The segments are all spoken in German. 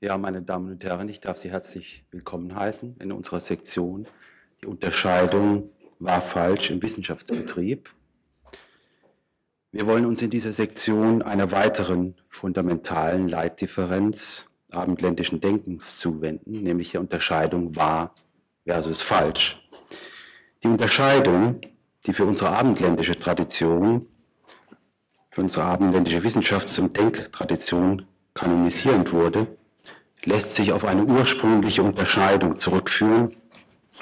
Ja, meine Damen und Herren, ich darf Sie herzlich willkommen heißen in unserer Sektion. Die Unterscheidung war falsch im Wissenschaftsbetrieb. Wir wollen uns in dieser Sektion einer weiteren fundamentalen Leitdifferenz abendländischen Denkens zuwenden, nämlich der Unterscheidung wahr versus falsch. Die Unterscheidung, die für unsere abendländische Tradition, für unsere abendländische Wissenschafts- und Denktradition kanonisierend wurde, lässt sich auf eine ursprüngliche Unterscheidung zurückführen,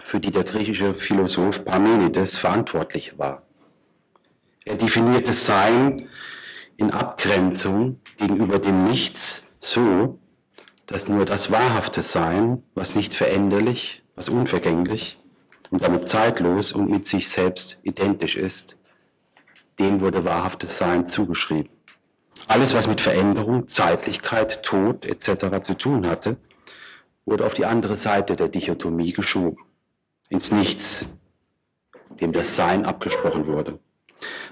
für die der griechische Philosoph Parmenides verantwortlich war. Er definiert das Sein in Abgrenzung gegenüber dem Nichts so, dass nur das wahrhafte Sein, was nicht veränderlich, was unvergänglich und damit zeitlos und mit sich selbst identisch ist, dem wurde wahrhaftes Sein zugeschrieben. Alles, was mit Veränderung, Zeitlichkeit, Tod etc. zu tun hatte, wurde auf die andere Seite der Dichotomie geschoben, ins Nichts, dem das Sein abgesprochen wurde.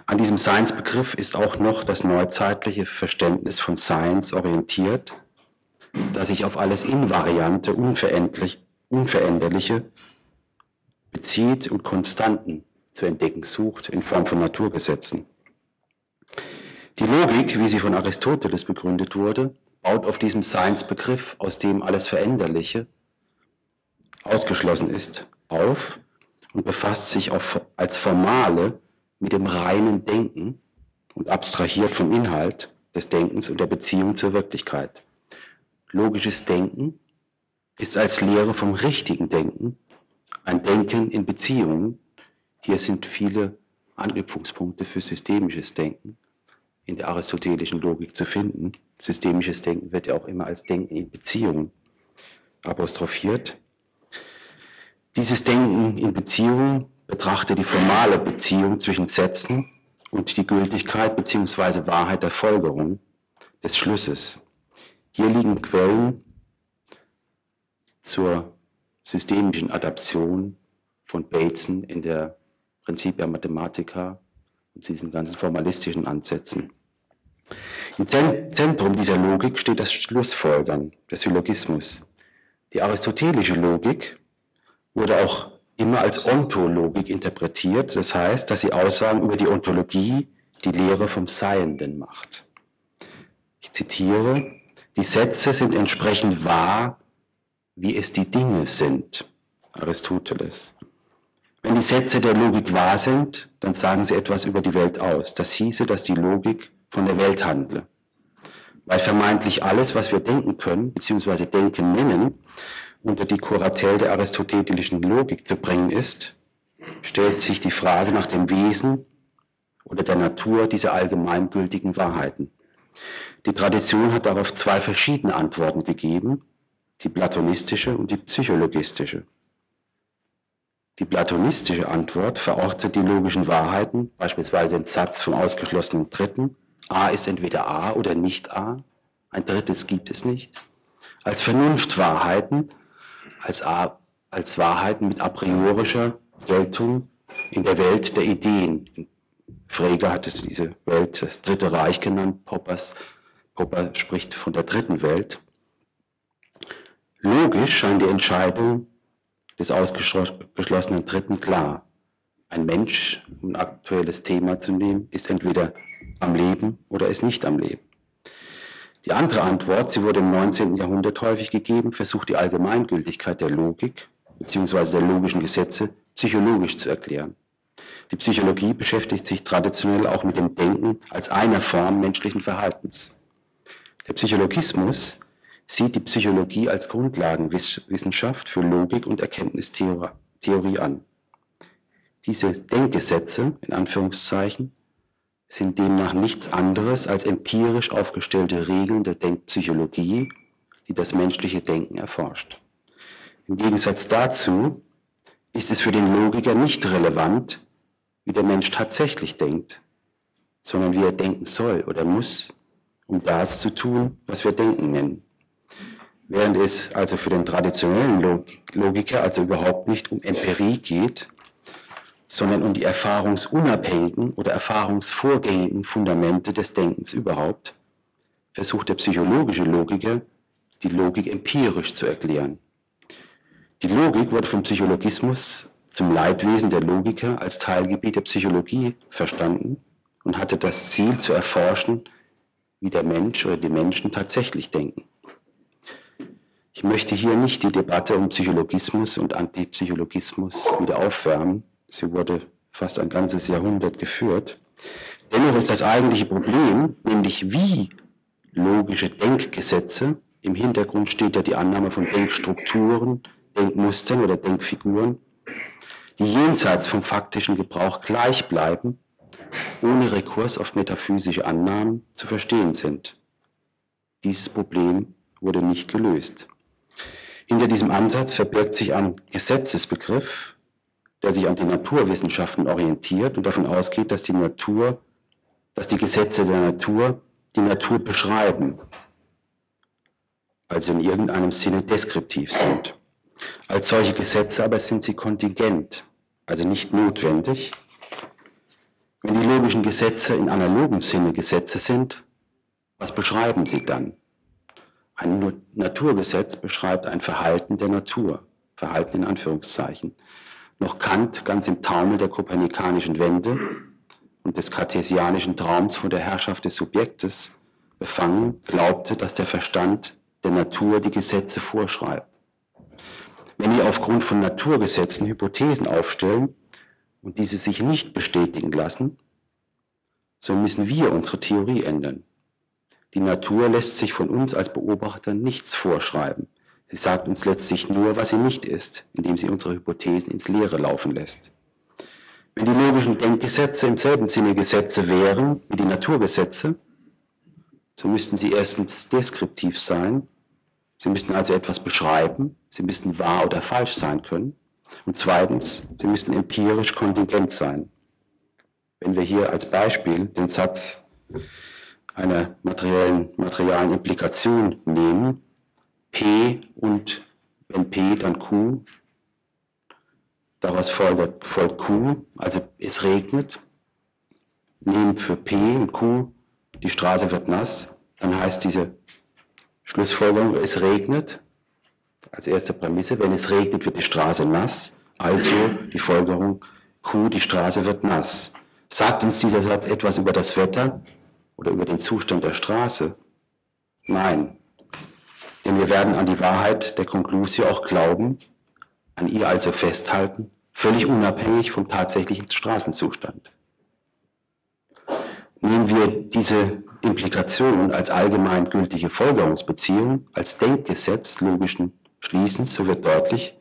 An diesem Seinsbegriff ist auch noch das neuzeitliche Verständnis von Seins orientiert, das sich auf alles Invariante, Unveränderliche bezieht und Konstanten zu entdecken sucht in Form von Naturgesetzen. Die Logik, wie sie von Aristoteles begründet wurde, baut auf diesem Seinsbegriff, aus dem alles Veränderliche ausgeschlossen ist, auf und befasst sich auf, als Formale mit dem reinen Denken und abstrahiert vom Inhalt des Denkens und der Beziehung zur Wirklichkeit. Logisches Denken ist als Lehre vom richtigen Denken ein Denken in Beziehungen. Hier sind viele Anknüpfungspunkte für systemisches Denken in der aristotelischen Logik zu finden. Systemisches Denken wird ja auch immer als Denken in Beziehungen apostrophiert. Dieses Denken in Beziehungen betrachtet die formale Beziehung zwischen Sätzen und die Gültigkeit bzw. Wahrheit der Folgerung des Schlusses. Hier liegen Quellen zur systemischen Adaption von Bateson in der Principia Mathematica und diesen ganzen formalistischen Ansätzen. Im Zentrum dieser Logik steht das Schlussfolgern, der Syllogismus. Die aristotelische Logik wurde auch immer als Ontologik interpretiert, das heißt, dass sie Aussagen über die Ontologie, die Lehre vom Seienden macht. Ich zitiere, die Sätze sind entsprechend wahr, wie es die Dinge sind. Aristoteles. Wenn die Sätze der Logik wahr sind, dann sagen sie etwas über die Welt aus. Das hieße, dass die Logik von der Welt handle. Weil vermeintlich alles, was wir denken können, beziehungsweise denken nennen, unter die Kuratell der aristotelischen Logik zu bringen ist, stellt sich die Frage nach dem Wesen oder der Natur dieser allgemeingültigen Wahrheiten. Die Tradition hat darauf zwei verschiedene Antworten gegeben, die platonistische und die psychologistische. Die platonistische Antwort verortet die logischen Wahrheiten, beispielsweise den Satz vom ausgeschlossenen Dritten, A ist entweder A oder nicht A, ein drittes gibt es nicht, als Vernunftwahrheiten, als, A, als Wahrheiten mit a priorischer Geltung in der Welt der Ideen. Frege hat es diese Welt, das Dritte Reich genannt, Poppers, Popper spricht von der dritten Welt. Logisch scheint die Entscheidung des ausgeschlossenen Dritten klar. Ein Mensch, um ein aktuelles Thema zu nehmen, ist entweder am Leben oder ist nicht am Leben. Die andere Antwort, sie wurde im 19. Jahrhundert häufig gegeben, versucht die Allgemeingültigkeit der Logik bzw. der logischen Gesetze psychologisch zu erklären. Die Psychologie beschäftigt sich traditionell auch mit dem Denken als einer Form menschlichen Verhaltens. Der Psychologismus sieht die Psychologie als Grundlagenwissenschaft für Logik und Erkenntnistheorie an. Diese Denkgesetze, sind demnach nichts anderes als empirisch aufgestellte Regeln der Denkpsychologie, die das menschliche Denken erforscht. Im Gegensatz dazu ist es für den Logiker nicht relevant, wie der Mensch tatsächlich denkt, sondern wie er denken soll oder muss, um das zu tun, was wir Denken nennen. Während es also für den traditionellen Logiker also überhaupt nicht um Empirie geht, sondern um die erfahrungsunabhängigen oder erfahrungsvorgängigen Fundamente des Denkens überhaupt, versucht der psychologische Logiker die Logik empirisch zu erklären. Die Logik wurde vom Psychologismus zum Leidwesen der Logiker als Teilgebiet der Psychologie verstanden und hatte das Ziel zu erforschen, wie der Mensch oder die Menschen tatsächlich denken. Ich möchte hier nicht die Debatte um Psychologismus und Antipsychologismus wieder aufwärmen. Sie wurde fast ein ganzes Jahrhundert geführt. Dennoch ist das eigentliche Problem, nämlich wie logische Denkgesetze, im Hintergrund steht ja die Annahme von Denkstrukturen, Denkmustern oder Denkfiguren, die jenseits vom faktischen Gebrauch gleich bleiben, ohne Rekurs auf metaphysische Annahmen zu verstehen sind. Dieses Problem wurde nicht gelöst. Hinter diesem Ansatz verbirgt sich ein Gesetzesbegriff, der sich an die Naturwissenschaften orientiert und davon ausgeht, dass die Natur, dass die Gesetze der Natur die Natur beschreiben, also in irgendeinem Sinne deskriptiv sind. Als solche Gesetze aber sind sie kontingent, also nicht notwendig. Wenn die logischen Gesetze in analogem Sinne Gesetze sind, was beschreiben sie dann? Ein Naturgesetz beschreibt ein Verhalten der Natur, Verhalten in Anführungszeichen. Noch Kant, ganz im Taumel der kopernikanischen Wende und des kartesianischen Traums von der Herrschaft des Subjektes befangen, glaubte, dass der Verstand der Natur die Gesetze vorschreibt. Wenn wir aufgrund von Naturgesetzen Hypothesen aufstellen und diese sich nicht bestätigen lassen, so müssen wir unsere Theorie ändern. Die Natur lässt sich von uns als Beobachter nichts vorschreiben. Sie sagt uns letztlich nur, was sie nicht ist, indem sie unsere Hypothesen ins Leere laufen lässt. Wenn die logischen Denkgesetze im selben Sinne Gesetze wären wie die Naturgesetze, so müssten sie erstens deskriptiv sein, sie müssten also etwas beschreiben, sie müssten wahr oder falsch sein können, und zweitens, sie müssten empirisch kontingent sein. Wenn wir hier als Beispiel den Satz einer materiellen, materialen Implikation nehmen, P und wenn P, dann Q, daraus folgt, folgt Q, also es regnet, nehmen für P und Q, die Straße wird nass, dann heißt diese Schlussfolgerung, es regnet, als erste Prämisse, wenn es regnet, wird die Straße nass, also die Folgerung Q, die Straße wird nass. Sagt uns dieser Satz etwas über das Wetter? Oder über den Zustand der Straße. Nein, denn wir werden an die Wahrheit der Konklusio auch glauben, an ihr also festhalten, völlig unabhängig vom tatsächlichen Straßenzustand. Nehmen wir diese Implikation als allgemein gültige Folgerungsbeziehung, als Denkgesetz logischen Schließens, so wird deutlich,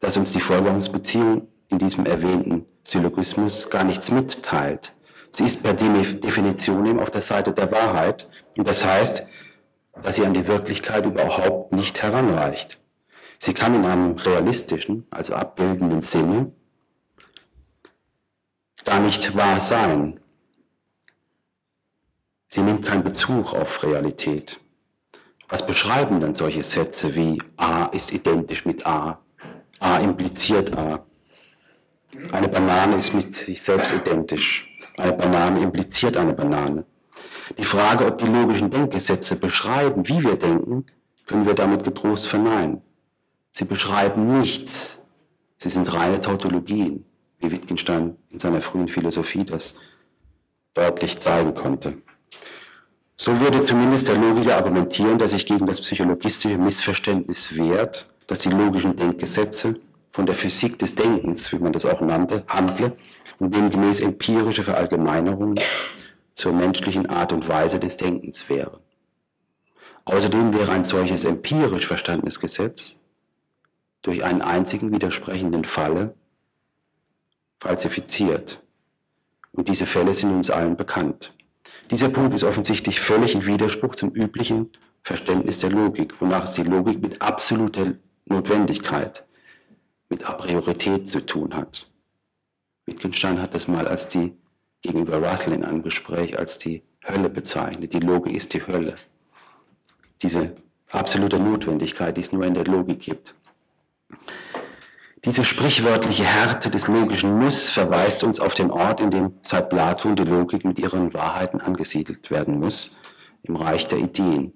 dass uns die Folgerungsbeziehung in diesem erwähnten Syllogismus gar nichts mitteilt, Sie ist per Definition eben auf der Seite der Wahrheit. Und das heißt, dass sie an die Wirklichkeit überhaupt nicht heranreicht. Sie kann in einem realistischen, also abbildenden Sinne gar nicht wahr sein. Sie nimmt keinen Bezug auf Realität. Was beschreiben dann solche Sätze wie A ist identisch mit A, A impliziert A, eine Banane ist mit sich selbst identisch, eine Banane impliziert eine Banane. Die Frage, ob die logischen Denkgesetze beschreiben, wie wir denken, können wir damit getrost verneinen. Sie beschreiben nichts. Sie sind reine Tautologien, wie Wittgenstein in seiner frühen Philosophie das deutlich zeigen konnte. So würde zumindest der Logiker argumentieren, dass sich gegen das psychologistische Missverständnis wehrt, dass die logischen Denkgesetze von der Physik des Denkens, wie man das auch nannte, handle und demgemäß empirische Verallgemeinerungen zur menschlichen Art und Weise des Denkens wären. Außerdem wäre ein solches empirisch verstandenes Gesetz durch einen einzigen widersprechenden Falle falsifiziert. Und diese Fälle sind uns allen bekannt. Dieser Punkt ist offensichtlich völlig in Widerspruch zum üblichen Verständnis der Logik, wonach es die Logik mit absoluter Notwendigkeit, mit Apriorität zu tun hat. Wittgenstein hat das mal als die, gegenüber Russell in einem Gespräch, als die Hölle bezeichnet. Die Logik ist die Hölle. Diese absolute Notwendigkeit, die es nur in der Logik gibt. Diese sprichwörtliche Härte des logischen Muss verweist uns auf den Ort, in dem seit Platon die Logik mit ihren Wahrheiten angesiedelt werden muss, im Reich der Ideen.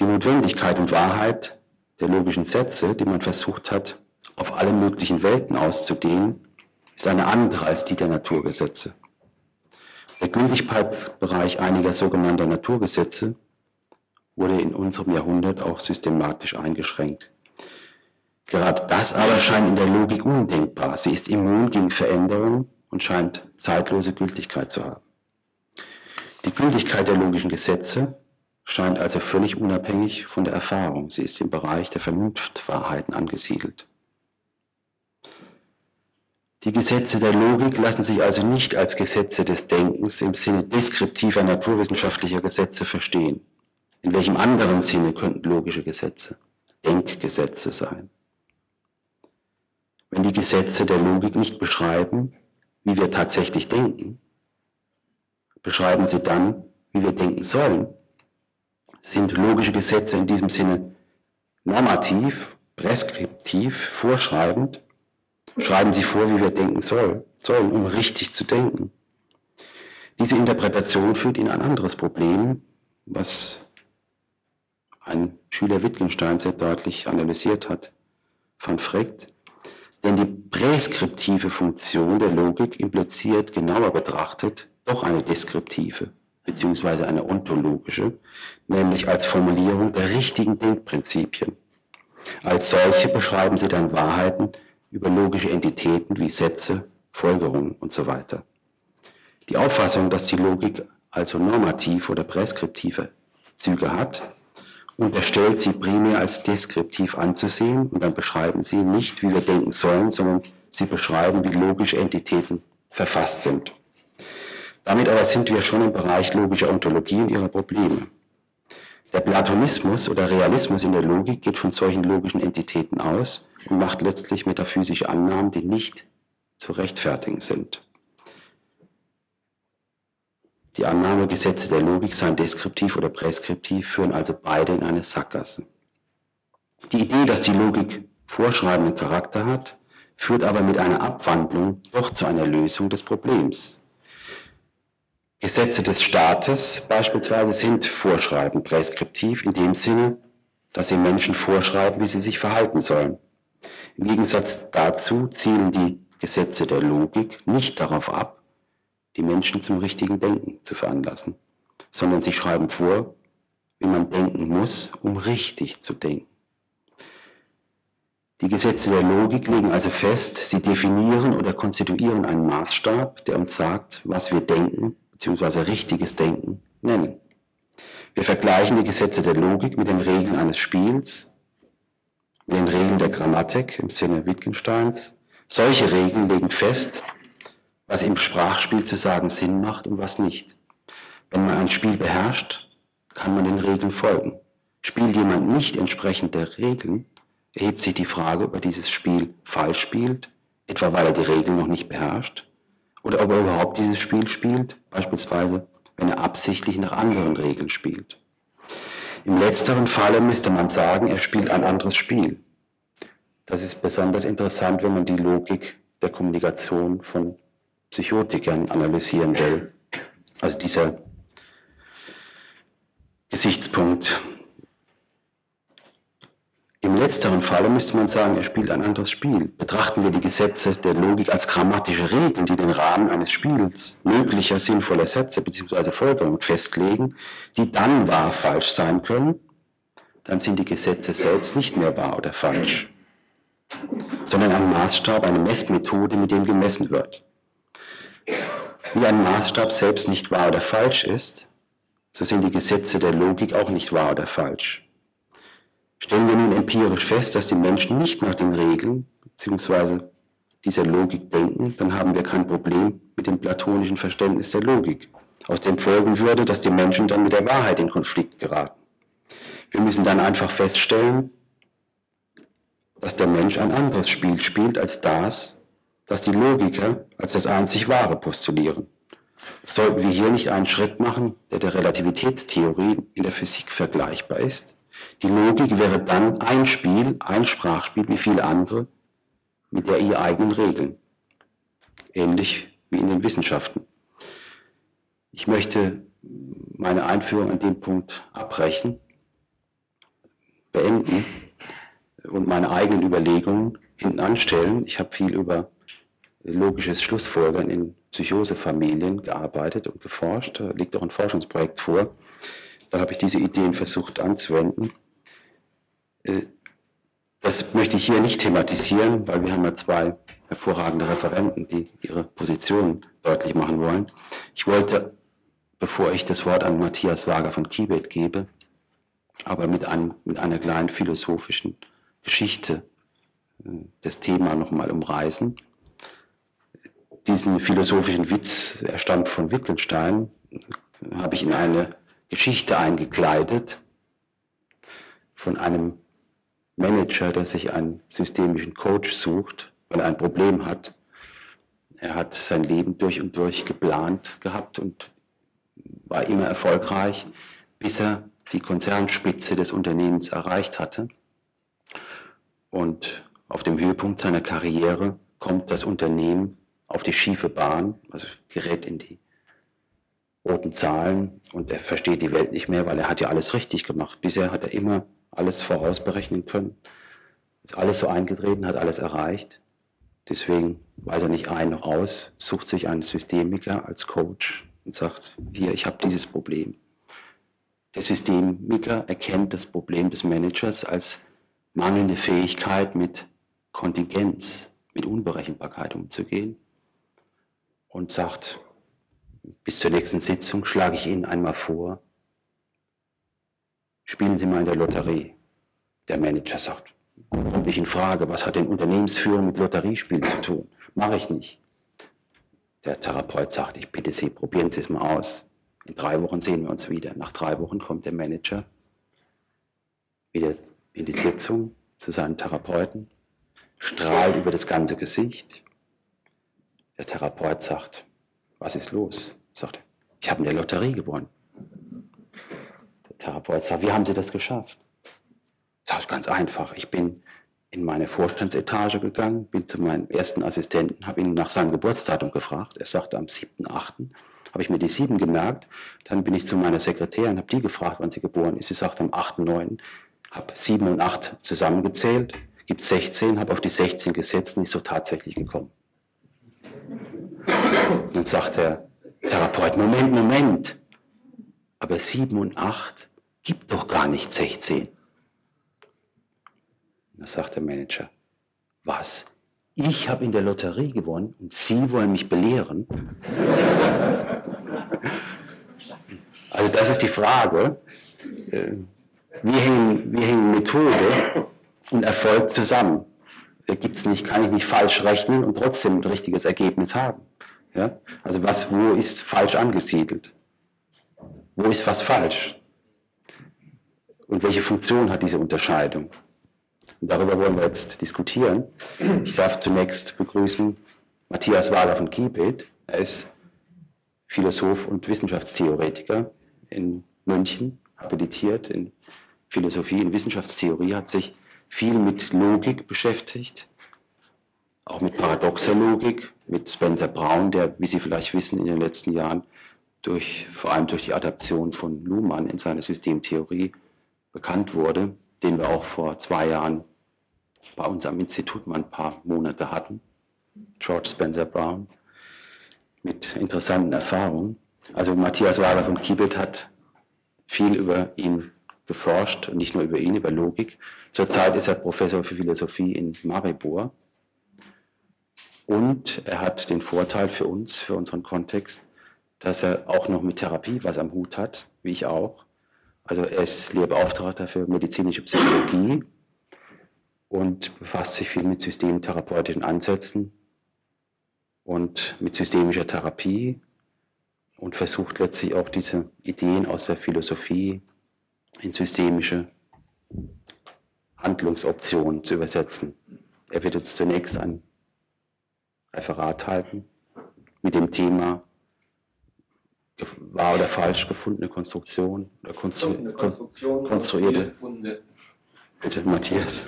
Die Notwendigkeit und Wahrheit der logischen Sätze, die man versucht hat, auf alle möglichen Welten auszudehnen, ist eine andere als die der Naturgesetze. Der Gültigkeitsbereich einiger sogenannter Naturgesetze wurde in unserem Jahrhundert auch systematisch eingeschränkt. Gerade das aber scheint in der Logik undenkbar. Sie ist immun gegen Veränderungen und scheint zeitlose Gültigkeit zu haben. Die Gültigkeit der logischen Gesetze scheint also völlig unabhängig von der Erfahrung. Sie ist im Bereich der Vernunftwahrheiten angesiedelt. Die Gesetze der Logik lassen sich also nicht als Gesetze des Denkens im Sinne deskriptiver naturwissenschaftlicher Gesetze verstehen. In welchem anderen Sinne könnten logische Gesetze Denkgesetze sein? Wenn die Gesetze der Logik nicht beschreiben, wie wir tatsächlich denken, beschreiben sie dann, wie wir denken sollen. Sind logische Gesetze in diesem Sinne normativ, preskriptiv, vorschreibend? Schreiben sie vor, wie wir denken sollen, sollen, um richtig zu denken. Diese Interpretation führt in ein anderes Problem, was ein Schüler Wittgenstein sehr deutlich analysiert hat, von Frecht. Denn die präskriptive Funktion der Logik impliziert genauer betrachtet doch eine deskriptive bzw. eine ontologische, nämlich als Formulierung der richtigen Denkprinzipien. Als solche beschreiben sie dann Wahrheiten über logische Entitäten wie Sätze, Folgerungen und so weiter. Die Auffassung, dass die Logik also normativ oder präskriptive Züge hat, unterstellt sie primär als deskriptiv anzusehen und dann beschreiben sie nicht, wie wir denken sollen, sondern sie beschreiben, wie logische Entitäten verfasst sind. Damit aber sind wir schon im Bereich logischer Ontologie und ihrer Probleme. Der Platonismus oder Realismus in der Logik geht von solchen logischen Entitäten aus und macht letztlich metaphysische Annahmen, die nicht zu rechtfertigen sind. Die Annahmegesetze der Logik, seien deskriptiv oder präskriptiv, führen also beide in eine Sackgasse. Die Idee, dass die Logik vorschreibenden Charakter hat, führt aber mit einer Abwandlung doch zu einer Lösung des Problems. Gesetze des Staates beispielsweise sind vorschreibend, präskriptiv in dem Sinne, dass sie Menschen vorschreiben, wie sie sich verhalten sollen. Im Gegensatz dazu zielen die Gesetze der Logik nicht darauf ab, die Menschen zum richtigen Denken zu veranlassen, sondern sie schreiben vor, wie man denken muss, um richtig zu denken. Die Gesetze der Logik legen also fest, sie definieren oder konstituieren einen Maßstab, der uns sagt, was wir denken bzw. richtiges Denken nennen. Wir vergleichen die Gesetze der Logik mit den Regeln eines Spiels, mit den Regeln der Grammatik im Sinne Wittgensteins. Solche Regeln legen fest, was im Sprachspiel zu sagen Sinn macht und was nicht. Wenn man ein Spiel beherrscht, kann man den Regeln folgen. Spielt jemand nicht entsprechend der Regeln, erhebt sich die Frage, ob er dieses Spiel falsch spielt, etwa weil er die Regeln noch nicht beherrscht, oder ob er überhaupt dieses Spiel spielt, beispielsweise wenn er absichtlich nach anderen Regeln spielt. Im letzteren Falle müsste man sagen, er spielt ein anderes Spiel. Das ist besonders interessant, wenn man die Logik der Kommunikation von Psychotikern analysieren will. Also dieser Gesichtspunkt im letzteren Falle müsste man sagen, er spielt ein anderes Spiel. Betrachten wir die Gesetze der Logik als grammatische Regeln, die den Rahmen eines Spiels möglicher sinnvoller Sätze bzw. Folgerungen festlegen, die dann wahr falsch sein können, dann sind die Gesetze selbst nicht mehr wahr oder falsch, sondern ein Maßstab, eine Messmethode, mit dem gemessen wird. Wie ein Maßstab selbst nicht wahr oder falsch ist, so sind die Gesetze der Logik auch nicht wahr oder falsch. Stellen wir nun empirisch fest, dass die Menschen nicht nach den Regeln bzw. dieser Logik denken, dann haben wir kein Problem mit dem platonischen Verständnis der Logik, aus dem folgen würde, dass die Menschen dann mit der Wahrheit in Konflikt geraten. Wir müssen dann einfach feststellen, dass der Mensch ein anderes Spiel spielt als das, das die Logiker als das einzig Wahre postulieren. Sollten wir hier nicht einen Schritt machen, der der Relativitätstheorie in der Physik vergleichbar ist? Die Logik wäre dann ein Spiel, ein Sprachspiel wie viele andere, mit der ihr eigenen Regeln. Ähnlich wie in den Wissenschaften. Ich möchte meine Einführung an dem Punkt abbrechen beenden und meine eigenen Überlegungen hinten anstellen. Ich habe viel über logisches Schlussfolgern in Psychosefamilien gearbeitet und geforscht. Da liegt auch ein Forschungsprojekt vor. Da habe ich diese Ideen versucht anzuwenden. Äh, das möchte ich hier nicht thematisieren, weil wir haben ja zwei hervorragende Referenten, die ihre Position deutlich machen wollen. Ich wollte, bevor ich das Wort an Matthias Wager von Kibet gebe, aber mit, einem, mit einer kleinen philosophischen Geschichte äh, das Thema nochmal umreißen. Diesen philosophischen Witz, er stammt von Wittgenstein, habe ich in eine Geschichte eingekleidet von einem Manager, der sich einen systemischen Coach sucht, weil er ein Problem hat. Er hat sein Leben durch und durch geplant gehabt und war immer erfolgreich, bis er die Konzernspitze des Unternehmens erreicht hatte. Und auf dem Höhepunkt seiner Karriere kommt das Unternehmen auf die schiefe Bahn, also gerät in die roten Zahlen und er versteht die Welt nicht mehr, weil er hat ja alles richtig gemacht. Bisher hat er immer alles vorausberechnen können, ist alles so eingetreten, hat alles erreicht. Deswegen weiß er nicht ein noch aus, sucht sich einen Systemiker als Coach und sagt, hier, ich habe dieses Problem. Der Systemiker erkennt das Problem des Managers als mangelnde Fähigkeit mit Kontingenz, mit Unberechenbarkeit umzugehen und sagt, bis zur nächsten Sitzung schlage ich Ihnen einmal vor, spielen Sie mal in der Lotterie. Der Manager sagt, kommt nicht in Frage, was hat denn Unternehmensführung mit Lotteriespielen zu tun? Mache ich nicht. Der Therapeut sagt, ich bitte Sie, probieren Sie es mal aus. In drei Wochen sehen wir uns wieder. Nach drei Wochen kommt der Manager wieder in die Sitzung zu seinem Therapeuten, strahlt über das ganze Gesicht. Der Therapeut sagt, was ist los? Sagt ich habe in der Lotterie gewonnen. Therapeut sagt, wie haben Sie das geschafft? Das ist ganz einfach. Ich bin in meine Vorstandsetage gegangen, bin zu meinem ersten Assistenten, habe ihn nach seinem Geburtsdatum gefragt. Er sagte am 7.8. habe ich mir die 7 gemerkt. Dann bin ich zu meiner Sekretärin, habe die gefragt, wann sie geboren ist. Sie sagte am 8.9. habe 7 und 8 zusammengezählt, gibt 16, habe auf die 16 gesetzt und ist so tatsächlich gekommen. Dann sagt der Therapeut, Moment, Moment, aber 7 und 8 gibt doch gar nicht 16. Da sagt der Manager, was? Ich habe in der Lotterie gewonnen und Sie wollen mich belehren? also das ist die Frage. Äh, wie hängen, wie hängen Methode und Erfolg zusammen? Gibt's nicht, kann ich nicht falsch rechnen und trotzdem ein richtiges Ergebnis haben. Ja? Also was, wo ist falsch angesiedelt? Wo ist was falsch? Und welche Funktion hat diese Unterscheidung? Und darüber wollen wir jetzt diskutieren. Ich darf zunächst begrüßen Matthias Wager von Kiepet. Er ist Philosoph und Wissenschaftstheoretiker in München, habilitiert in Philosophie und Wissenschaftstheorie, hat sich viel mit Logik beschäftigt, auch mit paradoxer Logik, mit Spencer Brown, der, wie Sie vielleicht wissen, in den letzten Jahren durch, vor allem durch die Adaption von Luhmann in seine Systemtheorie bekannt wurde den wir auch vor zwei Jahren bei uns am Institut mal ein paar Monate hatten. George Spencer Brown mit interessanten Erfahrungen. Also Matthias Wager von Kiebelt hat viel über ihn geforscht und nicht nur über ihn, über Logik. Zurzeit ist er Professor für Philosophie in Maribor. Und er hat den Vorteil für uns, für unseren Kontext, dass er auch noch mit Therapie was am Hut hat, wie ich auch. Also er ist Lehrbeauftragter für medizinische Psychologie und befasst sich viel mit systemtherapeutischen Ansätzen und mit systemischer Therapie und versucht letztlich auch diese Ideen aus der Philosophie in systemische Handlungsoptionen zu übersetzen. Er wird uns zunächst ein Referat halten mit dem Thema wahr oder falsch gefundene Konstruktion oder konstru Konstruktion konstruierte. Bitte, Matthias.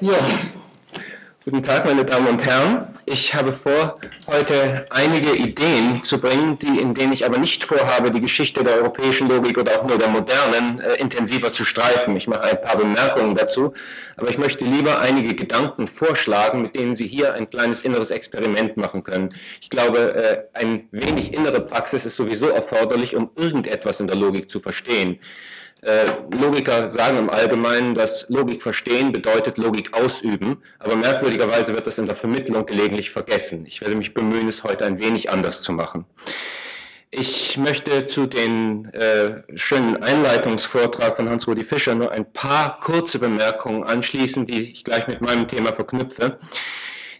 Ja, guten Tag, meine Damen und Herren. Ich habe vor, heute einige Ideen zu bringen, die, in denen ich aber nicht vorhabe, die Geschichte der europäischen Logik oder auch nur der modernen äh, intensiver zu streifen. Ich mache ein paar Bemerkungen dazu, aber ich möchte lieber einige Gedanken vorschlagen, mit denen Sie hier ein kleines inneres Experiment machen können. Ich glaube, äh, ein wenig innere Praxis ist sowieso erforderlich, um irgendetwas in der Logik zu verstehen. Äh, Logiker sagen im Allgemeinen, dass Logik verstehen bedeutet Logik ausüben, aber merkwürdigerweise wird das in der Vermittlung gelegentlich vergessen. Ich werde mich bemühen, es heute ein wenig anders zu machen. Ich möchte zu den äh, schönen Einleitungsvortrag von Hans-Rudi Fischer nur ein paar kurze Bemerkungen anschließen, die ich gleich mit meinem Thema verknüpfe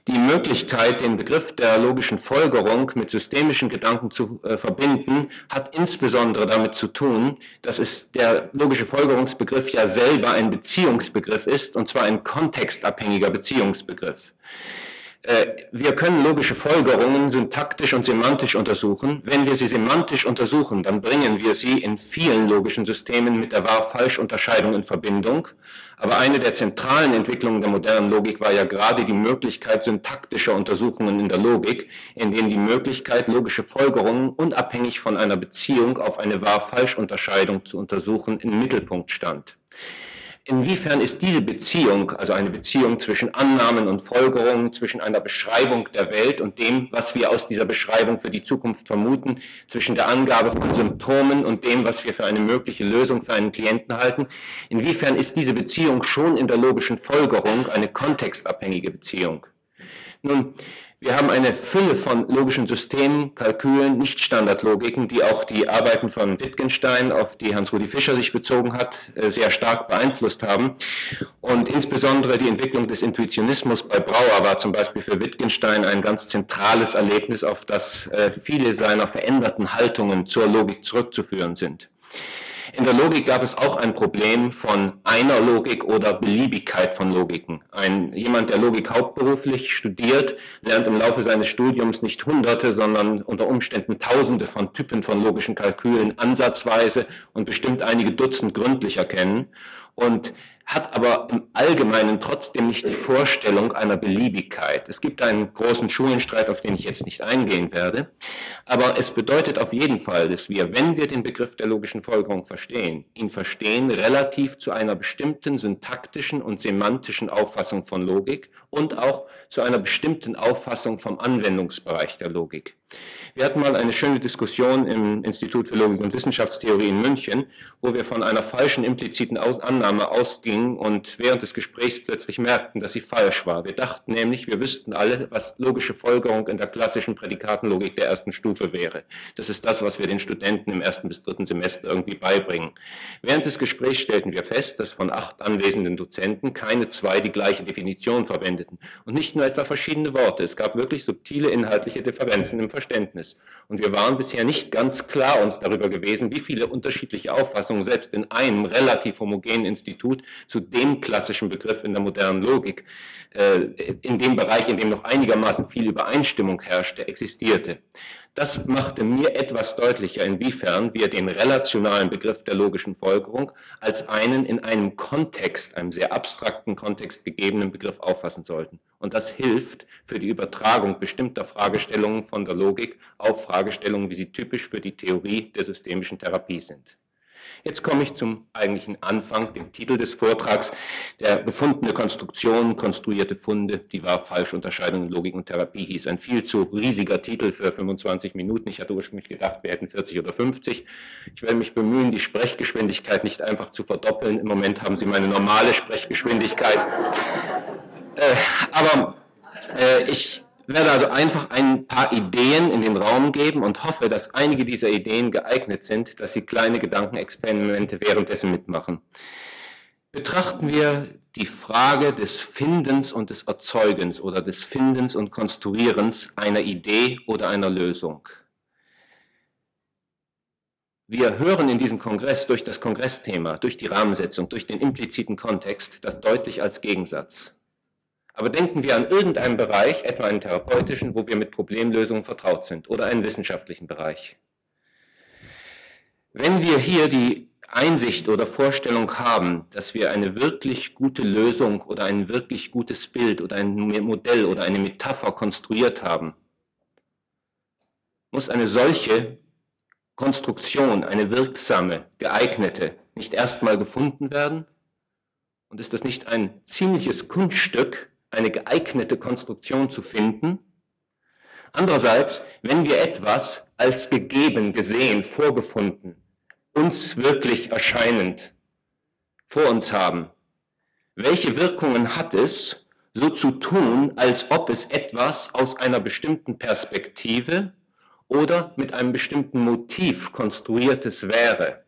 die Möglichkeit, den Begriff der logischen Folgerung mit systemischen Gedanken zu äh, verbinden, hat insbesondere damit zu tun, dass es der logische Folgerungsbegriff ja selber ein Beziehungsbegriff ist, und zwar ein kontextabhängiger Beziehungsbegriff. Äh, wir können logische Folgerungen syntaktisch und semantisch untersuchen. Wenn wir sie semantisch untersuchen, dann bringen wir sie in vielen logischen Systemen mit der Wahr-Falsch-Unterscheidung in Verbindung. Aber eine der zentralen Entwicklungen der modernen Logik war ja gerade die Möglichkeit syntaktischer Untersuchungen in der Logik, in denen die Möglichkeit, logische Folgerungen unabhängig von einer Beziehung auf eine Wahr-Falsch-Unterscheidung zu untersuchen, im Mittelpunkt stand. Inwiefern ist diese Beziehung, also eine Beziehung zwischen Annahmen und Folgerungen, zwischen einer Beschreibung der Welt und dem, was wir aus dieser Beschreibung für die Zukunft vermuten, zwischen der Angabe von Symptomen und dem, was wir für eine mögliche Lösung für einen Klienten halten, inwiefern ist diese Beziehung schon in der logischen Folgerung eine kontextabhängige Beziehung? Nun, wir haben eine Fülle von logischen Systemen, Kalkülen, Nicht-Standardlogiken, die auch die Arbeiten von Wittgenstein, auf die Hans-Rudi Fischer sich bezogen hat, äh, sehr stark beeinflusst haben. Und insbesondere die Entwicklung des Intuitionismus bei Brauer war zum Beispiel für Wittgenstein ein ganz zentrales Erlebnis, auf das äh, viele seiner veränderten Haltungen zur Logik zurückzuführen sind. In der Logik gab es auch ein Problem von einer Logik oder Beliebigkeit von Logiken. Ein, jemand, der Logik hauptberuflich studiert, lernt im Laufe seines Studiums nicht Hunderte, sondern unter Umständen Tausende von Typen von logischen Kalkülen ansatzweise und bestimmt einige Dutzend gründlicher kennen. Und hat aber im Allgemeinen trotzdem nicht die Vorstellung einer Beliebigkeit. Es gibt einen großen Schulenstreit, auf den ich jetzt nicht eingehen werde, aber es bedeutet auf jeden Fall, dass wir, wenn wir den Begriff der logischen Folgerung verstehen, ihn verstehen relativ zu einer bestimmten syntaktischen und semantischen Auffassung von Logik und auch zu einer bestimmten Auffassung vom Anwendungsbereich der Logik. Wir hatten mal eine schöne Diskussion im Institut für Logik und Wissenschaftstheorie in München, wo wir von einer falschen impliziten Annahme ausgingen und während des Gesprächs plötzlich merkten, dass sie falsch war. Wir dachten nämlich, wir wüssten alle, was logische Folgerung in der klassischen Prädikatenlogik der ersten Stufe wäre. Das ist das, was wir den Studenten im ersten bis dritten Semester irgendwie beibringen. Während des Gesprächs stellten wir fest, dass von acht anwesenden Dozenten keine zwei die gleiche Definition verwendeten und nicht nur etwa verschiedene Worte. Es gab wirklich subtile inhaltliche Differenzen im Verständnis. Und wir waren bisher nicht ganz klar uns darüber gewesen, wie viele unterschiedliche Auffassungen selbst in einem relativ homogenen Institut zu dem klassischen Begriff in der modernen Logik, äh, in dem Bereich, in dem noch einigermaßen viel Übereinstimmung herrschte, existierte. Das machte mir etwas deutlicher, inwiefern wir den relationalen Begriff der logischen Folgerung als einen in einem Kontext, einem sehr abstrakten Kontext gegebenen Begriff auffassen sollten. Und das hilft für die Übertragung bestimmter Fragestellungen von der Logik auf Fragestellungen, wie sie typisch für die Theorie der systemischen Therapie sind. Jetzt komme ich zum eigentlichen Anfang, dem Titel des Vortrags, der gefundene Konstruktionen, konstruierte Funde, die Wahr-Falsch-Unterscheidung in Logik und Therapie hieß. Ein viel zu riesiger Titel für 25 Minuten. Ich hatte ursprünglich gedacht, wir hätten 40 oder 50. Ich werde mich bemühen, die Sprechgeschwindigkeit nicht einfach zu verdoppeln. Im Moment haben Sie meine normale Sprechgeschwindigkeit. Äh, aber äh, ich werde also einfach ein paar Ideen in den Raum geben und hoffe, dass einige dieser Ideen geeignet sind, dass Sie kleine Gedankenexperimente währenddessen mitmachen. Betrachten wir die Frage des Findens und des Erzeugens oder des Findens und Konstruierens einer Idee oder einer Lösung. Wir hören in diesem Kongress durch das Kongressthema, durch die Rahmensetzung, durch den impliziten Kontext das deutlich als Gegensatz. Aber denken wir an irgendeinen Bereich, etwa einen therapeutischen, wo wir mit Problemlösungen vertraut sind oder einen wissenschaftlichen Bereich. Wenn wir hier die Einsicht oder Vorstellung haben, dass wir eine wirklich gute Lösung oder ein wirklich gutes Bild oder ein Modell oder eine Metapher konstruiert haben, muss eine solche Konstruktion, eine wirksame, geeignete, nicht erstmal gefunden werden? Und ist das nicht ein ziemliches Kunststück, eine geeignete Konstruktion zu finden? Andererseits, wenn wir etwas als gegeben, gesehen, vorgefunden, uns wirklich erscheinend vor uns haben, welche Wirkungen hat es, so zu tun, als ob es etwas aus einer bestimmten Perspektive oder mit einem bestimmten Motiv konstruiertes wäre?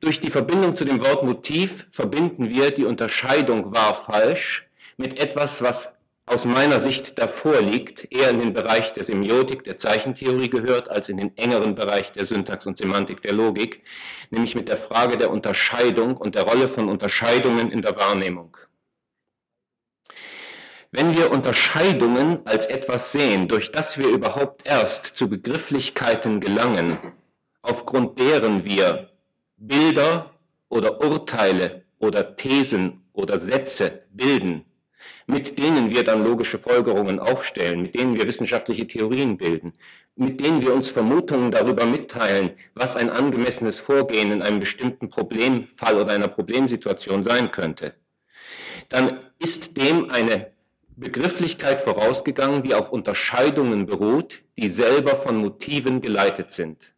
Durch die Verbindung zu dem Wort Motiv verbinden wir die Unterscheidung wahr-falsch mit etwas, was aus meiner Sicht davor liegt, eher in den Bereich der Semiotik, der Zeichentheorie gehört, als in den engeren Bereich der Syntax und Semantik der Logik, nämlich mit der Frage der Unterscheidung und der Rolle von Unterscheidungen in der Wahrnehmung. Wenn wir Unterscheidungen als etwas sehen, durch das wir überhaupt erst zu Begrifflichkeiten gelangen, aufgrund deren wir Bilder oder Urteile oder Thesen oder Sätze bilden, mit denen wir dann logische Folgerungen aufstellen, mit denen wir wissenschaftliche Theorien bilden, mit denen wir uns Vermutungen darüber mitteilen, was ein angemessenes Vorgehen in einem bestimmten Problemfall oder einer Problemsituation sein könnte, dann ist dem eine Begrifflichkeit vorausgegangen, die auf Unterscheidungen beruht, die selber von Motiven geleitet sind.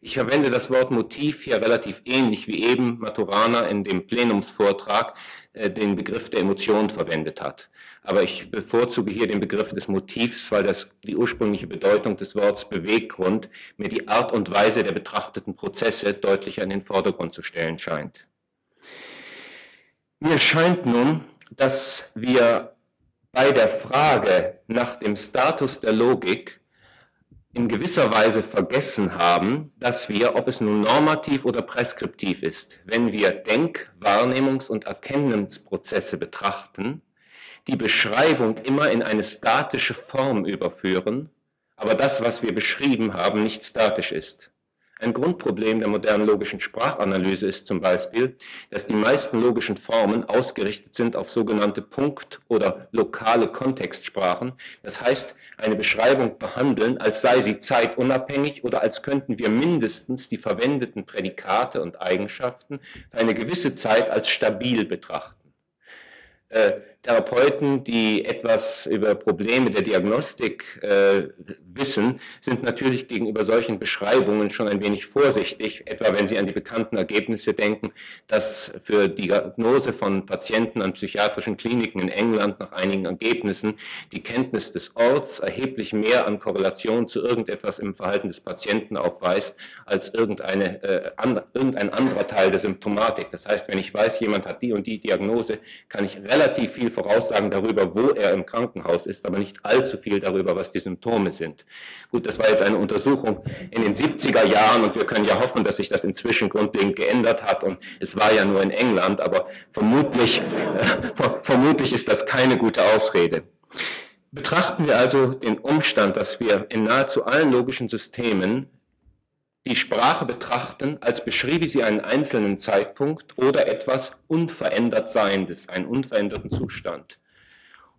Ich verwende das Wort Motiv hier relativ ähnlich wie eben Maturana in dem Plenumsvortrag den Begriff der Emotion verwendet hat. Aber ich bevorzuge hier den Begriff des Motivs, weil das die ursprüngliche Bedeutung des Wortes Beweggrund mir die Art und Weise der betrachteten Prozesse deutlicher in den Vordergrund zu stellen scheint. Mir scheint nun, dass wir bei der Frage nach dem Status der Logik in gewisser Weise vergessen haben, dass wir, ob es nun normativ oder preskriptiv ist, wenn wir Denk-, Wahrnehmungs- und Erkennungsprozesse betrachten, die Beschreibung immer in eine statische Form überführen, aber das, was wir beschrieben haben, nicht statisch ist. Ein Grundproblem der modernen logischen Sprachanalyse ist zum Beispiel, dass die meisten logischen Formen ausgerichtet sind auf sogenannte Punkt- oder lokale Kontextsprachen. Das heißt, eine Beschreibung behandeln, als sei sie zeitunabhängig oder als könnten wir mindestens die verwendeten Prädikate und Eigenschaften für eine gewisse Zeit als stabil betrachten. Äh, Therapeuten, die etwas über Probleme der Diagnostik äh, wissen, sind natürlich gegenüber solchen Beschreibungen schon ein wenig vorsichtig, etwa wenn sie an die bekannten Ergebnisse denken, dass für die Diagnose von Patienten an psychiatrischen Kliniken in England nach einigen Ergebnissen die Kenntnis des Orts erheblich mehr an Korrelation zu irgendetwas im Verhalten des Patienten aufweist, als irgendeine, äh, an, irgendein anderer Teil der Symptomatik. Das heißt, wenn ich weiß, jemand hat die und die Diagnose, kann ich relativ viel Voraussagen darüber, wo er im Krankenhaus ist, aber nicht allzu viel darüber, was die Symptome sind. Gut, das war jetzt eine Untersuchung in den 70er Jahren und wir können ja hoffen, dass sich das inzwischen grundlegend geändert hat und es war ja nur in England, aber vermutlich, äh, vermutlich ist das keine gute Ausrede. Betrachten wir also den Umstand, dass wir in nahezu allen logischen Systemen die Sprache betrachten, als beschriebe sie einen einzelnen Zeitpunkt oder etwas unverändert Seiendes, einen unveränderten Zustand.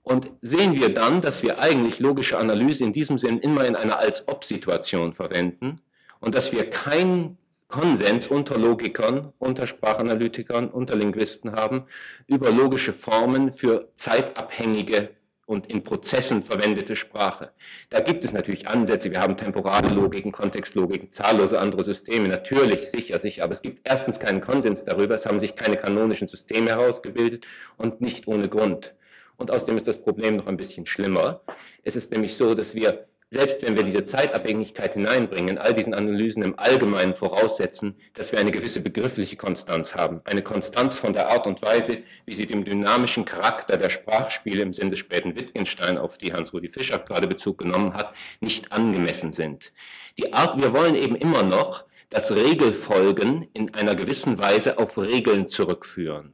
Und sehen wir dann, dass wir eigentlich logische Analyse in diesem Sinn immer in einer Als-Ob-Situation verwenden und dass wir keinen Konsens unter Logikern, unter Sprachanalytikern, unter Linguisten haben über logische Formen für zeitabhängige und in Prozessen verwendete Sprache. Da gibt es natürlich Ansätze. Wir haben temporale Logiken, Kontextlogiken, zahllose andere Systeme. Natürlich, sicher, sicher. Aber es gibt erstens keinen Konsens darüber. Es haben sich keine kanonischen Systeme herausgebildet und nicht ohne Grund. Und außerdem ist das Problem noch ein bisschen schlimmer. Es ist nämlich so, dass wir selbst wenn wir diese Zeitabhängigkeit hineinbringen, in all diesen Analysen im Allgemeinen voraussetzen, dass wir eine gewisse begriffliche Konstanz haben. Eine Konstanz von der Art und Weise, wie sie dem dynamischen Charakter der Sprachspiele im Sinne des späten Wittgenstein, auf die Hans-Rudi Fischer gerade Bezug genommen hat, nicht angemessen sind. Die Art, wir wollen eben immer noch das Regelfolgen in einer gewissen Weise auf Regeln zurückführen.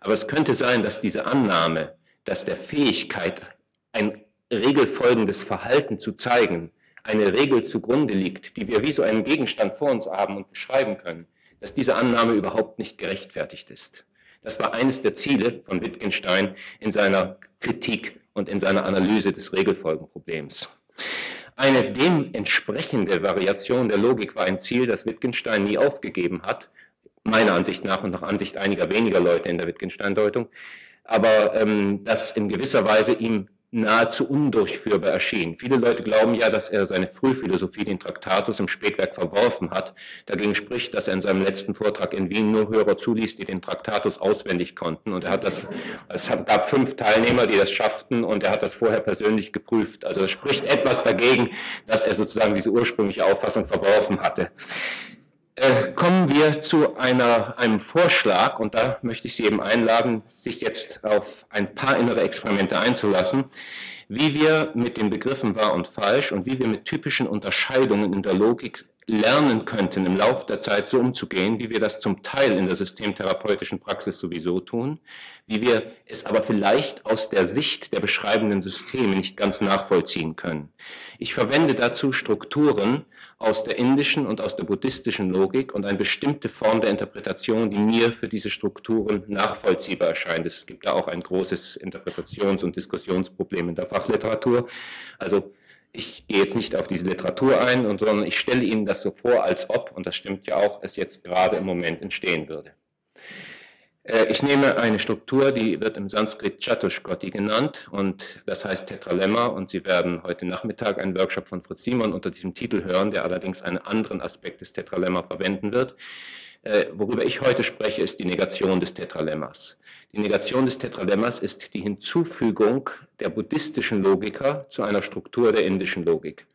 Aber es könnte sein, dass diese Annahme, dass der Fähigkeit, ein regelfolgendes Verhalten zu zeigen, eine Regel zugrunde liegt, die wir wie so einen Gegenstand vor uns haben und beschreiben können, dass diese Annahme überhaupt nicht gerechtfertigt ist. Das war eines der Ziele von Wittgenstein in seiner Kritik und in seiner Analyse des Regelfolgenproblems. Eine dem entsprechende Variation der Logik war ein Ziel, das Wittgenstein nie aufgegeben hat, meiner Ansicht nach und nach Ansicht einiger weniger Leute in der Wittgenstein-Deutung, aber ähm, das in gewisser Weise ihm nahezu undurchführbar erschien. Viele Leute glauben ja, dass er seine Frühphilosophie, den Traktatus im Spätwerk verworfen hat. Dagegen spricht, dass er in seinem letzten Vortrag in Wien nur Hörer zuließ, die den Traktatus auswendig konnten. Und er hat das, es gab fünf Teilnehmer, die das schafften, und er hat das vorher persönlich geprüft. Also es spricht etwas dagegen, dass er sozusagen diese ursprüngliche Auffassung verworfen hatte. Äh, kommen wir zu einer, einem Vorschlag, und da möchte ich Sie eben einladen, sich jetzt auf ein paar innere Experimente einzulassen, wie wir mit den Begriffen wahr und falsch und wie wir mit typischen Unterscheidungen in der Logik lernen könnten, im Laufe der Zeit so umzugehen, wie wir das zum Teil in der systemtherapeutischen Praxis sowieso tun, wie wir es aber vielleicht aus der Sicht der beschreibenden Systeme nicht ganz nachvollziehen können. Ich verwende dazu Strukturen, aus der indischen und aus der buddhistischen Logik und eine bestimmte Form der Interpretation, die mir für diese Strukturen nachvollziehbar erscheint. Es gibt da auch ein großes Interpretations- und Diskussionsproblem in der Fachliteratur. Also ich gehe jetzt nicht auf diese Literatur ein, sondern ich stelle Ihnen das so vor, als ob, und das stimmt ja auch, es jetzt gerade im Moment entstehen würde. Äh, ich nehme eine Struktur, die wird im Sanskrit Chatushkoti genannt und das heißt Tetralemma und Sie werden heute Nachmittag einen Workshop von Fritz Simon unter diesem Titel hören, der allerdings einen anderen Aspekt des Tetralemma verwenden wird. Äh, worüber ich heute spreche, ist die Negation des Tetralemmas. Die Negation des Tetralemmas ist die Hinzufügung der buddhistischen Logiker zu einer Struktur der indischen Logik.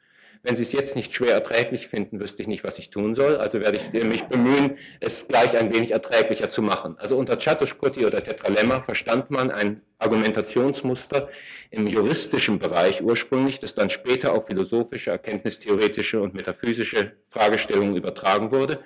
Wenn Sie es jetzt nicht schwer erträglich finden, wüsste ich nicht, was ich tun soll. Also werde ich mich bemühen, es gleich ein wenig erträglicher zu machen. Also unter Chatushkoti oder Tetralemma verstand man ein Argumentationsmuster im juristischen Bereich ursprünglich, das dann später auf philosophische, erkenntnistheoretische und metaphysische Fragestellungen übertragen wurde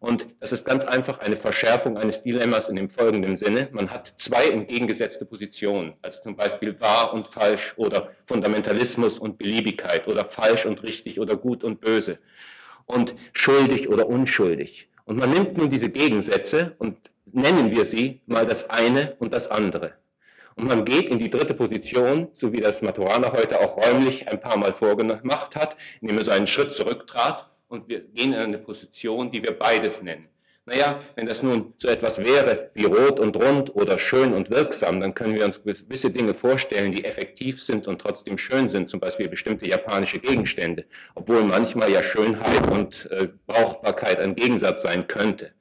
und das ist ganz einfach eine Verschärfung eines Dilemmas in dem folgenden Sinne. Man hat zwei entgegengesetzte Positionen, also zum Beispiel wahr und falsch oder Fundamentalismus und Beliebigkeit oder falsch und richtig oder gut und böse und schuldig oder unschuldig. Und man nimmt nun diese Gegensätze und nennen wir sie mal das eine und das andere. Und man geht in die dritte Position, so wie das Maturana heute auch räumlich ein paar Mal vorgemacht hat, indem er so einen Schritt zurücktrat und wir gehen in eine Position, die wir beides nennen. Naja, wenn das nun so etwas wäre wie rot und rund oder schön und wirksam, dann können wir uns gewisse Dinge vorstellen, die effektiv sind und trotzdem schön sind, zum Beispiel bestimmte japanische Gegenstände, obwohl manchmal ja Schönheit und äh, Brauchbarkeit ein Gegensatz sein könnte.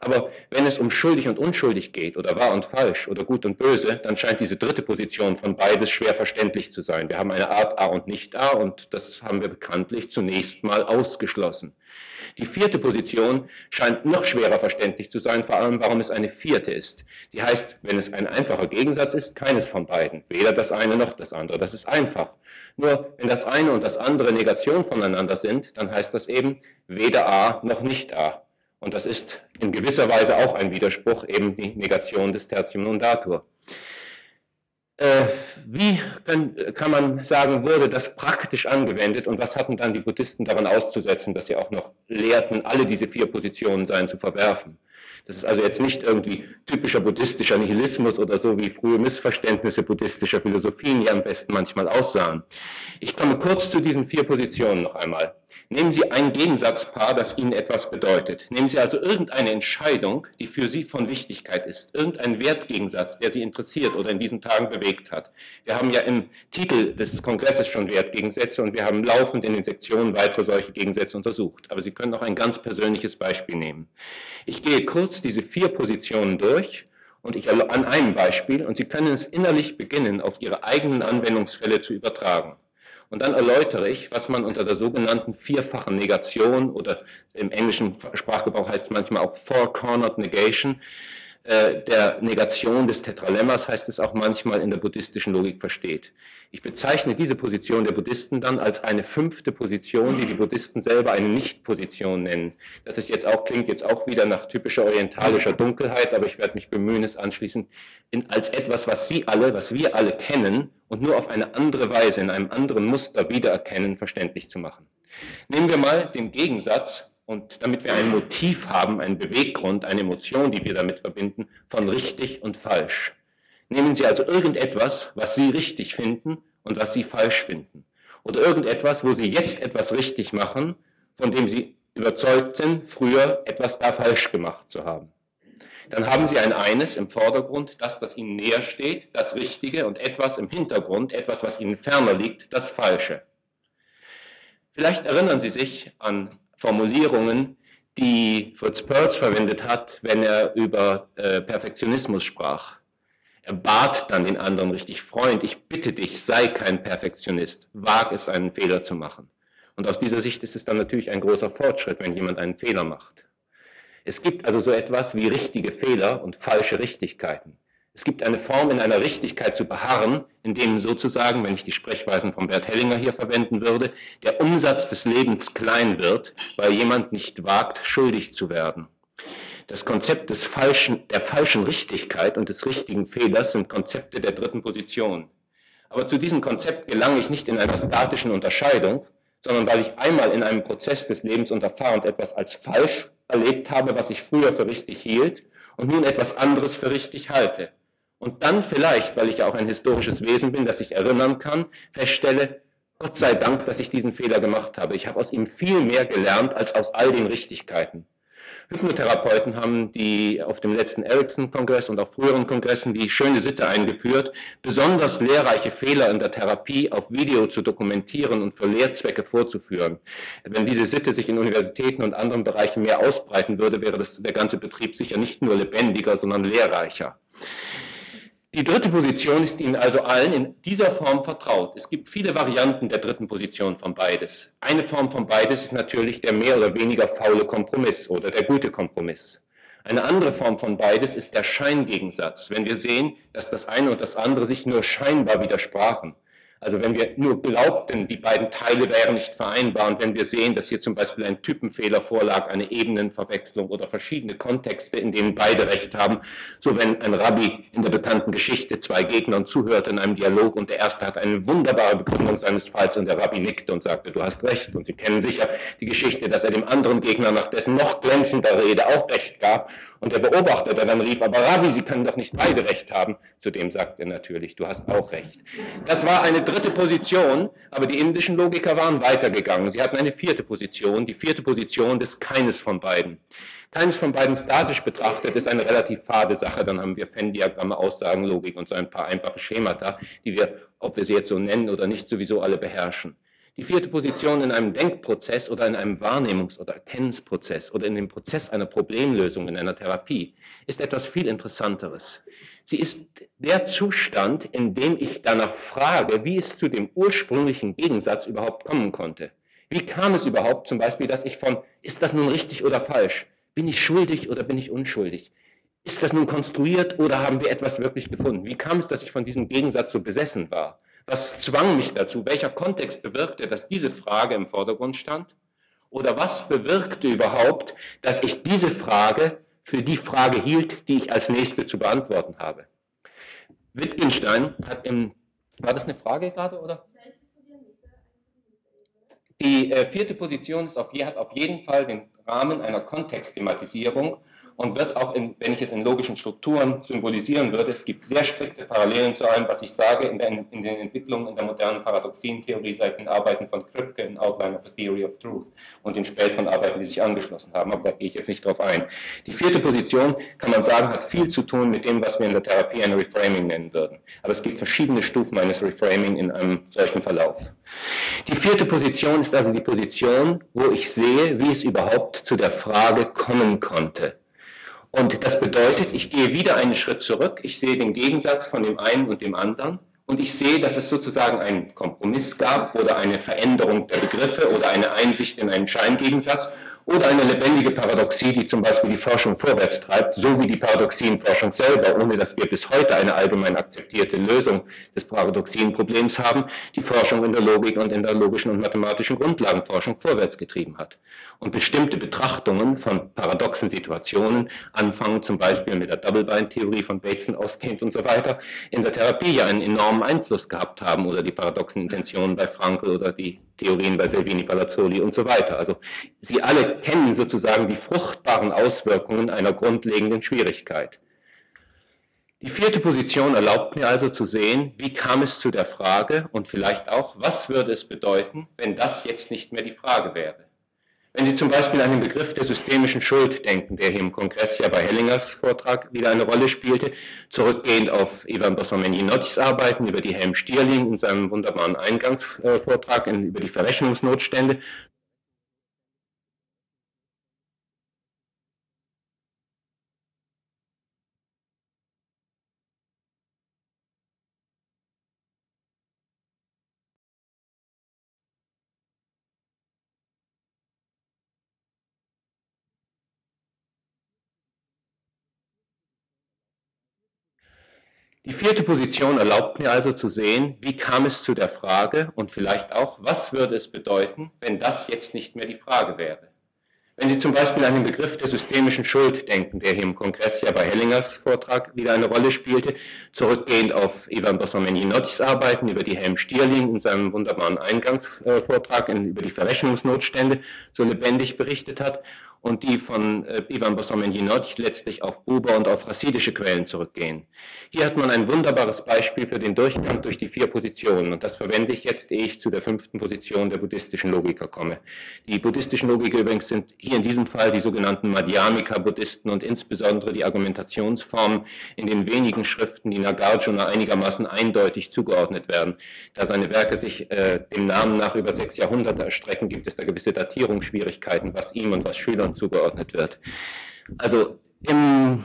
Aber wenn es um schuldig und unschuldig geht oder wahr und falsch oder gut und böse, dann scheint diese dritte Position von beides schwer verständlich zu sein. Wir haben eine Art A und nicht A und das haben wir bekanntlich zunächst mal ausgeschlossen. Die vierte Position scheint noch schwerer verständlich zu sein, vor allem warum es eine vierte ist. Die heißt, wenn es ein einfacher Gegensatz ist, keines von beiden. Weder das eine noch das andere. Das ist einfach. Nur wenn das eine und das andere Negation voneinander sind, dann heißt das eben weder A noch nicht A. Und das ist in gewisser Weise auch ein Widerspruch, eben die Negation des Tertium non datur. Äh, wie kann, kann, man sagen, wurde das praktisch angewendet und was hatten dann die Buddhisten daran auszusetzen, dass sie auch noch lehrten, alle diese vier Positionen seien zu verwerfen? Das ist also jetzt nicht irgendwie typischer buddhistischer Nihilismus oder so, wie frühe Missverständnisse buddhistischer Philosophien ja am besten manchmal aussahen. Ich komme kurz zu diesen vier Positionen noch einmal. Nehmen Sie ein Gegensatzpaar, das Ihnen etwas bedeutet. Nehmen Sie also irgendeine Entscheidung, die für Sie von Wichtigkeit ist. Irgendein Wertgegensatz, der Sie interessiert oder in diesen Tagen bewegt hat. Wir haben ja im Titel des Kongresses schon Wertgegensätze und wir haben laufend in den Sektionen weitere solche Gegensätze untersucht. Aber Sie können auch ein ganz persönliches Beispiel nehmen. Ich gehe kurz diese vier Positionen durch und ich an einem Beispiel und Sie können es innerlich beginnen, auf Ihre eigenen Anwendungsfälle zu übertragen. Und dann erläutere ich, was man unter der sogenannten vierfachen Negation oder im englischen Sprachgebrauch heißt es manchmal auch Four-Cornered Negation, äh, der Negation des Tetralemmas heißt es auch manchmal in der buddhistischen Logik versteht. Ich bezeichne diese Position der Buddhisten dann als eine fünfte Position, die die Buddhisten selber eine Nicht-Position nennen. Das ist jetzt auch, klingt jetzt auch wieder nach typischer orientalischer Dunkelheit, aber ich werde mich bemühen, es anschließend in, als etwas, was Sie alle, was wir alle kennen und nur auf eine andere Weise, in einem anderen Muster wiedererkennen, verständlich zu machen. Nehmen wir mal den Gegensatz und damit wir ein Motiv haben, einen Beweggrund, eine Emotion, die wir damit verbinden, von richtig und falsch. Nehmen Sie also irgendetwas, was Sie richtig finden und was Sie falsch finden. Oder irgendetwas, wo Sie jetzt etwas richtig machen, von dem Sie überzeugt sind, früher etwas da falsch gemacht zu haben. Dann haben Sie ein eines im Vordergrund, das, das Ihnen näher steht, das Richtige, und etwas im Hintergrund, etwas, was Ihnen ferner liegt, das Falsche. Vielleicht erinnern Sie sich an Formulierungen, die Fritz Perls verwendet hat, wenn er über äh, Perfektionismus sprach. Er bat dann den anderen richtig, Freund, ich bitte dich, sei kein Perfektionist, wag es, einen Fehler zu machen. Und aus dieser Sicht ist es dann natürlich ein großer Fortschritt, wenn jemand einen Fehler macht. Es gibt also so etwas wie richtige Fehler und falsche Richtigkeiten. Es gibt eine Form, in einer Richtigkeit zu beharren, in dem sozusagen, wenn ich die Sprechweisen von Bert Hellinger hier verwenden würde, der Umsatz des Lebens klein wird, weil jemand nicht wagt, schuldig zu werden. Das Konzept des falschen, der falschen Richtigkeit und des richtigen Fehlers sind Konzepte der dritten Position. Aber zu diesem Konzept gelange ich nicht in einer statischen Unterscheidung, sondern weil ich einmal in einem Prozess des Lebens und Erfahrens etwas als falsch erlebt habe, was ich früher für richtig hielt und nun etwas anderes für richtig halte und dann vielleicht, weil ich ja auch ein historisches Wesen bin, das ich erinnern kann, feststelle, Gott sei Dank, dass ich diesen Fehler gemacht habe. Ich habe aus ihm viel mehr gelernt als aus all den Richtigkeiten. Hypnotherapeuten haben die auf dem letzten Ericsson-Kongress und auch früheren Kongressen die schöne Sitte eingeführt, besonders lehrreiche Fehler in der Therapie auf Video zu dokumentieren und für Lehrzwecke vorzuführen. Wenn diese Sitte sich in Universitäten und anderen Bereichen mehr ausbreiten würde, wäre das, der ganze Betrieb sicher nicht nur lebendiger, sondern lehrreicher. Die dritte Position ist Ihnen also allen in dieser Form vertraut. Es gibt viele Varianten der dritten Position von beides. Eine Form von beides ist natürlich der mehr oder weniger faule Kompromiss oder der gute Kompromiss. Eine andere Form von beides ist der Scheingegensatz, wenn wir sehen, dass das eine und das andere sich nur scheinbar widersprachen. Also wenn wir nur glaubten, die beiden Teile wären nicht vereinbar und wenn wir sehen, dass hier zum Beispiel ein Typenfehler vorlag, eine Ebenenverwechslung oder verschiedene Kontexte, in denen beide Recht haben, so wenn ein Rabbi in der bekannten Geschichte zwei Gegnern zuhörte in einem Dialog und der erste hat eine wunderbare Begründung seines Falls und der Rabbi nickte und sagte, du hast recht. Und Sie kennen sicher die Geschichte, dass er dem anderen Gegner nach dessen noch glänzender Rede auch Recht gab und der Beobachter, der dann rief, aber Rabbi, Sie können doch nicht beide Recht haben. Zu dem sagt er natürlich, du hast auch Recht. Das war eine dritte Position, aber die indischen Logiker waren weitergegangen. Sie hatten eine vierte Position, die vierte Position des keines von beiden. Keines von beiden statisch betrachtet ist eine relativ fade Sache. Dann haben wir Venn-Diagramme, Aussagenlogik und so ein paar einfache Schemata, die wir, ob wir sie jetzt so nennen oder nicht, sowieso alle beherrschen. Die vierte Position in einem Denkprozess oder in einem Wahrnehmungs- oder Erkennensprozess oder in dem Prozess einer Problemlösung in einer Therapie ist etwas viel Interessanteres. Sie ist der Zustand, in dem ich danach frage, wie es zu dem ursprünglichen Gegensatz überhaupt kommen konnte. Wie kam es überhaupt zum Beispiel, dass ich von, ist das nun richtig oder falsch? Bin ich schuldig oder bin ich unschuldig? Ist das nun konstruiert oder haben wir etwas wirklich gefunden? Wie kam es, dass ich von diesem Gegensatz so besessen war? Was zwang mich dazu? Welcher Kontext bewirkte, dass diese Frage im Vordergrund stand? Oder was bewirkte überhaupt, dass ich diese Frage für die Frage hielt, die ich als nächste zu beantworten habe? Wittgenstein hat im, war das eine Frage gerade, oder? Die äh, vierte Position ist auf, hat auf jeden Fall den Rahmen einer Kontextthematisierung und wird auch, in, wenn ich es in logischen Strukturen symbolisieren würde, es gibt sehr strikte Parallelen zu allem, was ich sage in, der, in den Entwicklungen in der modernen Paradoxientheorie seit den Arbeiten von Kripke in Outline of the Theory of Truth und den späteren Arbeiten, die sich angeschlossen haben, aber da gehe ich jetzt nicht drauf ein. Die vierte Position, kann man sagen, hat viel zu tun mit dem, was wir in der Therapie ein Reframing nennen würden. Aber es gibt verschiedene Stufen eines Reframing in einem solchen Verlauf. Die vierte Position ist also die Position, wo ich sehe, wie es überhaupt zu der Frage kommen konnte. Und das bedeutet, ich gehe wieder einen Schritt zurück, ich sehe den Gegensatz von dem einen und dem anderen. Und ich sehe, dass es sozusagen einen Kompromiss gab oder eine Veränderung der Begriffe oder eine Einsicht in einen Scheingegensatz oder eine lebendige Paradoxie, die zum Beispiel die Forschung vorwärts treibt, so wie die Paradoxienforschung selber, ohne dass wir bis heute eine allgemein akzeptierte Lösung des Paradoxienproblems haben, die Forschung in der Logik und in der logischen und mathematischen Grundlagenforschung vorwärts getrieben hat. Und bestimmte Betrachtungen von paradoxen Situationen, anfangen zum Beispiel mit der Double-Bind-Theorie von Bateson ausgehend und so weiter, in der Therapie ja einen enormen Einfluss gehabt haben oder die paradoxen Intentionen bei Frankl oder die Theorien bei Salvini, Palazzoli und so weiter. Also sie alle kennen sozusagen die fruchtbaren Auswirkungen einer grundlegenden Schwierigkeit. Die vierte Position erlaubt mir also zu sehen, wie kam es zu der Frage und vielleicht auch, was würde es bedeuten, wenn das jetzt nicht mehr die Frage wäre. Wenn Sie zum Beispiel an den Begriff der systemischen Schuld denken, der hier im Kongress ja bei Hellingers Vortrag wieder eine Rolle spielte, zurückgehend auf Ivan Bosomeninotis Arbeiten über die Helm-Stierlin in seinem wunderbaren Eingangsvortrag über die Verrechnungsnotstände, Die vierte Position erlaubt mir also zu sehen, wie kam es zu der Frage und vielleicht auch, was würde es bedeuten, wenn das jetzt nicht mehr die Frage wäre. Wenn Sie zum Beispiel an den Begriff der systemischen Schuld denken, der hier im Kongress ja bei Hellingers Vortrag wieder eine Rolle spielte, zurückgehend auf Ivan Bosomeninotis Arbeiten über die Helm-Stierlin in seinem wunderbaren Eingangsvortrag über die Verrechnungsnotstände so lebendig berichtet hat und die von äh, Ivan Bosomendinot letztlich auf Buber und auf rassidische Quellen zurückgehen. Hier hat man ein wunderbares Beispiel für den Durchgang durch die vier Positionen und das verwende ich jetzt, ehe ich zu der fünften Position der buddhistischen Logiker komme. Die buddhistischen Logiker übrigens sind hier in diesem Fall die sogenannten Madhyamika-Buddhisten und insbesondere die Argumentationsformen in den wenigen Schriften, die Nagarjuna einigermaßen eindeutig zugeordnet werden. Da seine Werke sich äh, dem Namen nach über sechs Jahrhunderte erstrecken, gibt es da gewisse Datierungsschwierigkeiten, was ihm und was Schülern Religion zugeordnet wird. Also im,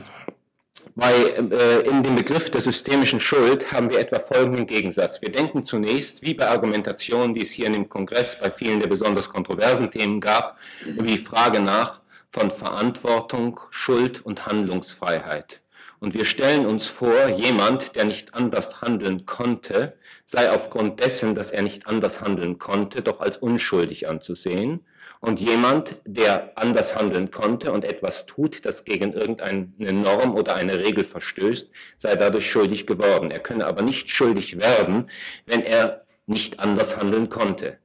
bei, äh, in dem Begriff der systemischen Schuld haben wir etwa folgenden Gegensatz. Wir denken zunächst, wie bei Argumentationen, die es hier in dem Kongress bei vielen der besonders kontroversen Themen gab, über die Frage nach von Verantwortung, Schuld und Handlungsfreiheit. Und wir stellen uns vor, jemand, der nicht anders handeln konnte, sei aufgrund dessen, dass er nicht anders handeln konnte, doch als unschuldig anzusehen und jemand, der anders handeln konnte und etwas tut, das gegen irgendeine Norm oder eine Regel verstößt, sei dadurch schuldig geworden. Er könne aber nicht schuldig werden, wenn er nicht anders handeln konnte.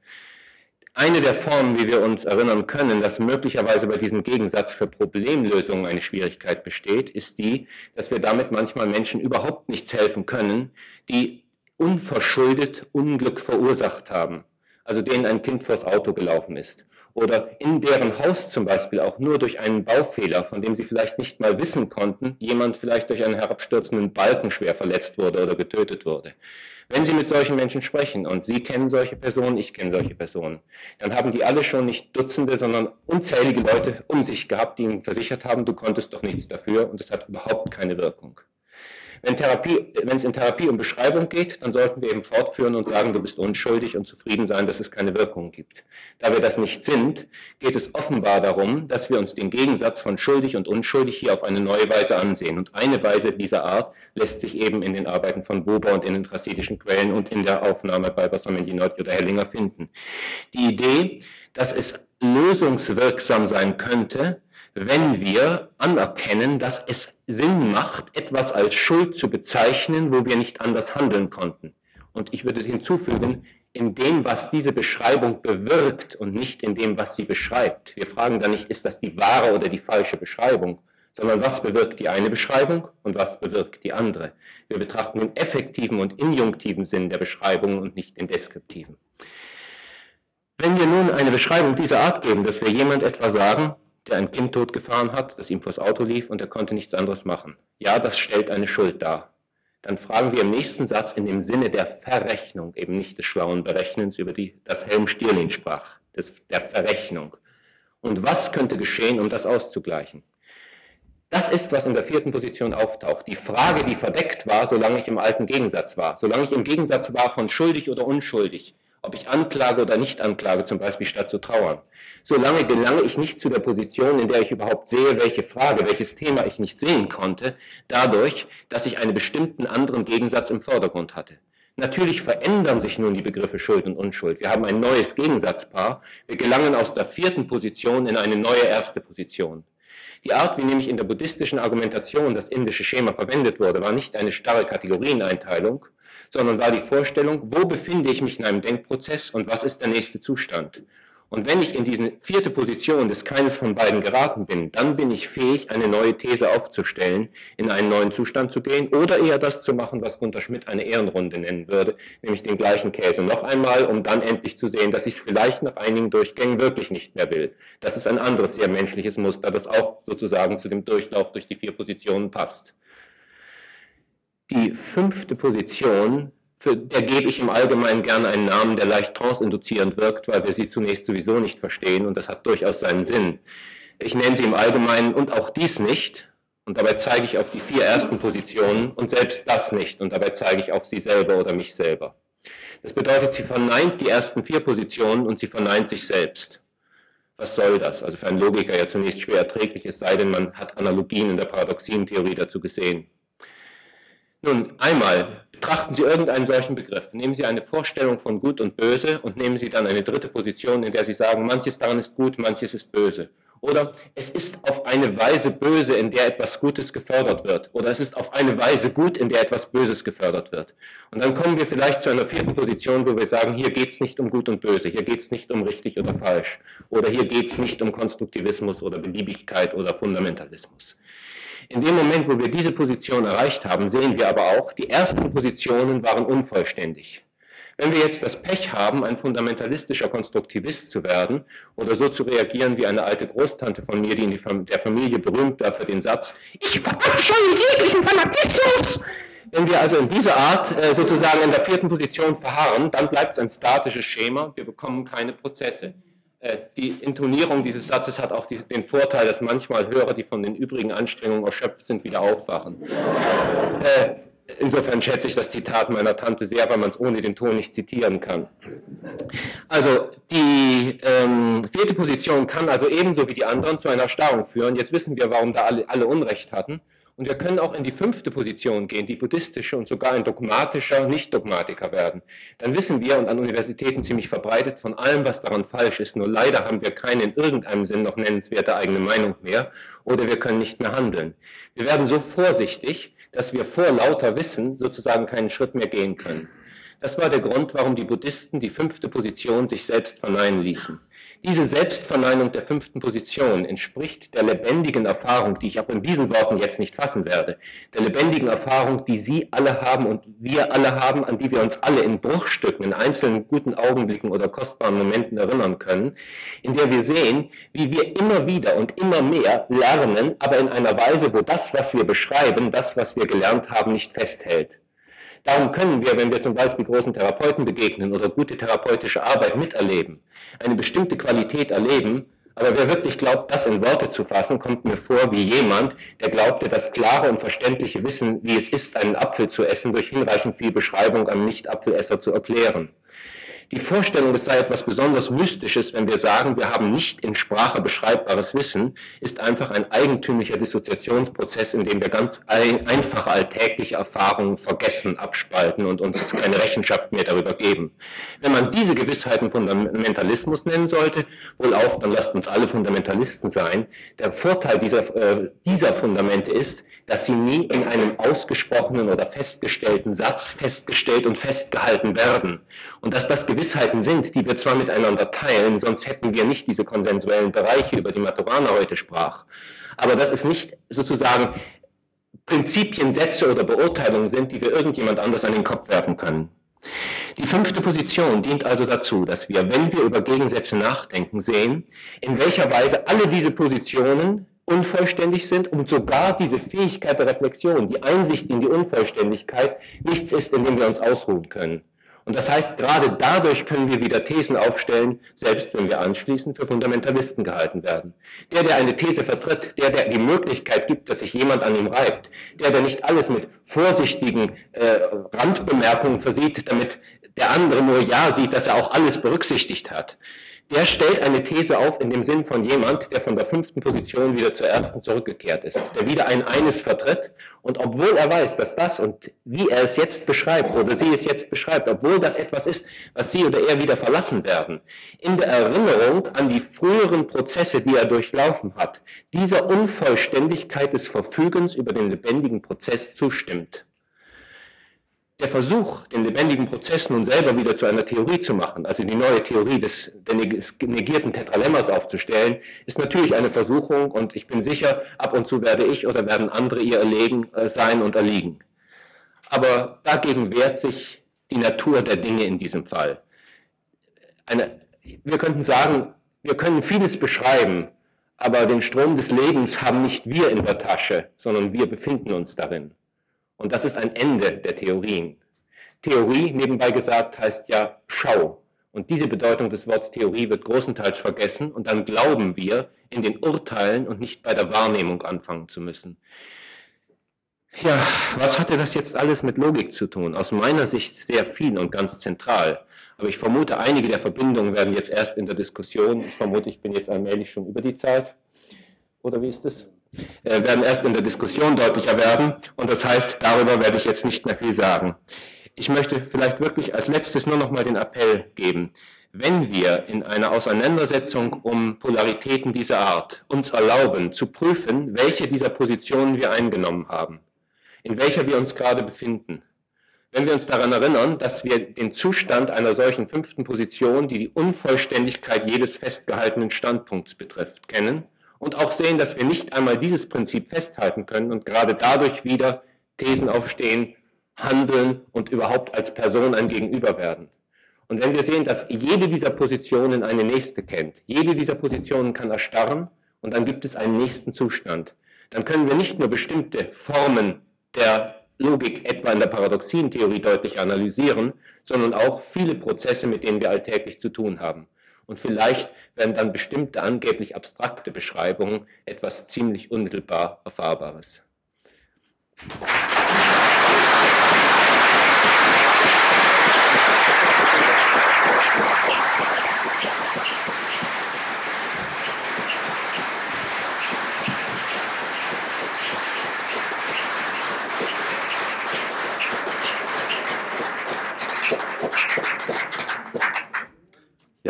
Eine der Formen, wie wir uns erinnern können, dass möglicherweise bei diesem Gegensatz für Problemlösungen eine Schwierigkeit besteht, ist die, dass wir damit manchmal Menschen überhaupt nichts helfen können, die unverschuldet Unglück verursacht haben, also denen ein Kind vors Auto gelaufen ist oder in deren Haus zum Beispiel auch nur durch einen Baufehler, von dem sie vielleicht nicht mal wissen konnten, jemand vielleicht durch einen herabstürzenden Balken schwer verletzt wurde oder getötet wurde. Wenn Sie mit solchen Menschen sprechen und Sie kennen solche Personen, ich kenne solche Personen, dann haben die alle schon nicht Dutzende, sondern unzählige Leute um sich gehabt, die ihnen versichert haben, du konntest doch nichts dafür und es hat überhaupt keine Wirkung. Wenn, Therapie, wenn es in Therapie um Beschreibung geht, dann sollten wir eben fortführen und sagen, du bist unschuldig und zufrieden sein, dass es keine Wirkung gibt. Da wir das nicht sind, geht es offenbar darum, dass wir uns den Gegensatz von schuldig und unschuldig hier auf eine neue Weise ansehen. Und eine Weise dieser Art lässt sich eben in den Arbeiten von Buber und in den chassidischen Quellen und in der Aufnahme bei Basamendi-Nord oder Hellinger finden. Die Idee, dass es lösungswirksam sein könnte, wenn wir anerkennen, dass es Sinn macht, etwas als Schuld zu bezeichnen, wo wir nicht anders handeln konnten. Und ich würde hinzufügen, in dem, was diese Beschreibung bewirkt und nicht in dem, was sie beschreibt. Wir fragen dann nicht, ist das die wahre oder die falsche Beschreibung, sondern was bewirkt die eine Beschreibung und was bewirkt die andere. Wir betrachten den effektiven und injunktiven Sinn der Beschreibung und nicht den deskriptiven. Wenn wir nun eine Beschreibung dieser Art geben, dass wir jemand etwa sagen, der ein Kind totgefahren hat, das ihm vors Auto lief und er konnte nichts anderes machen. Ja, das stellt eine Schuld dar. Dann fragen wir im nächsten Satz in dem Sinne der Verrechnung, eben nicht des schlauen Berechnens, über die das Helm Stierlin sprach, des, der Verrechnung. Und was könnte geschehen, um das auszugleichen? Das ist, was in der vierten Position auftaucht. Die Frage, die verdeckt war, solange ich im alten Gegensatz war. Solange ich im Gegensatz war von schuldig oder unschuldig ob ich anklage oder nicht anklage, zum Beispiel statt zu trauern. Solange gelange ich nicht zu der Position, in der ich überhaupt sehe, welche Frage, welches Thema ich nicht sehen konnte, dadurch, dass ich einen bestimmten anderen Gegensatz im Vordergrund hatte. Natürlich verändern sich nun die Begriffe Schuld und Unschuld. Wir haben ein neues Gegensatzpaar. Wir gelangen aus der vierten Position in eine neue erste Position. Die Art, wie nämlich in der buddhistischen Argumentation das indische Schema verwendet wurde, war nicht eine starre Kategorieneinteilung, sondern war die Vorstellung, wo befinde ich mich in einem Denkprozess und was ist der nächste Zustand. Und wenn ich in diese vierte Position des keines von beiden geraten bin, dann bin ich fähig, eine neue These aufzustellen, in einen neuen Zustand zu gehen oder eher das zu machen, was Gunter Schmidt eine Ehrenrunde nennen würde, nämlich den gleichen Käse noch einmal, um dann endlich zu sehen, dass ich es vielleicht nach einigen Durchgängen wirklich nicht mehr will. Das ist ein anderes sehr menschliches Muster, das auch sozusagen zu dem Durchlauf durch die vier Positionen passt. Die fünfte Position für, der gebe ich im Allgemeinen gerne einen Namen, der leicht trance-induzierend wirkt, weil wir sie zunächst sowieso nicht verstehen und das hat durchaus seinen Sinn. Ich nenne sie im Allgemeinen und auch dies nicht und dabei zeige ich auf die vier ersten Positionen und selbst das nicht und dabei zeige ich auf sie selber oder mich selber. Das bedeutet, sie verneint die ersten vier Positionen und sie verneint sich selbst. Was soll das? Also für einen Logiker ja zunächst schwer erträglich, es sei denn, man hat Analogien in der Paradoxientheorie dazu gesehen. Nun, einmal betrachten Sie irgendeinen solchen Begriff. Nehmen Sie eine Vorstellung von Gut und Böse und nehmen Sie dann eine dritte Position, in der Sie sagen, manches daran ist gut, manches ist böse. Oder es ist auf eine Weise böse, in der etwas Gutes gefördert wird. Oder es ist auf eine Weise gut, in der etwas Böses gefördert wird. Und dann kommen wir vielleicht zu einer vierten Position, wo wir sagen, hier geht es nicht um Gut und Böse, hier geht es nicht um richtig oder falsch. Oder hier geht es nicht um Konstruktivismus oder Beliebigkeit oder Fundamentalismus. In dem Moment, wo wir diese Position erreicht haben, sehen wir aber auch, die ersten Positionen waren unvollständig. Wenn wir jetzt das Pech haben, ein fundamentalistischer Konstruktivist zu werden oder so zu reagieren wie eine alte Großtante von mir, die in Fam der Familie berühmt war für den Satz, ich verabscheue jeglichen Fanatismus, wenn wir also in dieser Art äh, sozusagen in der vierten Position verharren, dann bleibt es ein statisches Schema, wir bekommen keine Prozesse. Äh, die Intonierung dieses Satzes hat auch die, den Vorteil, dass manchmal Hörer, die von den übrigen Anstrengungen erschöpft sind, wieder aufwachen. Äh, insofern schätze ich das Zitat meiner Tante sehr, weil man es ohne den Ton nicht zitieren kann. Also die ähm, vierte Position kann also ebenso wie die anderen zu einer Erstarrung führen. Jetzt wissen wir, warum da alle, alle Unrecht hatten. Und wir können auch in die fünfte Position gehen, die buddhistische und sogar ein dogmatischer Nicht-Dogmatiker werden. Dann wissen wir, und an Universitäten ziemlich verbreitet, von allem, was daran falsch ist. Nur leider haben wir keine in irgendeinem Sinn noch nennenswerte eigene Meinung mehr oder wir können nicht mehr handeln. Wir werden so vorsichtig, dass wir vor lauter Wissen sozusagen keinen Schritt mehr gehen können. Das war der Grund, warum die Buddhisten die fünfte Position sich selbst verneinen ließen. Diese Selbstverneinung der fünften Position entspricht der lebendigen Erfahrung, die ich auch in diesen Worten jetzt nicht fassen werde, der lebendigen Erfahrung, die Sie alle haben und wir alle haben, an die wir uns alle in Bruchstücken, in einzelnen guten Augenblicken oder kostbaren Momenten erinnern können, in der wir sehen, wie wir immer wieder und immer mehr lernen, aber in einer Weise, wo das, was wir beschreiben, das, was wir gelernt haben, nicht festhält. Darum können wir, wenn wir zum Beispiel großen Therapeuten begegnen oder gute therapeutische Arbeit miterleben, eine bestimmte Qualität erleben, aber wer wirklich glaubt, das in Worte zu fassen, kommt mir vor wie jemand, der glaubte, das klare und verständliche Wissen, wie es ist, einen Apfel zu essen, durch hinreichend viel Beschreibung am Nicht-Apfelesser zu erklären. Die Vorstellung, es sei etwas besonders Mystisches, wenn wir sagen, wir haben nicht in Sprache beschreibbares Wissen, ist einfach ein eigentümlicher Dissoziationsprozess, in dem wir ganz ein, einfache alltägliche Erfahrungen vergessen, abspalten und uns keine Rechenschaft mehr darüber geben. Wenn man diese Gewissheiten Fundamentalismus nennen sollte, wohl auf, dann lasst uns alle Fundamentalisten sein. Der Vorteil dieser, äh, dieser Fundamente ist, dass sie nie in einem ausgesprochenen oder festgestellten Satz festgestellt und festgehalten werden. Und dass das Gewissheiten sind, die wir zwar miteinander teilen, sonst hätten wir nicht diese konsensuellen Bereiche, über die Maturana heute sprach. Aber dass es nicht sozusagen Prinzipien, Sätze oder Beurteilungen sind, die wir irgendjemand anders an den Kopf werfen können. Die fünfte Position dient also dazu, dass wir, wenn wir über Gegensätze nachdenken, sehen, in welcher Weise alle diese Positionen unvollständig sind und sogar diese Fähigkeit der Reflexion, die Einsicht in die Unvollständigkeit nichts ist, in dem wir uns ausruhen können. Und das heißt, gerade dadurch können wir wieder Thesen aufstellen, selbst wenn wir anschließend für Fundamentalisten gehalten werden. Der, der eine These vertritt, der, der die Möglichkeit gibt, dass sich jemand an ihm reibt, der, der nicht alles mit vorsichtigen äh, Randbemerkungen versieht, damit der andere nur ja sieht, dass er auch alles berücksichtigt hat, der stellt eine These auf in dem Sinn von jemand, der von der fünften Position wieder zur ersten zurückgekehrt ist, der wieder ein Eines vertritt und obwohl er weiß, dass das und wie er es jetzt beschreibt oder sie es jetzt beschreibt, obwohl das etwas ist, was sie oder er wieder verlassen werden, in der Erinnerung an die früheren Prozesse, die er durchlaufen hat, dieser Unvollständigkeit des Verfügens über den lebendigen Prozess zustimmt. Der Versuch, den lebendigen Prozess nun selber wieder zu einer Theorie zu machen, also die neue Theorie des, des negierten Tetralemmas aufzustellen, ist natürlich eine Versuchung und ich bin sicher, ab und zu werde ich oder werden andere ihr erlegen äh, sein und erliegen. Aber dagegen wehrt sich die Natur der Dinge in diesem Fall. Eine, wir könnten sagen, wir können vieles beschreiben, aber den Strom des Lebens haben nicht wir in der Tasche, sondern wir befinden uns darin. Und das ist ein Ende der Theorien. Theorie, nebenbei gesagt, heißt ja Schau. Und diese Bedeutung des Wortes Theorie wird großenteils vergessen und dann glauben wir, in den Urteilen und nicht bei der Wahrnehmung anfangen zu müssen. Ja, was hatte das jetzt alles mit Logik zu tun? Aus meiner Sicht sehr viel und ganz zentral. Aber ich vermute, einige der Verbindungen werden jetzt erst in der Diskussion, ich vermute, ich bin jetzt allmählich schon über die Zeit. Oder wie ist das? Äh, werden erst in der Diskussion deutlicher werden. Und das heißt, darüber werde ich jetzt nicht mehr viel sagen. Ich möchte vielleicht wirklich als letztes nur noch mal den Appell geben. Wenn wir in einer Auseinandersetzung um Polaritäten dieser Art uns erlauben, zu prüfen, welche dieser Positionen wir eingenommen haben, in welcher wir uns gerade befinden, wenn wir uns daran erinnern, dass wir den Zustand einer solchen fünften Position, die die Unvollständigkeit jedes festgehaltenen Standpunkts betrifft, kennen, und auch sehen, dass wir nicht einmal dieses Prinzip festhalten können und gerade dadurch wieder Thesen aufstehen, handeln und überhaupt als Person ein Gegenüber werden. Und wenn wir sehen, dass jede dieser Positionen eine nächste kennt, jede dieser Positionen kann erstarren und dann gibt es einen nächsten Zustand, dann können wir nicht nur bestimmte Formen der Logik etwa in der Paradoxientheorie deutlich analysieren, sondern auch viele Prozesse, mit denen wir alltäglich zu tun haben. Und vielleicht werden dann bestimmte angeblich abstrakte Beschreibungen etwas ziemlich unmittelbar Erfahrbares.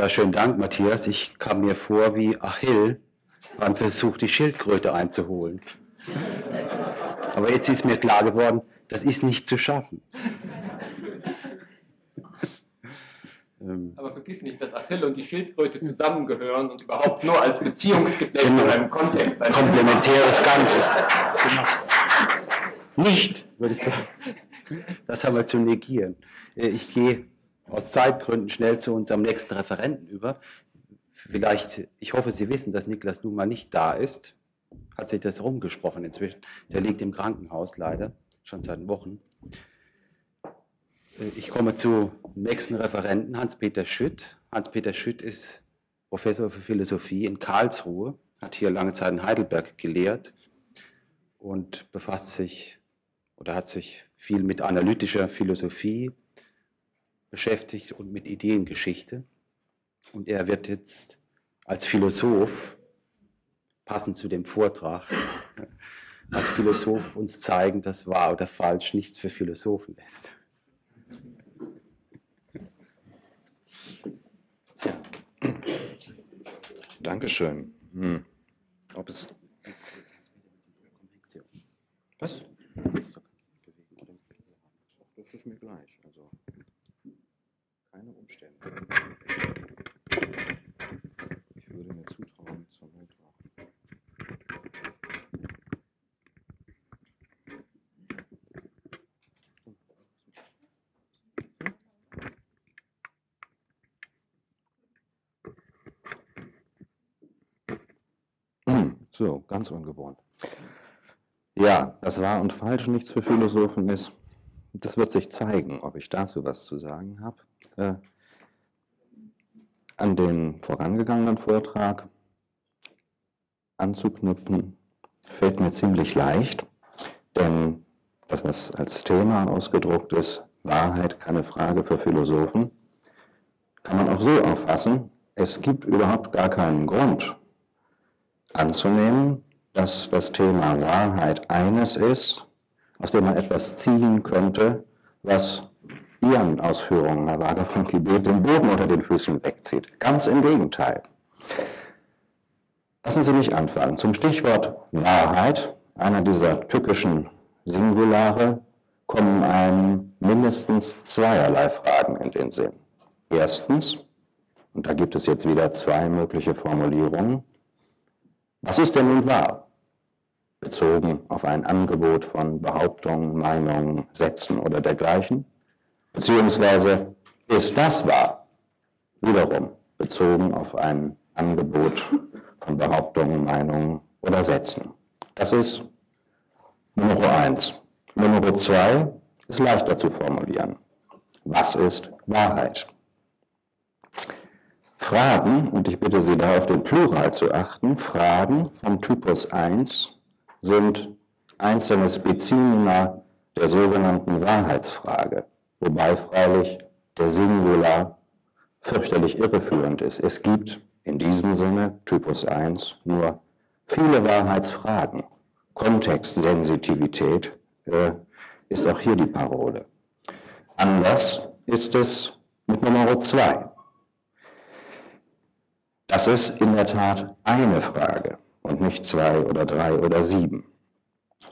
Ja, schönen Dank, Matthias. Ich kam mir vor wie Achill beim Versuch, die Schildkröte einzuholen. Aber jetzt ist mir klar geworden, das ist nicht zu schaffen. Ähm. Aber vergiss nicht, dass Achill und die Schildkröte zusammengehören und überhaupt nur als Beziehungsgeflecht genau. in einem Kontext. Ein Komplementäres Ganzes. Nicht, würde ich sagen. Das haben wir zu negieren. Äh, ich gehe aus Zeitgründen schnell zu unserem nächsten Referenten über. Vielleicht, ich hoffe, Sie wissen, dass Niklas nun mal nicht da ist. Hat sich das rumgesprochen inzwischen. Der liegt im Krankenhaus leider, schon seit Wochen. Ich komme zum nächsten Referenten, Hans-Peter Schütt. Hans-Peter Schütt ist Professor für Philosophie in Karlsruhe, hat hier lange Zeit in Heidelberg gelehrt und befasst sich oder hat sich viel mit analytischer Philosophie, beschäftigt und mit Ideengeschichte. Und er wird jetzt als Philosoph, passend zu dem Vortrag, als Philosoph uns zeigen, dass wahr oder falsch nichts für Philosophen ist. Dankeschön. Hm. Ob es Was? Das ist mir gleich. Umstände. Ich würde mir zutrauen, zur Not So, ganz ungewohnt. Ja, das Wahr und Falsch nichts für Philosophen ist, das wird sich zeigen, ob ich dazu was zu sagen habe äh, an den vorangegangenen Vortrag anzuknüpfen, fällt mir ziemlich leicht, denn das, was als Thema ausgedruckt ist, Wahrheit keine Frage für Philosophen, kann man auch so auffassen, es gibt überhaupt gar keinen Grund anzunehmen, dass das Thema Wahrheit eines ist, aus dem man etwas ziehen könnte, was Ihren Ausführungen, Herr Wager von Kibet, den Boden unter den Füßen wegzieht. Ganz im Gegenteil. Lassen Sie mich anfangen. Zum Stichwort Wahrheit, einer dieser tückischen Singulare, kommen einem mindestens zweierlei Fragen in den Sinn. Erstens, und da gibt es jetzt wieder zwei mögliche Formulierungen, was ist denn nun wahr? Bezogen auf ein Angebot von Behauptungen, Meinungen, Sätzen oder dergleichen. Beziehungsweise, ist das wahr? Wiederum bezogen auf ein Angebot von Behauptungen, Meinungen oder Sätzen. Das ist Nummer eins. Nummer zwei ist leichter zu formulieren. Was ist Wahrheit? Fragen, und ich bitte Sie da auf den Plural zu achten, Fragen vom Typus 1 sind einzelne Spezimina der sogenannten Wahrheitsfrage, wobei freilich der Singular fürchterlich irreführend ist. Es gibt in diesem Sinne, Typus 1, nur viele Wahrheitsfragen. Kontextsensitivität äh, ist auch hier die Parole. Anders ist es mit Nummer 2. Das ist in der Tat eine Frage und nicht zwei oder drei oder sieben.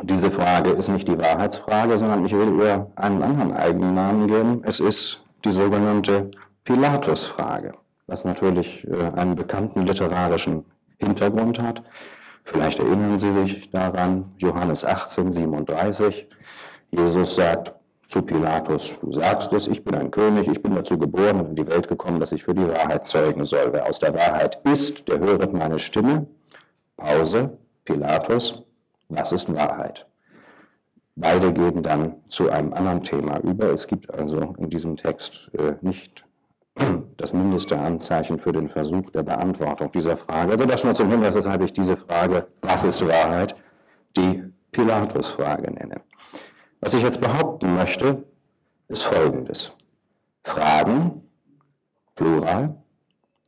Diese Frage ist nicht die Wahrheitsfrage, sondern ich will ihr einen anderen Eigennamen geben. Es ist die sogenannte Pilatus-Frage, was natürlich äh, einen bekannten literarischen Hintergrund hat. Vielleicht erinnern Sie sich daran, Johannes 18, 37. Jesus sagt zu Pilatus, du sagst es, ich bin ein König, ich bin dazu geboren und in die Welt gekommen, dass ich für die Wahrheit zeugen soll. Wer aus der Wahrheit ist, der höret meine Stimme. Pause, Pilatus, was ist Wahrheit? Beide gehen dann zu einem anderen Thema über. Es gibt also in diesem Text äh, nicht das mindeste Anzeichen für den Versuch der Beantwortung dieser Frage. Also das nur zum Hinweis, weshalb ich diese Frage, was ist Wahrheit, die Pilatus-Frage nenne. Was ich jetzt behaupten möchte, ist Folgendes. Fragen, Plural,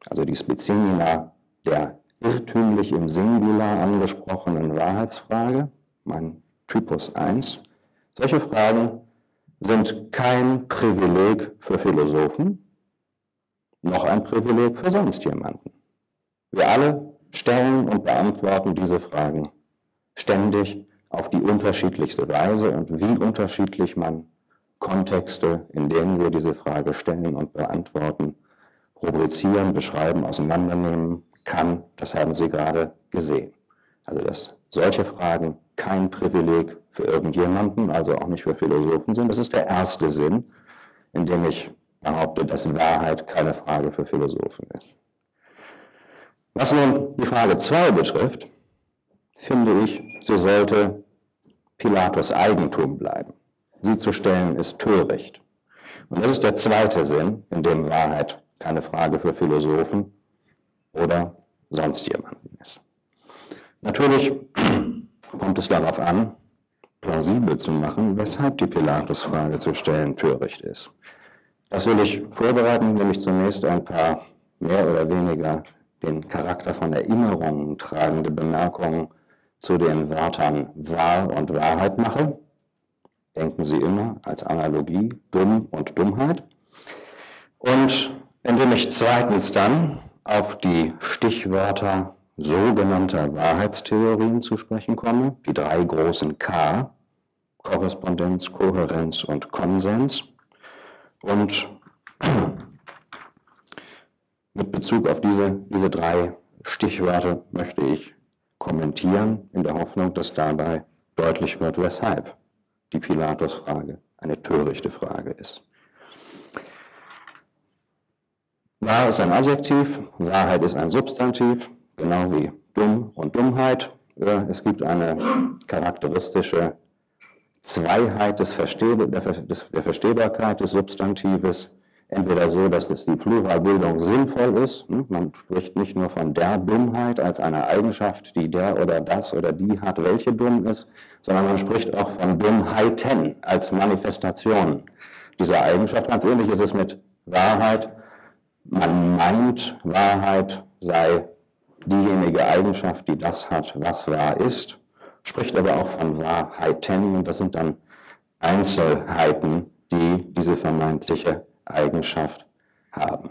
also die Spezimina der irrtümlich im Singular angesprochenen Wahrheitsfrage, mein Typus 1, solche Fragen sind kein Privileg für Philosophen, noch ein Privileg für sonst jemanden. Wir alle stellen und beantworten diese Fragen ständig auf die unterschiedlichste Weise und wie unterschiedlich man Kontexte, in denen wir diese Frage stellen und beantworten, rubrizieren, beschreiben, auseinandernehmen kann, das haben Sie gerade gesehen. Also dass solche Fragen kein Privileg für irgendjemanden, also auch nicht für Philosophen sind. Das ist der erste Sinn, in dem ich behaupte, dass Wahrheit keine Frage für Philosophen ist. Was nun die Frage 2 betrifft, finde ich, sie sollte Pilatus Eigentum bleiben. Sie zu stellen ist töricht. Und das ist der zweite Sinn, in dem Wahrheit keine Frage für Philosophen oder sonst jemanden ist. Natürlich kommt es darauf an, plausibel zu machen, weshalb die Pilatus-Frage zu stellen töricht ist. Das will ich vorbereiten, indem ich zunächst ein paar mehr oder weniger den Charakter von Erinnerungen tragende Bemerkungen zu den Wörtern wahr und Wahrheit mache. Denken Sie immer als Analogie dumm und Dummheit. Und indem ich zweitens dann auf die Stichwörter sogenannter Wahrheitstheorien zu sprechen komme, die drei großen K, Korrespondenz, Kohärenz und Konsens, und mit Bezug auf diese, diese drei Stichwörter möchte ich kommentieren, in der Hoffnung, dass dabei deutlich wird, weshalb die Pilatus-Frage eine törichte Frage ist. Wahr ist ein Adjektiv, Wahrheit ist ein Substantiv, genau wie dumm und Dummheit. Es gibt eine charakteristische Zweiheit des Versteh der, der Verstehbarkeit des Substantives, entweder so, dass das die Pluralbildung sinnvoll ist. Hm? Man spricht nicht nur von der Dummheit als einer Eigenschaft, die der oder das oder die hat, welche dumm ist, sondern man spricht auch von Dummheiten als Manifestation dieser Eigenschaft. Ganz ähnlich ist es mit Wahrheit. Man meint, Wahrheit sei diejenige Eigenschaft, die das hat, was wahr ist spricht aber auch von Wahrheiten und das sind dann Einzelheiten, die diese vermeintliche Eigenschaft haben.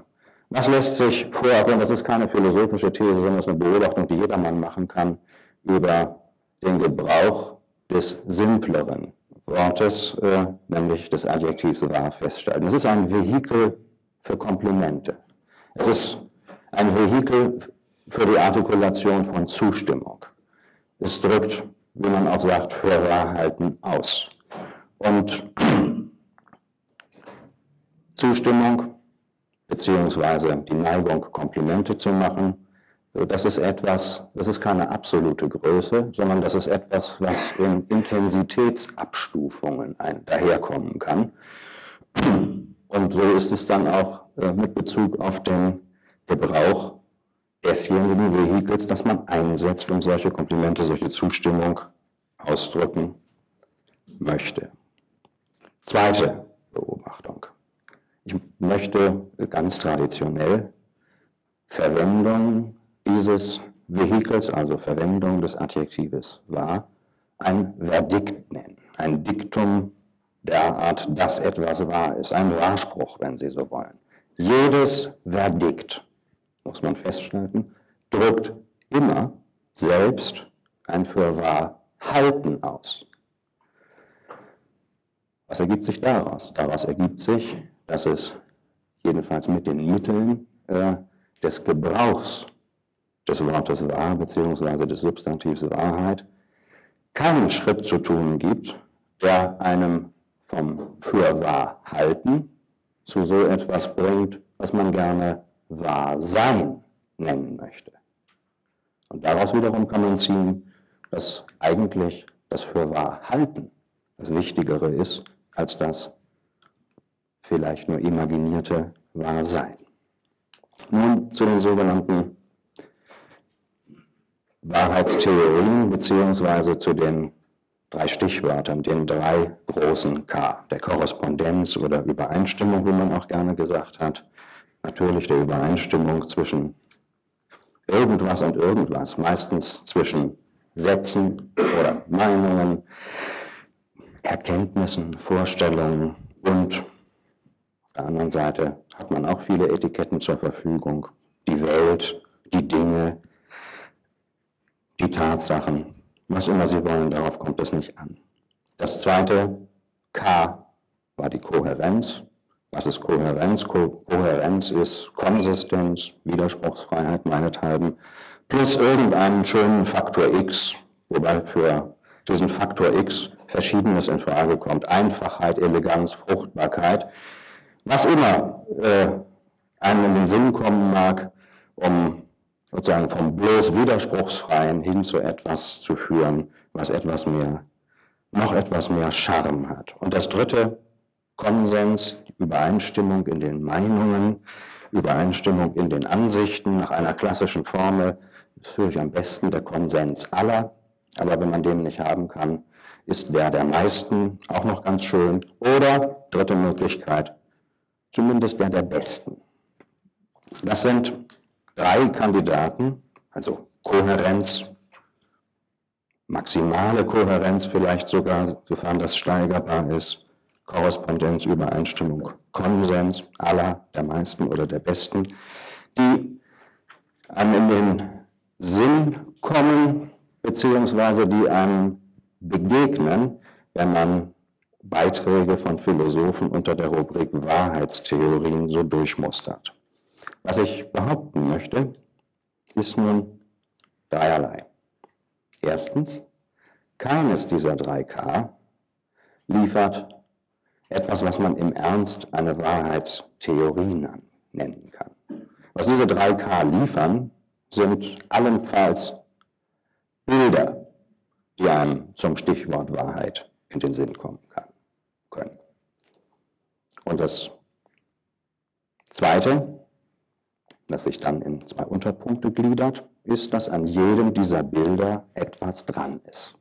Was lässt sich vorab, und das ist keine philosophische These, sondern das ist eine Beobachtung, die jedermann machen kann, über den Gebrauch des Simpleren, Wortes, äh, nämlich des Adjektivs wahr, feststellen. Es ist ein Vehikel für Komplimente. Es ist ein Vehikel für die Artikulation von Zustimmung. Es drückt, wie man auch sagt, für Wahrheiten aus. Und Zustimmung beziehungsweise die Neigung, Komplimente zu machen, das ist etwas, das ist keine absolute Größe, sondern das ist etwas, was in Intensitätsabstufungen ein, daherkommen kann. Und so ist es dann auch äh, mit Bezug auf den Gebrauch desjenigen Vehikels, das man einsetzt, um solche Komplimente, solche Zustimmung ausdrücken möchte. Zweite Beobachtung. Ich möchte ganz traditionell Verwendung dieses Vehikels, also Verwendung des Adjektives war, ein Verdikt nennen, ein Diktum der Art, dass etwas wahr ist, ein Wahrspruch, wenn Sie so wollen. Jedes Verdikt, muss man feststellen, drückt immer selbst ein für wahr halten aus. Was ergibt sich daraus? Daraus ergibt sich, dass es jedenfalls mit den Mitteln äh, des Gebrauchs des Wortes wahr bzw. des Substantivs Wahrheit keinen Schritt zu tun gibt, der einem vom für wahr halten zu so etwas bringt, was man gerne wahr sein nennen möchte. Und daraus wiederum kann man ziehen, dass eigentlich das für wahr halten das Wichtigere ist als das vielleicht nur imaginierte Wahrsein. Nun zu den sogenannten Wahrheitstheorien beziehungsweise zu den drei Stichwörtern, den drei großen K, der Korrespondenz oder Übereinstimmung, wie man auch gerne gesagt hat. Natürlich der Übereinstimmung zwischen irgendwas und irgendwas, meistens zwischen Sätzen oder Meinungen, Erkenntnissen, Vorstellungen und auf der anderen Seite hat man auch viele Etiketten zur Verfügung. Die Welt, die Dinge, die Tatsachen, was immer Sie wollen, darauf kommt es nicht an. Das zweite K war die Kohärenz. Was ist Kohärenz? Ko Kohärenz ist Konsistenz, Widerspruchsfreiheit meinethalben, plus irgendeinen schönen Faktor X, wobei für diesen Faktor X Verschiedenes in Frage kommt. Einfachheit, Eleganz, Fruchtbarkeit, was immer äh, einem in den Sinn kommen mag, um sozusagen vom bloß Widerspruchsfreien hin zu etwas zu führen, was etwas mehr, noch etwas mehr Charme hat. Und das dritte, Konsens, Übereinstimmung in den Meinungen, Übereinstimmung in den Ansichten nach einer klassischen Formel, ist natürlich am besten der Konsens aller, aber wenn man den nicht haben kann, ist der der meisten auch noch ganz schön. Oder, dritte Möglichkeit, zumindest der der besten. Das sind drei Kandidaten, also Kohärenz, maximale Kohärenz vielleicht sogar, sofern das steigerbar ist, Korrespondenz, Übereinstimmung, Konsens aller, der meisten oder der besten, die einem in den Sinn kommen, beziehungsweise die einem begegnen, wenn man Beiträge von Philosophen unter der Rubrik Wahrheitstheorien so durchmustert. Was ich behaupten möchte, ist nun dreierlei. Erstens, keines dieser drei K liefert etwas, was man im Ernst eine Wahrheitstheorie nennen kann. Was diese drei K liefern, sind allenfalls Bilder, die einem zum Stichwort Wahrheit in den Sinn kommen kann, können. Und das Zweite, das sich dann in zwei Unterpunkte gliedert, ist, dass an jedem dieser Bilder etwas dran ist.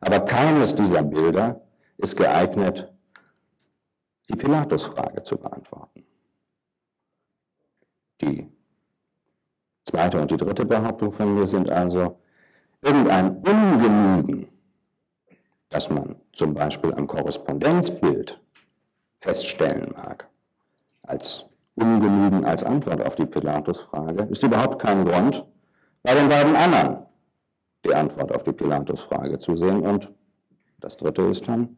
Aber keines dieser Bilder ist geeignet, die Pilatus-Frage zu beantworten. Die zweite und die dritte Behauptung von mir sind also, irgendein Ungenügen, das man zum Beispiel am Korrespondenzbild feststellen mag, als Ungenügen als Antwort auf die Pilatus-Frage, ist überhaupt kein Grund, bei den beiden anderen die Antwort auf die Pilatus-Frage zu sehen. Und das Dritte ist dann,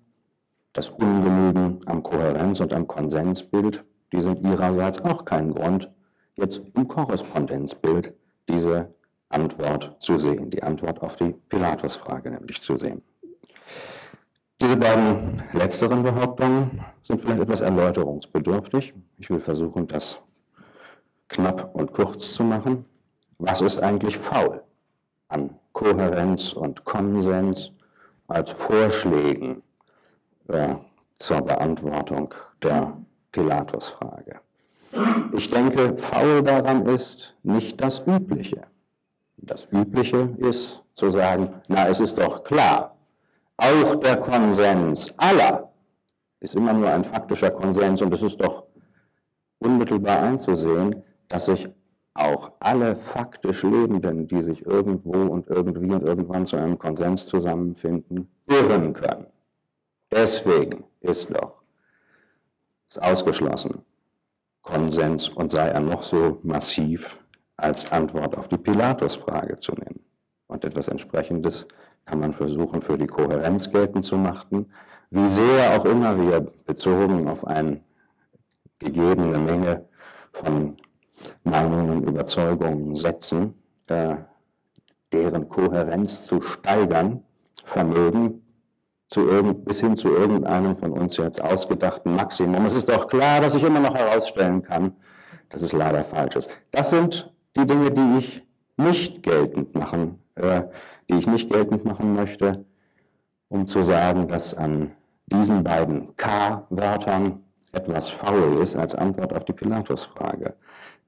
das Ungenügen am Kohärenz- und am Konsensbild, die sind ihrerseits auch kein Grund, jetzt im Korrespondenzbild diese Antwort zu sehen, die Antwort auf die Pilatus-Frage nämlich zu sehen. Diese beiden letzteren Behauptungen sind vielleicht etwas erläuterungsbedürftig. Ich will versuchen, das knapp und kurz zu machen. Was ist eigentlich faul an Kohärenz und Konsens als Vorschlägen äh, zur Beantwortung der Pilatus-Frage? Ich denke, faul daran ist nicht das Übliche. Das Übliche ist zu sagen, na, es ist doch klar, auch der Konsens aller ist immer nur ein faktischer Konsens und es ist doch unmittelbar einzusehen, dass sich auch alle faktisch Lebenden, die sich irgendwo und irgendwie und irgendwann zu einem Konsens zusammenfinden, irren können. Deswegen ist doch es ausgeschlossen, Konsens und sei er noch so massiv als Antwort auf die Pilatus-Frage zu nennen. Und etwas Entsprechendes kann man versuchen, für die Kohärenz geltend zu machen, wie sehr auch immer wir bezogen auf eine gegebene Menge von Meinungen, Überzeugungen setzen, äh, deren Kohärenz zu steigern vermögen, zu irgend, bis hin zu irgendeinem von uns jetzt ausgedachten Maximum. Es ist doch klar, dass ich immer noch herausstellen kann, dass es leider falsch ist. Das sind die Dinge, die ich nicht geltend machen, die ich nicht geltend machen möchte, um zu sagen, dass an diesen beiden K-Wörtern etwas faul ist als Antwort auf die Pilatus-Frage.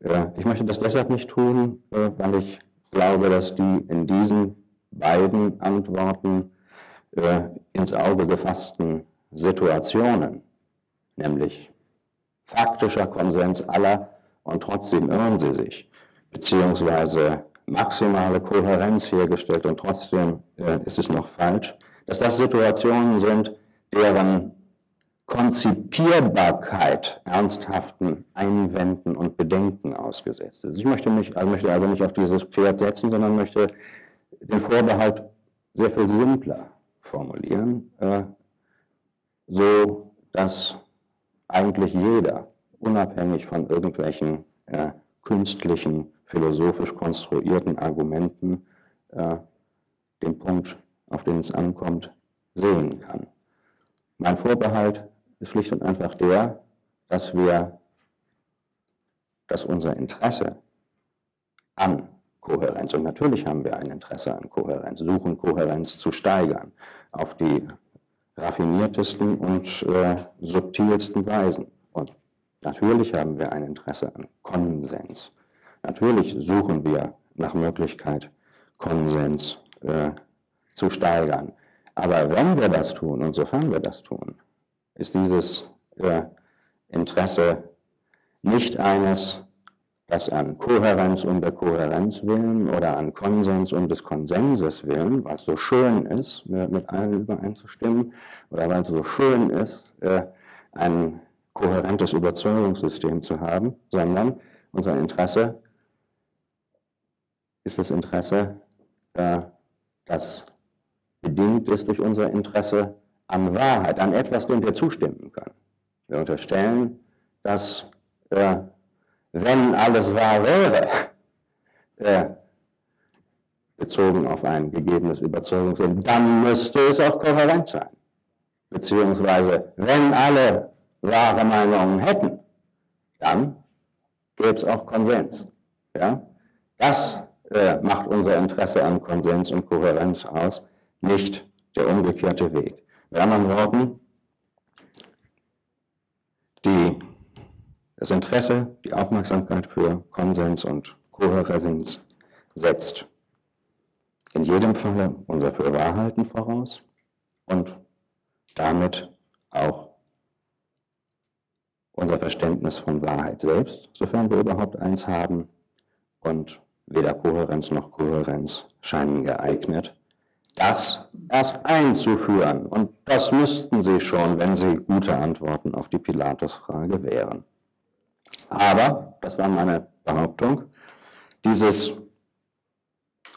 Äh, ich möchte das deshalb nicht tun, äh, weil ich glaube, dass die in diesen beiden Antworten äh, ins Auge gefassten Situationen, nämlich faktischer Konsens aller und trotzdem irren sie sich, beziehungsweise maximale Kohärenz hergestellt und trotzdem ist es noch falsch, dass das Situationen sind, deren Konzipierbarkeit ernsthaften Einwänden und Bedenken ausgesetzt ist. Ich möchte, mich, also möchte also nicht auf dieses Pferd setzen, sondern möchte den Vorbehalt sehr viel simpler formulieren, äh, so dass eigentlich jeder, unabhängig von irgendwelchen äh, künstlichen, philosophisch konstruierten Argumenten, äh, den Punkt, auf den es ankommt, sehen kann. Mein Vorbehalt ist schlicht und einfach der, dass wir, dass unser Interesse an Kohärenz, und natürlich haben wir ein Interesse an Kohärenz, suchen Kohärenz zu steigern, auf die raffiniertesten und äh, subtilsten Weisen. Und natürlich haben wir ein Interesse an Konsens. Natürlich suchen wir nach Möglichkeit, Konsens äh, zu steigern. Aber wenn wir das tun und sofern wir das tun, ist dieses äh, Interesse nicht eines, das an Kohärenz um der Kohärenz willen oder an Konsens um des Konsenses willen, weil es so schön ist, mit allen übereinzustimmen, oder weil es so schön ist, äh, ein kohärentes Überzeugungssystem zu haben, sondern unser Interesse ist das Interesse, äh, das bedingt ist durch unser Interesse an Wahrheit, an etwas, dem wir zustimmen können. Wir unterstellen, dass äh, wenn alles wahr wäre, äh, bezogen auf ein gegebenes Überzeugungssinn, dann müsste es auch kohärent sein. Beziehungsweise, wenn alle wahre Meinungen hätten, dann gäbe es auch Konsens. Ja? Das äh, macht unser Interesse an Konsens und Kohärenz aus, nicht der umgekehrte Weg. Mit anderen Worten, die, das Interesse, die Aufmerksamkeit für Konsens und Kohärenz setzt in jedem Falle unser Fürwahrhalten voraus und damit auch unser Verständnis von Wahrheit selbst, sofern wir überhaupt eins haben, und weder Kohärenz noch Kohärenz scheinen geeignet, das erst einzuführen. Und das müssten Sie schon, wenn Sie gute Antworten auf die Pilatus-Frage wären. Aber, das war meine Behauptung, dieses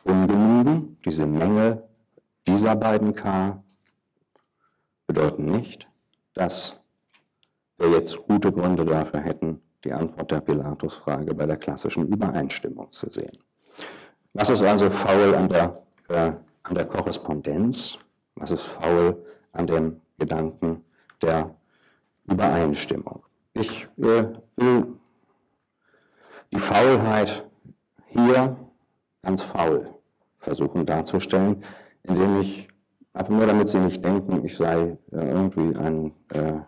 Ungenügen, diese Menge dieser beiden K bedeuten nicht, dass wir jetzt gute Gründe dafür hätten, die Antwort der Pilatus-Frage bei der klassischen Übereinstimmung zu sehen. Was ist also faul an der, äh, an der Korrespondenz? Was ist faul an dem Gedanken der Übereinstimmung? Ich äh, will die Faulheit hier ganz faul versuchen darzustellen, indem ich einfach nur, damit Sie nicht denken, ich sei äh, irgendwie ein äh,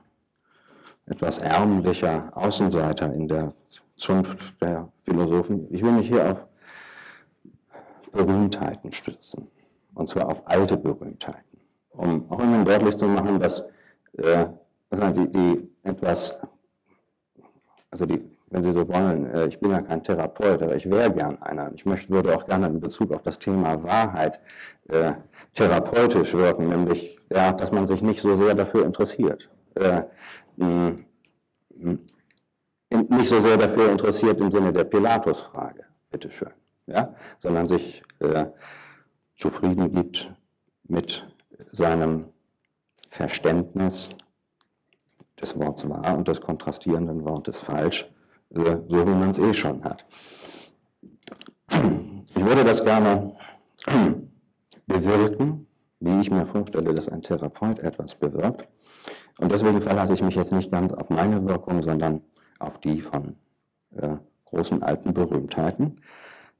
etwas ärmlicher Außenseiter in der Zunft der Philosophen. Ich will mich hier auf Berühmtheiten stützen, und zwar auf alte Berühmtheiten, um auch Ihnen deutlich zu machen, dass äh, die, die etwas, also die, wenn Sie so wollen, äh, ich bin ja kein Therapeut, aber ich wäre gern einer. Ich möchte, würde auch gerne in Bezug auf das Thema Wahrheit äh, therapeutisch wirken, nämlich, ja, dass man sich nicht so sehr dafür interessiert. Äh, nicht so sehr dafür interessiert im Sinne der Pilatus-Frage, bitteschön, ja, sondern sich äh, zufrieden gibt mit seinem Verständnis des Wortes wahr und des kontrastierenden Wortes falsch, äh, so wie man es eh schon hat. Ich würde das gerne bewirken, wie ich mir vorstelle, dass ein Therapeut etwas bewirkt. Und deswegen verlasse ich mich jetzt nicht ganz auf meine Wirkung, sondern auf die von äh, großen alten Berühmtheiten.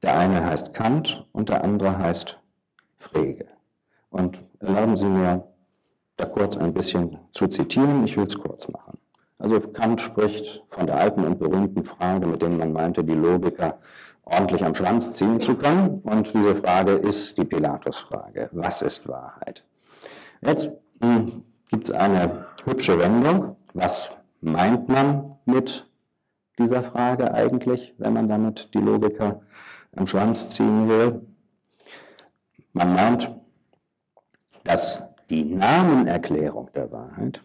Der eine heißt Kant und der andere heißt Frege. Und erlauben Sie mir, da kurz ein bisschen zu zitieren. Ich will es kurz machen. Also Kant spricht von der alten und berühmten Frage, mit der man meinte, die Logiker ordentlich am Schwanz ziehen zu können. Und diese Frage ist die Pilatus-Frage. Was ist Wahrheit? Jetzt hm, gibt es eine hübsche Wendung. Was meint man mit dieser Frage eigentlich, wenn man damit die Logiker am Schwanz ziehen will? Man meint, dass die Namenerklärung der Wahrheit,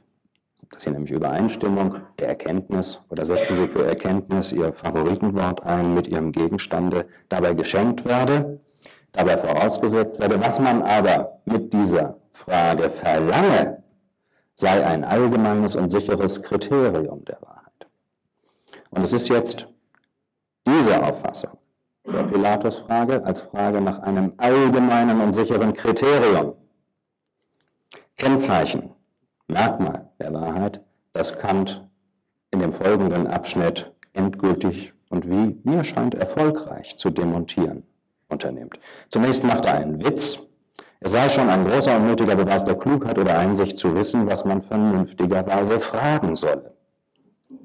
das ist hier nämlich Übereinstimmung der Erkenntnis, oder setzen Sie für Erkenntnis Ihr Favoritenwort ein mit Ihrem Gegenstande, dabei geschenkt werde, dabei vorausgesetzt werde, was man aber mit dieser Frage verlange, sei ein allgemeines und sicheres Kriterium der Wahrheit. Und es ist jetzt diese Auffassung der Pilatus-Frage als Frage nach einem allgemeinen und sicheren Kriterium, Kennzeichen, Merkmal der Wahrheit, das Kant in dem folgenden Abschnitt endgültig und wie mir scheint erfolgreich zu demontieren unternimmt. Zunächst macht er einen Witz es sei schon ein großer und nötiger Beweis der Klugheit oder Einsicht zu wissen, was man vernünftigerweise fragen solle.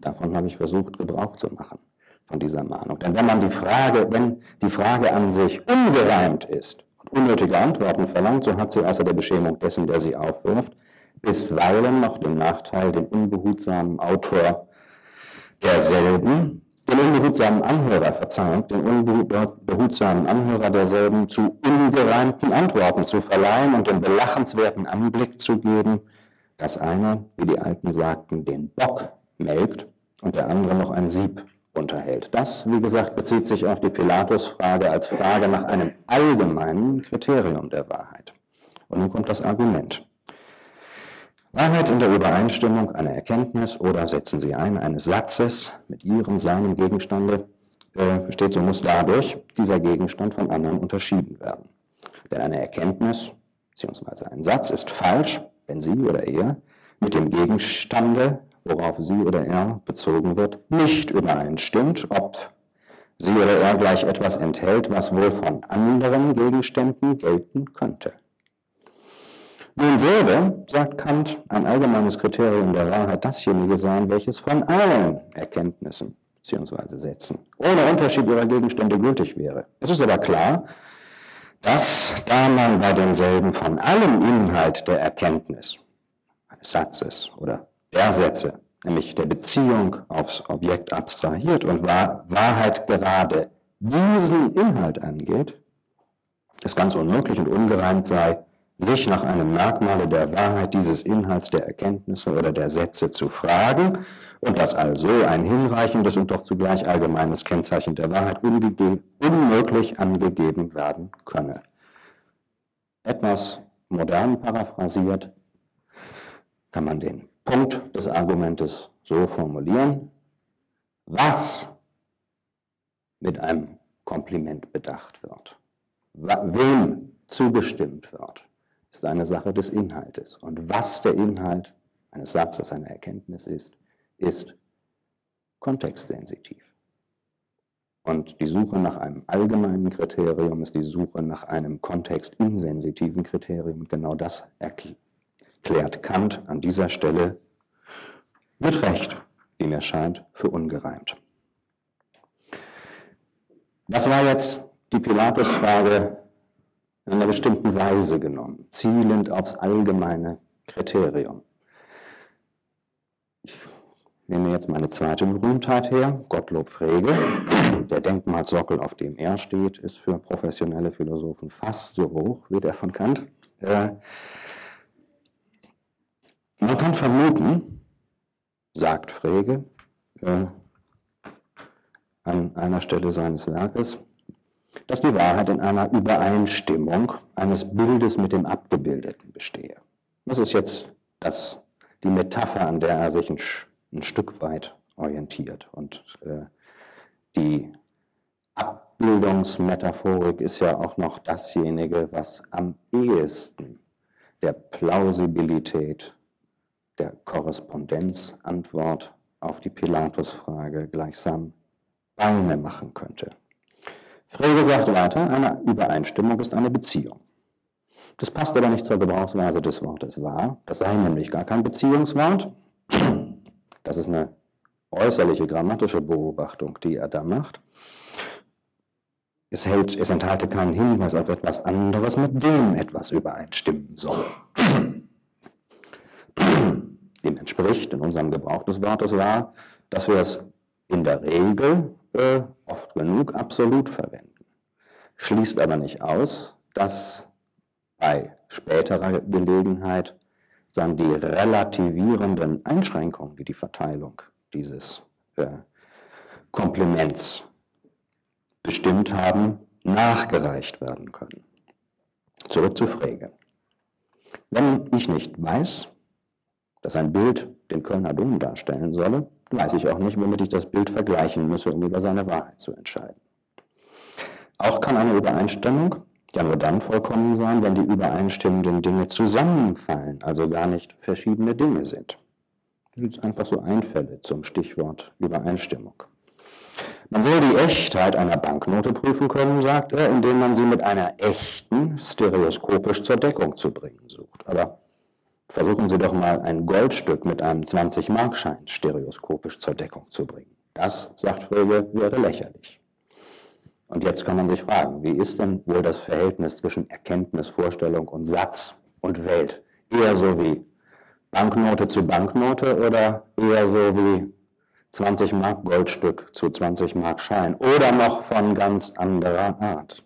Davon habe ich versucht, Gebrauch zu machen, von dieser Mahnung. Denn wenn man die Frage, wenn die Frage an sich ungereimt ist und unnötige Antworten verlangt, so hat sie außer der Beschämung dessen, der sie aufwirft, bisweilen noch den Nachteil, den unbehutsamen Autor derselben den unbehutsamen Anhörer, Verzeihung, den unbehutsamen Anhörer derselben zu ungereimten Antworten zu verleihen und den belachenswerten Anblick zu geben, dass einer, wie die Alten sagten, den Bock melkt und der andere noch ein Sieb unterhält. Das, wie gesagt, bezieht sich auf die Pilatus-Frage als Frage nach einem allgemeinen Kriterium der Wahrheit. Und nun kommt das Argument. Wahrheit in der Übereinstimmung einer Erkenntnis oder setzen Sie ein, eines Satzes mit Ihrem, seinem Gegenstande äh, besteht, so muss dadurch dieser Gegenstand von anderen unterschieden werden. Denn eine Erkenntnis bzw. ein Satz ist falsch, wenn sie oder er mit dem Gegenstande, worauf sie oder er bezogen wird, nicht übereinstimmt, ob sie oder er gleich etwas enthält, was wohl von anderen Gegenständen gelten könnte. Nun würde, sagt Kant, ein allgemeines Kriterium der Wahrheit dasjenige sein, welches von allen Erkenntnissen bzw. Sätzen ohne Unterschied ihrer Gegenstände gültig wäre. Es ist aber klar, dass da man bei demselben von allem Inhalt der Erkenntnis, eines Satzes oder der Sätze, nämlich der Beziehung aufs Objekt abstrahiert und Wahrheit gerade diesen Inhalt angeht, es ganz unmöglich und ungereimt sei, sich nach einem Merkmale der Wahrheit dieses Inhalts der Erkenntnisse oder der Sätze zu fragen und dass also ein hinreichendes und doch zugleich allgemeines Kennzeichen der Wahrheit unmöglich angegeben werden könne. Etwas modern paraphrasiert kann man den Punkt des Argumentes so formulieren, was mit einem Kompliment bedacht wird, wem zugestimmt wird, ist eine Sache des Inhaltes. Und was der Inhalt eines Satzes, einer Erkenntnis ist, ist kontextsensitiv. Und die Suche nach einem allgemeinen Kriterium ist die Suche nach einem kontextinsensitiven Kriterium. Genau das erklärt Kant an dieser Stelle mit Recht, wie mir scheint, für ungereimt. Das war jetzt die Pilatus-Frage in einer bestimmten Weise genommen, zielend aufs allgemeine Kriterium. Ich nehme jetzt meine zweite Berühmtheit her, Gottlob Frege. Der Denkmalsockel, auf dem er steht, ist für professionelle Philosophen fast so hoch wie der von Kant. Äh, man kann vermuten, sagt Frege äh, an einer Stelle seines Werkes, dass die Wahrheit in einer Übereinstimmung eines Bildes mit dem Abgebildeten bestehe. Das ist jetzt das, die Metapher, an der er sich ein, ein Stück weit orientiert. Und äh, die Abbildungsmetaphorik ist ja auch noch dasjenige, was am ehesten der Plausibilität der Korrespondenzantwort auf die Pilatus-Frage gleichsam Beine machen könnte. Frege sagt weiter, eine Übereinstimmung ist eine Beziehung. Das passt aber nicht zur Gebrauchsweise des Wortes wahr. Das sei nämlich gar kein Beziehungswort. Das ist eine äußerliche grammatische Beobachtung, die er da macht. Es, hält, es enthalte keinen Hinweis auf etwas anderes, mit dem etwas übereinstimmen soll. Dem entspricht in unserem Gebrauch des Wortes wahr, dass wir es in der Regel äh, oft genug absolut verwenden. Schließt aber nicht aus, dass bei späterer Gelegenheit sagen die relativierenden Einschränkungen, die die Verteilung dieses äh, Kompliments bestimmt haben, nachgereicht werden können. Zurück zu Frege. Wenn ich nicht weiß, dass ein Bild den Kölner Dom darstellen solle, weiß ich auch nicht, womit ich das Bild vergleichen müsse, um über seine Wahrheit zu entscheiden. Auch kann eine Übereinstimmung ja nur dann vollkommen sein, wenn die übereinstimmenden Dinge zusammenfallen, also gar nicht verschiedene Dinge sind. Das sind einfach so Einfälle zum Stichwort Übereinstimmung. Man will die Echtheit einer Banknote prüfen können, sagt er, indem man sie mit einer echten stereoskopisch zur Deckung zu bringen sucht. Aber Versuchen Sie doch mal ein Goldstück mit einem 20-Markschein stereoskopisch zur Deckung zu bringen. Das, sagt Frege, wäre lächerlich. Und jetzt kann man sich fragen, wie ist denn wohl das Verhältnis zwischen Erkenntnis, Vorstellung und Satz und Welt? Eher so wie Banknote zu Banknote oder eher so wie 20 Mark Goldstück zu 20 Mark Schein oder noch von ganz anderer Art?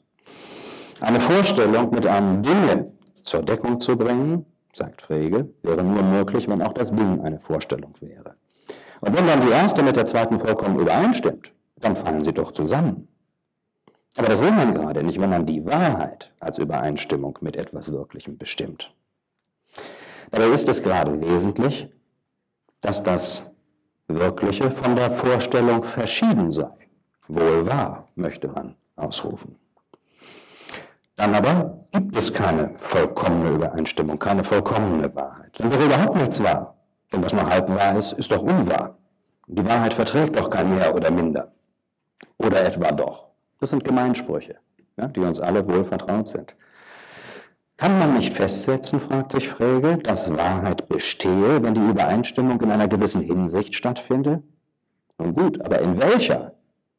Eine Vorstellung mit einem Dinge zur Deckung zu bringen, sagt Frege, wäre nur möglich, wenn auch das Ding eine Vorstellung wäre. Und wenn dann die erste mit der zweiten vollkommen übereinstimmt, dann fallen sie doch zusammen. Aber das will man gerade nicht, wenn man die Wahrheit als Übereinstimmung mit etwas Wirklichem bestimmt. Dabei ist es gerade wesentlich, dass das Wirkliche von der Vorstellung verschieden sei. Wohl wahr, möchte man ausrufen. Dann aber gibt es keine vollkommene Übereinstimmung, keine vollkommene Wahrheit. Dann wäre überhaupt nichts wahr. Denn was nur halb wahr ist, ist doch unwahr. Die Wahrheit verträgt doch kein mehr oder minder. Oder etwa doch. Das sind Gemeinsprüche, ja, die uns alle wohl vertraut sind. Kann man nicht festsetzen, fragt sich Frege, dass Wahrheit bestehe, wenn die Übereinstimmung in einer gewissen Hinsicht stattfinde? Nun gut, aber in welcher?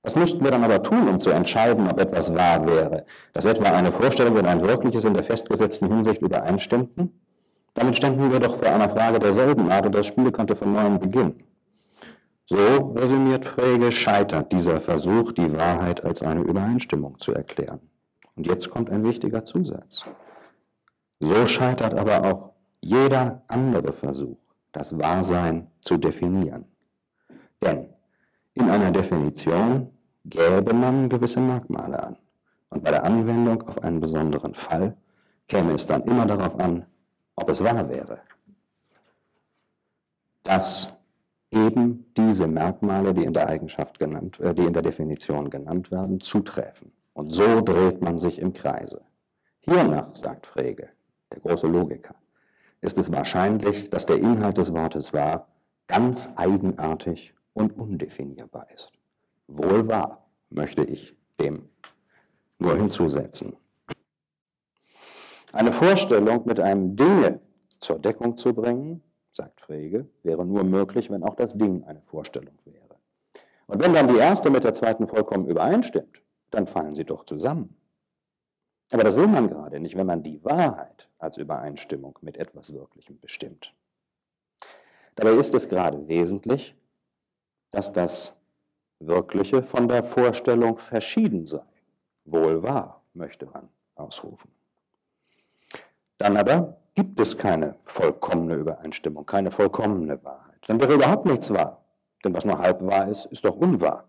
Was müssten wir dann aber tun, um zu entscheiden, ob etwas wahr wäre? Dass etwa eine Vorstellung und ein Wirkliches in der festgesetzten Hinsicht übereinstimmten? Damit ständen wir doch vor einer Frage derselben Art und das Spiel könnte von neuem beginnen. So, resümiert Frege, scheitert dieser Versuch, die Wahrheit als eine Übereinstimmung zu erklären. Und jetzt kommt ein wichtiger Zusatz. So scheitert aber auch jeder andere Versuch, das Wahrsein zu definieren. Denn in einer Definition gäbe man gewisse Merkmale an. Und bei der Anwendung auf einen besonderen Fall käme es dann immer darauf an, ob es wahr wäre. dass eben diese Merkmale, die in der Eigenschaft genannt, äh, die in der Definition genannt werden, zutreffen. Und so dreht man sich im Kreise. Hiernach, sagt Frege, der große Logiker, ist es wahrscheinlich, dass der Inhalt des Wortes wahr ganz eigenartig und undefinierbar ist. Wohl wahr, möchte ich dem nur hinzusetzen. Eine Vorstellung mit einem Dinge zur Deckung zu bringen, sagt Frege, wäre nur möglich, wenn auch das Ding eine Vorstellung wäre. Und wenn dann die erste mit der zweiten vollkommen übereinstimmt, dann fallen sie doch zusammen. Aber das will man gerade nicht, wenn man die Wahrheit als Übereinstimmung mit etwas Wirklichem bestimmt. Dabei ist es gerade wesentlich, dass das Wirkliche von der Vorstellung verschieden sei. Wohl wahr, möchte man ausrufen. Dann aber gibt es keine vollkommene Übereinstimmung, keine vollkommene Wahrheit. Dann wäre überhaupt nichts wahr. Denn was nur halb wahr ist, ist doch unwahr.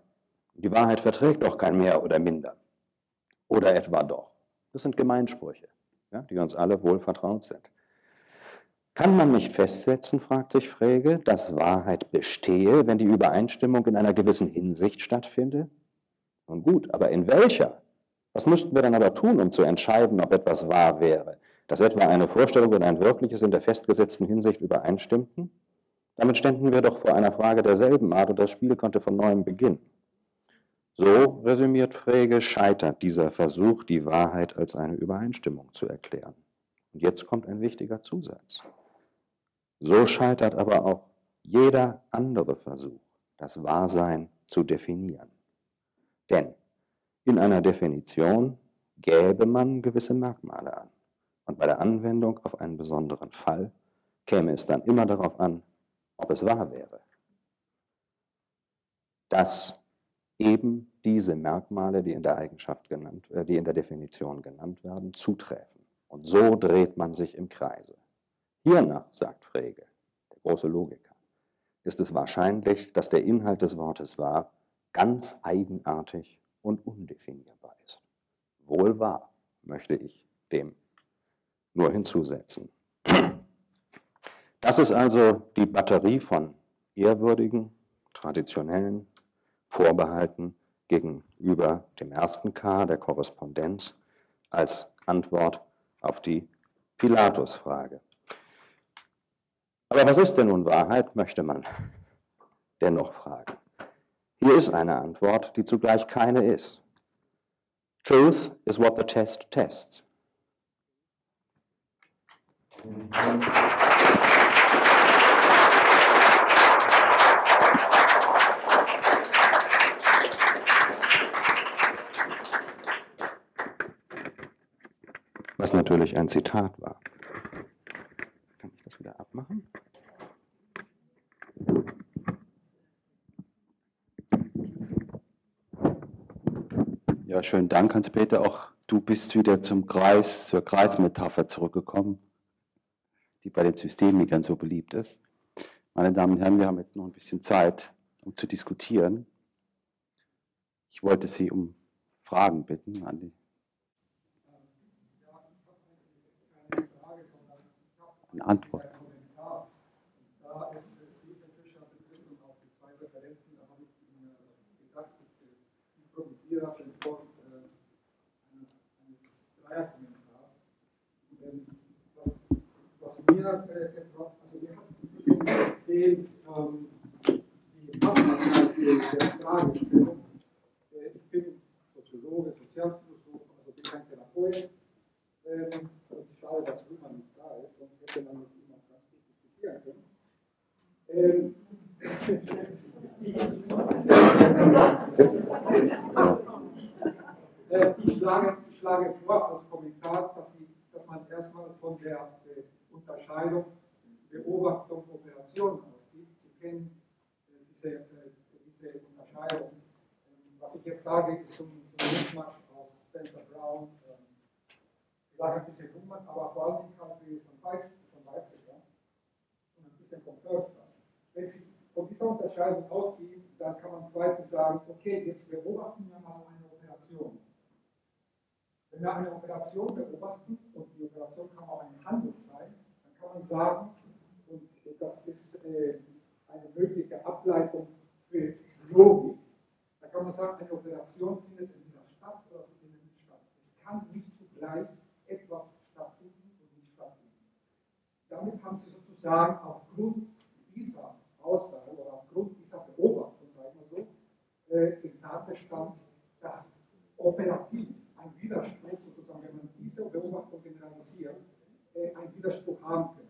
Die Wahrheit verträgt doch kein mehr oder minder. Oder etwa doch. Das sind Gemeinsprüche, ja, die uns alle wohl vertraut sind. Kann man nicht festsetzen, fragt sich Frege, dass Wahrheit bestehe, wenn die Übereinstimmung in einer gewissen Hinsicht stattfinde? Nun gut, aber in welcher? Was müssten wir dann aber tun, um zu entscheiden, ob etwas wahr wäre? dass etwa eine Vorstellung und ein wirkliches in der festgesetzten Hinsicht übereinstimmten? Damit ständen wir doch vor einer Frage derselben Art und das Spiel konnte von neuem beginnen. So, resümiert Frege, scheitert dieser Versuch, die Wahrheit als eine Übereinstimmung zu erklären. Und jetzt kommt ein wichtiger Zusatz. So scheitert aber auch jeder andere Versuch, das Wahrsein zu definieren. Denn in einer Definition gäbe man gewisse Merkmale an. Und bei der Anwendung auf einen besonderen Fall käme es dann immer darauf an, ob es wahr wäre. Dass eben diese Merkmale, die in der Eigenschaft genannt, äh, die in der Definition genannt werden, zutreffen. Und so dreht man sich im Kreise. Hiernach, sagt Frege, der große Logiker, ist es wahrscheinlich, dass der Inhalt des Wortes wahr ganz eigenartig und undefinierbar ist. Wohl wahr, möchte ich dem nur hinzusetzen. Das ist also die Batterie von ehrwürdigen, traditionellen Vorbehalten gegenüber dem ersten K der Korrespondenz als Antwort auf die Pilatus-Frage. Aber was ist denn nun Wahrheit, möchte man dennoch fragen. Hier ist eine Antwort, die zugleich keine ist. Truth is what the test tests. Was natürlich ein Zitat war. Wieder abmachen? Ja, schönen Dank, Hans-Peter. Auch du bist wieder zum Kreis, zur Kreismetapher zurückgekommen die bei den Systemikern so beliebt ist. Meine Damen und Herren, wir haben jetzt noch ein bisschen Zeit, um zu diskutieren. Ich wollte Sie um Fragen bitten an. Eine Antwort. Mir äh, etwas, also wir hatten den, ähm, die Passbarkeit der Fragestellung. Ich bin Soziologe, Sozialphilosoph, also bin kein Therapeut. Ähm, und schade, dass Rümer nicht da ist, sonst hätte man mit ihm auch ganz gut diskutieren können. Ähm, ich, schlage, ich schlage vor als Kommentar, dass, sie, dass man erstmal von der Unterscheidung Beobachtung Operation ausgeht. Sie kennen äh, diese, äh, diese Unterscheidung. Ähm, was ich jetzt sage, ist zum Mischmasch aus Spencer Brown, ähm, vielleicht ein bisschen Hummern, aber vor allem Kaffee von Weizsäcker und ein bisschen von Förster. Wenn Von dieser Unterscheidung ausgehen, dann kann man zweitens sagen, okay, jetzt beobachten wir mal eine Operation. Wenn wir eine Operation beobachten, und die Operation kann auch eine Handlung sein, kann man sagen, und das ist äh, eine mögliche Ableitung für Logik. Da kann man sagen, eine Operation findet entweder statt oder sie findet nicht statt. Es kann nicht zugleich etwas stattfinden und nicht stattfinden. Damit haben Sie sozusagen aufgrund dieser Aussage Beobachtung, sagen wir so, äh, den Tatbestand, dass operativ ein Widerspruch, sozusagen, wenn man diese Beobachtung generalisiert, äh, einen Widerspruch haben könnte.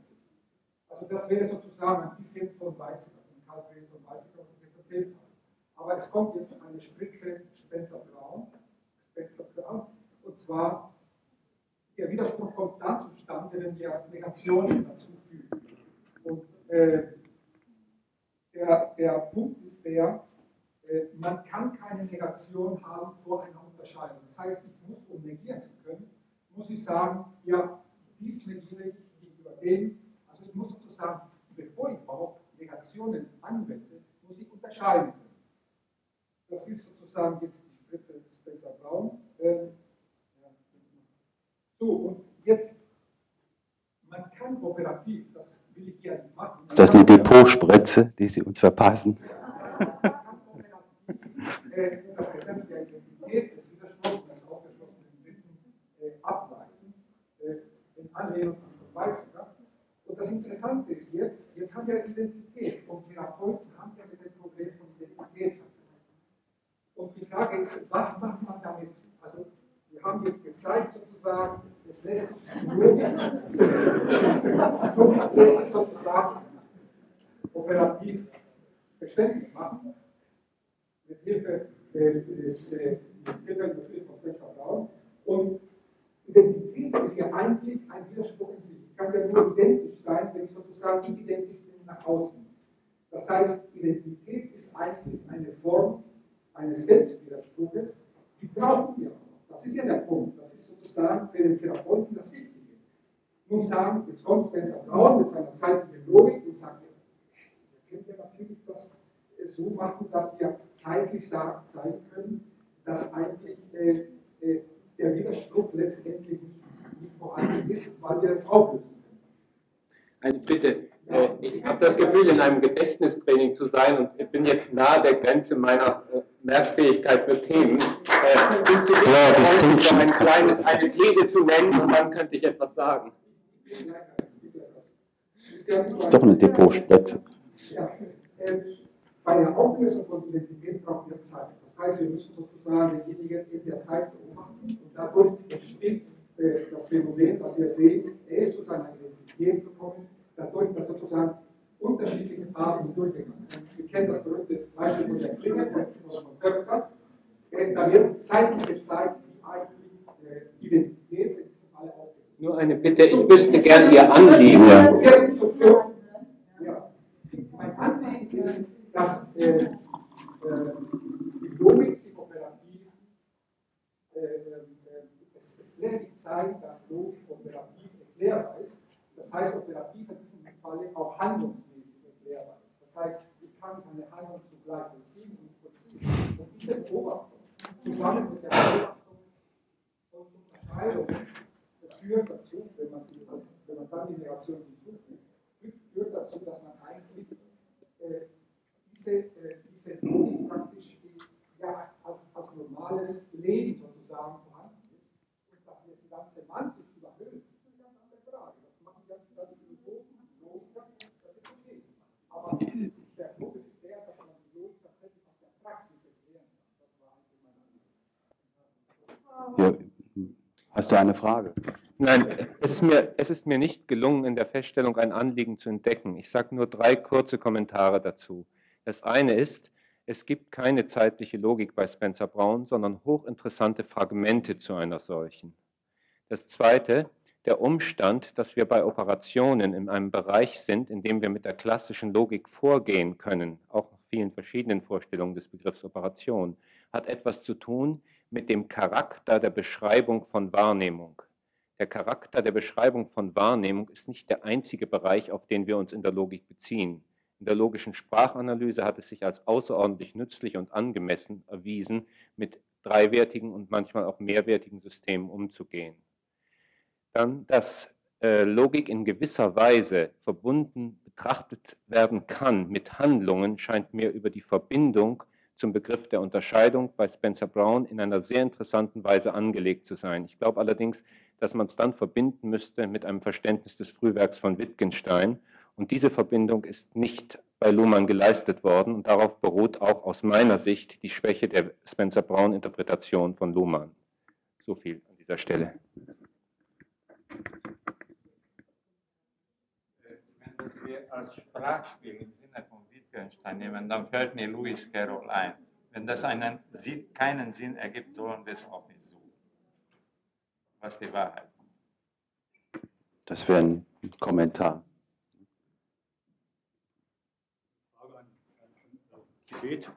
Also das wäre sozusagen ein bisschen von Weizsäcker, von Karl Friedrich von Weizsäcker, was ich jetzt erzählt habe. Aber es kommt jetzt eine Spritze Spencer Brown, Spencer Brown, und zwar der Widerspruch kommt dann zustande, wenn wir Negationen dazu fügen. Und äh, der, der Punkt ist der, äh, man kann keine Negation haben vor einer Unterscheidung. Das heißt, ich muss, um negieren zu können, muss ich sagen, ja, dies negiere ich gegenüber dem. Also ich muss sozusagen, bevor ich überhaupt Negationen anwende, muss ich unterscheiden können. Das ist sozusagen jetzt die Spritze Spencer Braun. Äh, so, und jetzt, man kann operativ, das Ist das eine Depotspritze, die Sie uns verpassen? Das Gesetz der Identität des Widerspruchs des ausgeschlossenen Sitten äh, ableiten, in Anlehnung an Weizsäcker. Und das Interessante ist jetzt, jetzt haben wir Identität und Therapeuten haben ja mit dem Problem von Identität Und die Frage ist, was macht man damit? Also, wir haben jetzt gezeigt, sozusagen, es lässt sich lässt sich sozusagen operativ beständig machen, mit Hilfe des äh, von Spencer Brown. Und Identität ist ja eigentlich ein Widerspruch in sich. Ich kann ja nur identisch sein, wenn ich sozusagen nicht identisch bin nach außen. Das heißt, Identität ist eigentlich eine Form eines Selbstwiderspruches, die brauchen wir auch. Das ist ja der Punkt. Das ist sozusagen für den Therapeuten das Wichtige. Nun sagen, jetzt kommt Spencer Braun mit seiner zeitlichen Logik und sagt, wir können ja natürlich das so machen, dass wir zeitlich sagen, zeigen können, dass eigentlich äh, äh, der Widerspruch letztendlich nicht, nicht vorhanden ist, weil wir es auflösen können. Eine Bitte. Äh, ich habe das Gefühl, in einem Gedächtnistraining zu sein und ich bin jetzt nahe der Grenze meiner äh, Merkfähigkeit für Themen. Äh, sind Sie ja, ein kleines, eine These zu nennen und dann könnte ich etwas sagen. Ist doch eine Depotspritze. Ja, äh, bei der Auflösung von Identität brauchen wir Zeit. Das heißt, wir müssen sozusagen denjenigen in der Zeit beobachten und dadurch entsteht äh, das Phänomen, das wir sehen, er ist zu seiner Identität gekommen, dadurch, dass sozusagen unterschiedliche Phasen durchgegangen sind. Sie kennen das berühmte Beispiel von der Klinge, von Köpfer. Äh, da wird zeitlich gezeigt, wie eigentlich äh, Identität in diesem Falle aufgeht. Nur eine Bitte, ich wüsste gern Ihr Anliegen. Ja. Mein Anliegen ist, dass äh, äh, die Logik sich operativ, äh, es, es, lässt sich zeigen, dass Logik operativ erklärbar ist. Das heißt, operativ in diesem Fall auch handlungsmäßig erklärbar ist. Das heißt, ich kann eine Handlung zugleich vollziehen und vollziehen. Und diese Beobachtung zusammen mit der Beobachtung und Unterscheidung führt dazu, wenn man, sie, wenn man dann die Negation hinzufügt, führt dazu, dass man eigentlich äh, diese, äh, diese Logik praktisch ja, als, als normales Leben sozusagen vorhanden ist und dass wir sie dann semantisch überhöhen, das ist eine ganz andere Frage. Das machen ganz viele Philosophen, Logiker, das ist okay. Aber der Punkt ist der, dass man die Logik tatsächlich aus der Praxis erklären kann. Das war eigentlich mein Anliegen. Ja, hast du eine Frage? Nein, es ist, mir, es ist mir nicht gelungen, in der Feststellung ein Anliegen zu entdecken. Ich sage nur drei kurze Kommentare dazu. Das eine ist, es gibt keine zeitliche Logik bei Spencer Brown, sondern hochinteressante Fragmente zu einer solchen. Das zweite, der Umstand, dass wir bei Operationen in einem Bereich sind, in dem wir mit der klassischen Logik vorgehen können, auch nach vielen verschiedenen Vorstellungen des Begriffs Operation, hat etwas zu tun mit dem Charakter der Beschreibung von Wahrnehmung. Der Charakter der Beschreibung von Wahrnehmung ist nicht der einzige Bereich, auf den wir uns in der Logik beziehen. In der logischen Sprachanalyse hat es sich als außerordentlich nützlich und angemessen erwiesen, mit dreiwertigen und manchmal auch mehrwertigen Systemen umzugehen. Dann das äh, Logik in gewisser Weise verbunden betrachtet werden kann mit Handlungen, scheint mir über die Verbindung zum Begriff der Unterscheidung bei Spencer Brown in einer sehr interessanten Weise angelegt zu sein. Ich glaube allerdings, dass man es dann verbinden müsste mit einem Verständnis des Frühwerks von Wittgenstein. Und diese Verbindung ist nicht bei Luhmann geleistet worden und darauf beruht auch aus meiner Sicht die Schwäche der Spencer Brown Interpretation von Luhmann. So viel an dieser Stelle. Wenn wir als Sprachspiel im Sinne von Wittgenstein nehmen, dann fällt mir Lewis Carroll ein. Wenn das einen, keinen Sinn ergibt, sollen wir es auch. Was die Wahrheit. Das wäre ein Kommentar. Gebet.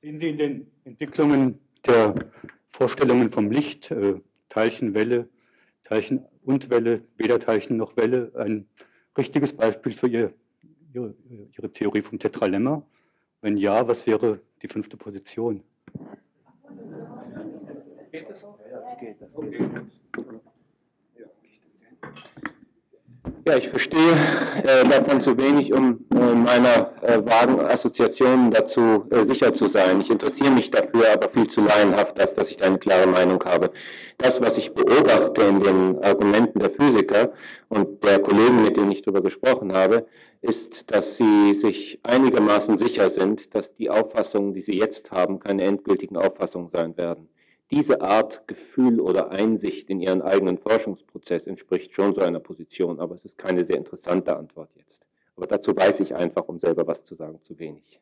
Sehen Sie in den Entwicklungen der Vorstellungen vom Licht, äh, Teilchenwelle, Teilchen und Welle, weder Teilchen noch Welle, ein richtiges Beispiel für ihr, ihre, ihre Theorie vom Tetralemma? Wenn ja, was wäre die fünfte Position? Geht es auch? Geht. Das. Ja, ich verstehe äh, davon zu wenig, um äh, meiner äh, vagen Assoziationen dazu äh, sicher zu sein. Ich interessiere mich dafür, aber viel zu laienhaft, als dass ich da eine klare Meinung habe. Das, was ich beobachte in den Argumenten der Physiker und der Kollegen, mit denen ich darüber gesprochen habe, ist, dass sie sich einigermaßen sicher sind, dass die Auffassungen, die sie jetzt haben, keine endgültigen Auffassungen sein werden diese Art Gefühl oder Einsicht in ihren eigenen Forschungsprozess entspricht schon so einer Position, aber es ist keine sehr interessante Antwort jetzt. Aber dazu weiß ich einfach, um selber was zu sagen, zu wenig.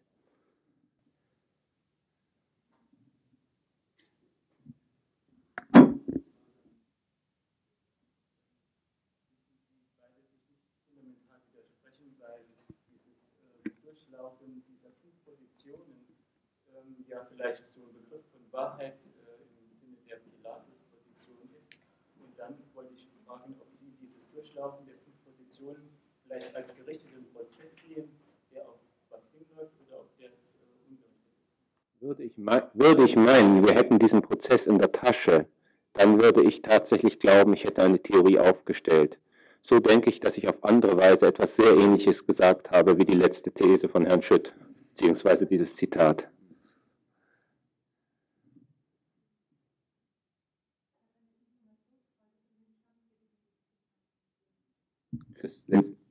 ja vielleicht so ein Begriff von Wahrheit Durchlaufen der fünf Positionen vielleicht als gerichteten Prozess sehen, der auf was hinläuft oder auf der es äh, ist? Würde ich, würde ich meinen, wir hätten diesen Prozess in der Tasche, dann würde ich tatsächlich glauben, ich hätte eine Theorie aufgestellt. So denke ich, dass ich auf andere Weise etwas sehr Ähnliches gesagt habe wie die letzte These von Herrn Schütt, beziehungsweise dieses Zitat.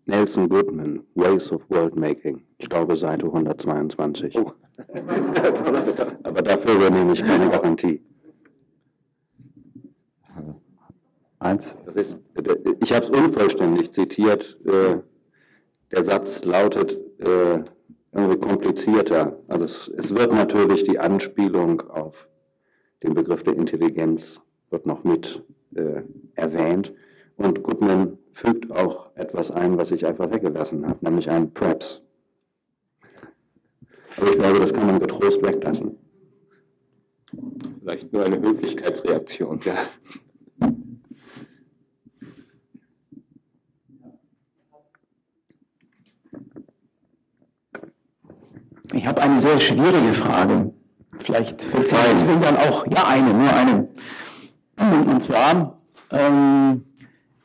Nelson Goodman, Ways of World Making. Ich glaube Seite 122. Oh. Aber dafür übernehme ich keine Garantie. Eins? Ist, ich habe es unvollständig zitiert. Äh, der Satz lautet äh, irgendwie komplizierter. Also es, es wird natürlich die Anspielung auf den Begriff der Intelligenz wird noch mit äh, erwähnt. Und Goodman fügt auch etwas ein, was ich einfach weggelassen habe, nämlich ein Props. Aber ich glaube, das kann man getrost weglassen. Vielleicht nur eine Höflichkeitsreaktion. Ja. Ich habe eine sehr schwierige Frage. Vielleicht fällt es deswegen dann auch, ja, eine, nur eine. Und zwar, ähm,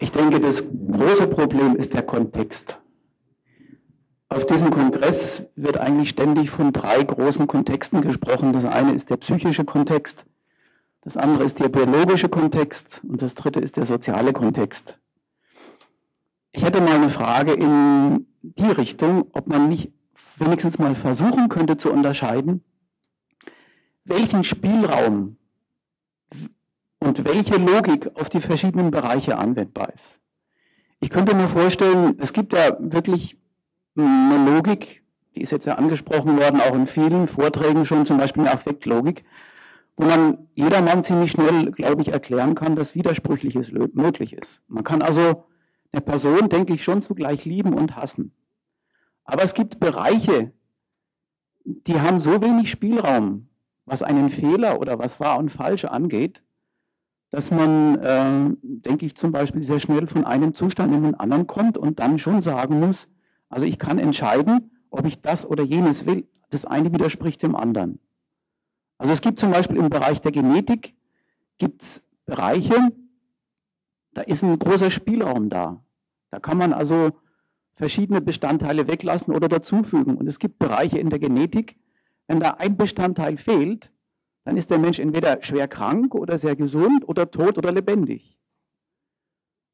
ich denke, das große Problem ist der Kontext. Auf diesem Kongress wird eigentlich ständig von drei großen Kontexten gesprochen. Das eine ist der psychische Kontext, das andere ist der biologische Kontext und das dritte ist der soziale Kontext. Ich hätte mal eine Frage in die Richtung, ob man nicht wenigstens mal versuchen könnte zu unterscheiden, welchen Spielraum und welche Logik auf die verschiedenen Bereiche anwendbar ist. Ich könnte mir vorstellen, es gibt ja wirklich eine Logik, die ist jetzt ja angesprochen worden, auch in vielen Vorträgen schon, zum Beispiel eine Affektlogik, wo man jedermann ziemlich schnell, glaube ich, erklären kann, dass Widersprüchliches möglich ist. Man kann also eine Person, denke ich, schon zugleich lieben und hassen. Aber es gibt Bereiche, die haben so wenig Spielraum, was einen Fehler oder was wahr und falsch angeht, dass man, äh, denke ich, zum Beispiel sehr schnell von einem Zustand in den anderen kommt und dann schon sagen muss, also ich kann entscheiden, ob ich das oder jenes will. Das eine widerspricht dem anderen. Also es gibt zum Beispiel im Bereich der Genetik, gibt es Bereiche, da ist ein großer Spielraum da. Da kann man also verschiedene Bestandteile weglassen oder dazufügen. Und es gibt Bereiche in der Genetik, wenn da ein Bestandteil fehlt, dann ist der Mensch entweder schwer krank oder sehr gesund oder tot oder lebendig.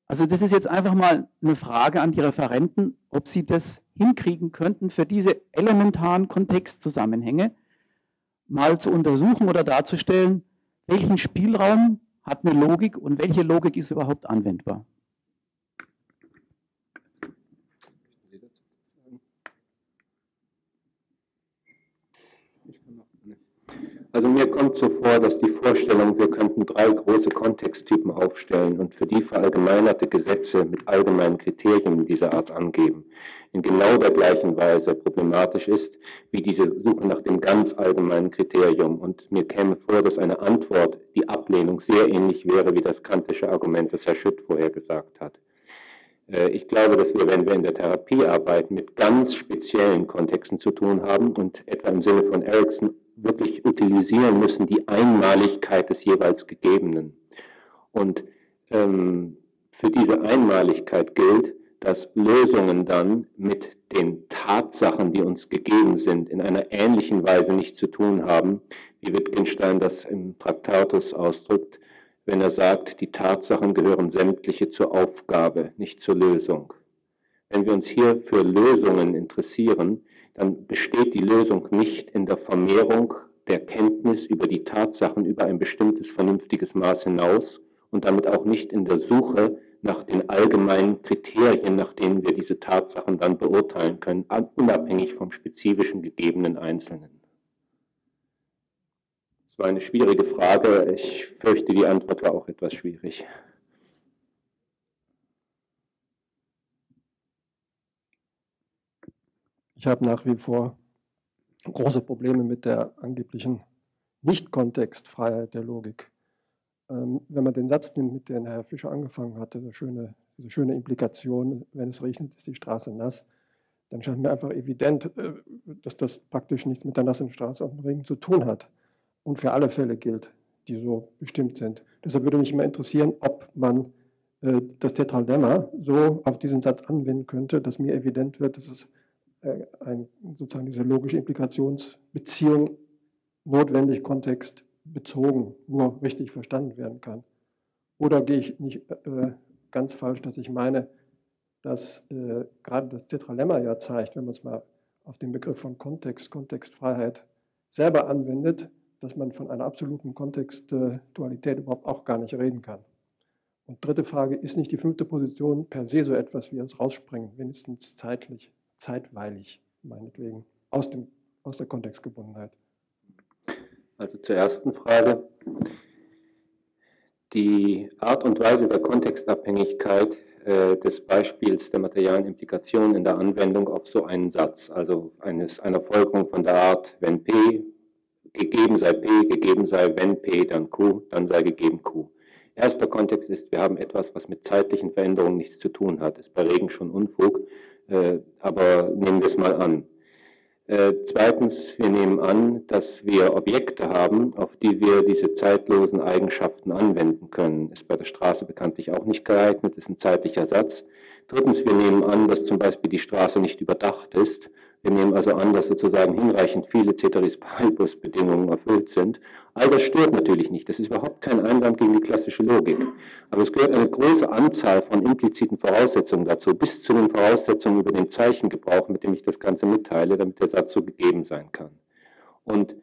Also das ist jetzt einfach mal eine Frage an die Referenten, ob sie das hinkriegen könnten, für diese elementaren Kontextzusammenhänge mal zu untersuchen oder darzustellen, welchen Spielraum hat eine Logik und welche Logik ist überhaupt anwendbar. Also mir kommt so vor, dass die Vorstellung, wir könnten drei große Kontexttypen aufstellen und für die verallgemeinerte Gesetze mit allgemeinen Kriterien dieser Art angeben, in genau der gleichen Weise problematisch ist, wie diese Suche nach dem ganz allgemeinen Kriterium. Und mir käme vor, dass eine Antwort, die Ablehnung, sehr ähnlich wäre wie das kantische Argument, das Herr Schütt vorher gesagt hat. Äh, ich glaube, dass wir, wenn wir in der Therapie arbeiten, mit ganz speziellen Kontexten zu tun haben und etwa im Sinne von Erickson wirklich utilisieren müssen, die Einmaligkeit des jeweils Gegebenen. Und ähm, für diese Einmaligkeit gilt, dass Lösungen dann mit den Tatsachen, die uns gegeben sind, in einer ähnlichen Weise nicht zu tun haben, wie Wittgenstein das im Traktatus ausdrückt, wenn er sagt, die Tatsachen gehören sämtliche zur Aufgabe, nicht zur Lösung. Wenn wir uns hier für Lösungen interessieren, dann besteht die Lösung nicht in der Vermehrung der Kenntnis über die Tatsachen über ein bestimmtes vernünftiges Maß hinaus und damit auch nicht in der Suche nach den allgemeinen Kriterien, nach denen wir diese Tatsachen dann beurteilen können, unabhängig vom spezifischen gegebenen Einzelnen. Das war eine schwierige Frage. Ich fürchte, die Antwort war auch etwas schwierig. Ich habe nach wie vor große Probleme mit der angeblichen Nicht-Kontextfreiheit der Logik. Ähm, wenn man den Satz nimmt, mit dem Herr Fischer angefangen hatte, diese schöne, diese schöne Implikation, wenn es regnet, ist die Straße nass, dann scheint mir einfach evident, äh, dass das praktisch nichts mit der nassen Straße auf dem Regen zu tun hat und für alle Fälle gilt, die so bestimmt sind. Deshalb würde mich immer interessieren, ob man äh, das Tetralemma so auf diesen Satz anwenden könnte, dass mir evident wird, dass es ein, sozusagen diese logische Implikationsbeziehung notwendig kontextbezogen nur richtig verstanden werden kann. Oder gehe ich nicht äh, ganz falsch, dass ich meine, dass äh, gerade das Tetralemma ja zeigt, wenn man es mal auf den Begriff von Kontext, Kontextfreiheit selber anwendet, dass man von einer absoluten Kontextdualität überhaupt auch gar nicht reden kann. Und dritte Frage, ist nicht die fünfte Position per se so etwas wie das Rausspringen, wenigstens zeitlich? Zeitweilig, meinetwegen, aus, dem, aus der Kontextgebundenheit. Also zur ersten Frage. Die Art und Weise der Kontextabhängigkeit äh, des Beispiels der materialen Implikation in der Anwendung auf so einen Satz, also eines, einer Folgerung von der Art, wenn P gegeben sei P, gegeben sei, wenn P, dann Q, dann sei gegeben Q. Erster Kontext ist, wir haben etwas, was mit zeitlichen Veränderungen nichts zu tun hat. Ist bei Regen schon Unfug. Äh, aber nehmen wir es mal an. Äh, zweitens, wir nehmen an, dass wir Objekte haben, auf die wir diese zeitlosen Eigenschaften anwenden können. Ist bei der Straße bekanntlich auch nicht geeignet, ist ein zeitlicher Satz. Drittens, wir nehmen an, dass zum Beispiel die Straße nicht überdacht ist wir nehmen also an, dass sozusagen hinreichend viele Ceteris Paribus-Bedingungen erfüllt sind. All das stört natürlich nicht. Das ist überhaupt kein Einwand gegen die klassische Logik. Aber es gehört eine große Anzahl von impliziten Voraussetzungen dazu, bis zu den Voraussetzungen über den Zeichengebrauch, mit dem ich das Ganze mitteile, damit der Satz so gegeben sein kann. Und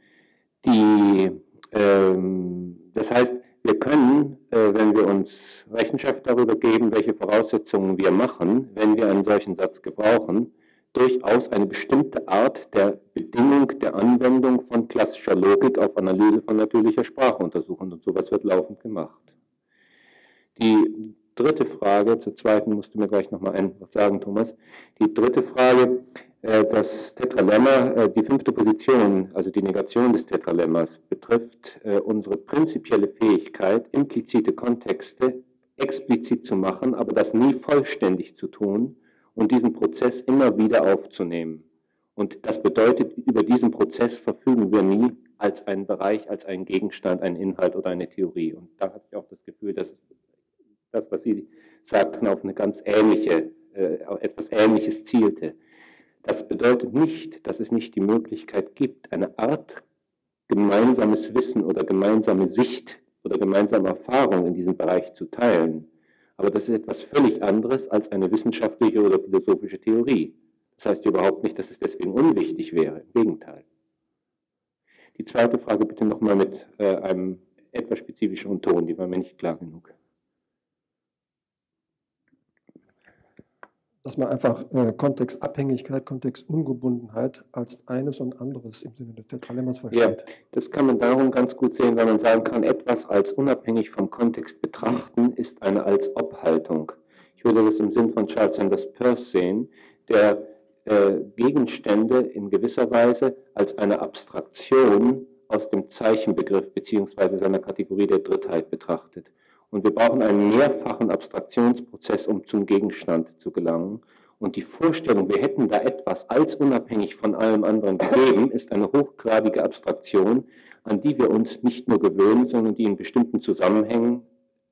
die, ähm, das heißt, wir können, äh, wenn wir uns Rechenschaft darüber geben, welche Voraussetzungen wir machen, wenn wir einen solchen Satz gebrauchen, durchaus eine bestimmte Art der Bedingung der Anwendung von klassischer Logik auf Analyse von natürlicher Sprache untersuchen. Und sowas wird laufend gemacht. Die dritte Frage, zur zweiten musst du mir gleich nochmal ein was sagen, Thomas. Die dritte Frage, äh, das Tetralemma, äh, die fünfte Position, also die Negation des Tetralemmas, betrifft äh, unsere prinzipielle Fähigkeit, implizite Kontexte explizit zu machen, aber das nie vollständig zu tun und diesen Prozess immer wieder aufzunehmen. Und das bedeutet, über diesen Prozess verfügen wir nie als einen Bereich, als einen Gegenstand, einen Inhalt oder eine Theorie. Und da habe ich auch das Gefühl, dass das, was Sie sagten, auf eine ganz ähnliche äh, etwas Ähnliches zielte. Das bedeutet nicht, dass es nicht die Möglichkeit gibt, eine Art gemeinsames Wissen oder gemeinsame Sicht oder gemeinsame Erfahrung in diesem Bereich zu teilen. Aber das ist etwas völlig anderes als eine wissenschaftliche oder philosophische Theorie. Das heißt überhaupt nicht, dass es deswegen unwichtig wäre. Im Gegenteil. Die zweite Frage bitte nochmal mit äh, einem etwas spezifischeren Ton, die war mir nicht klar genug. Dass man einfach äh, Kontextabhängigkeit, Kontextungebundenheit als eines und anderes im Sinne des Tetralemmas versteht. Ja, das kann man darum ganz gut sehen, weil man sagen kann, etwas als unabhängig vom Kontext betrachten ist eine als Obhaltung. Ich würde das im Sinn von Charles Sanders Peirce sehen, der äh, Gegenstände in gewisser Weise als eine Abstraktion aus dem Zeichenbegriff beziehungsweise seiner Kategorie der Drittheit betrachtet. Und wir brauchen einen mehrfachen Abstraktionsprozess, um zum Gegenstand zu gelangen. Und die Vorstellung, wir hätten da etwas als unabhängig von allem anderen gegeben, ist eine hochgradige Abstraktion, an die wir uns nicht nur gewöhnen, sondern die in bestimmten Zusammenhängen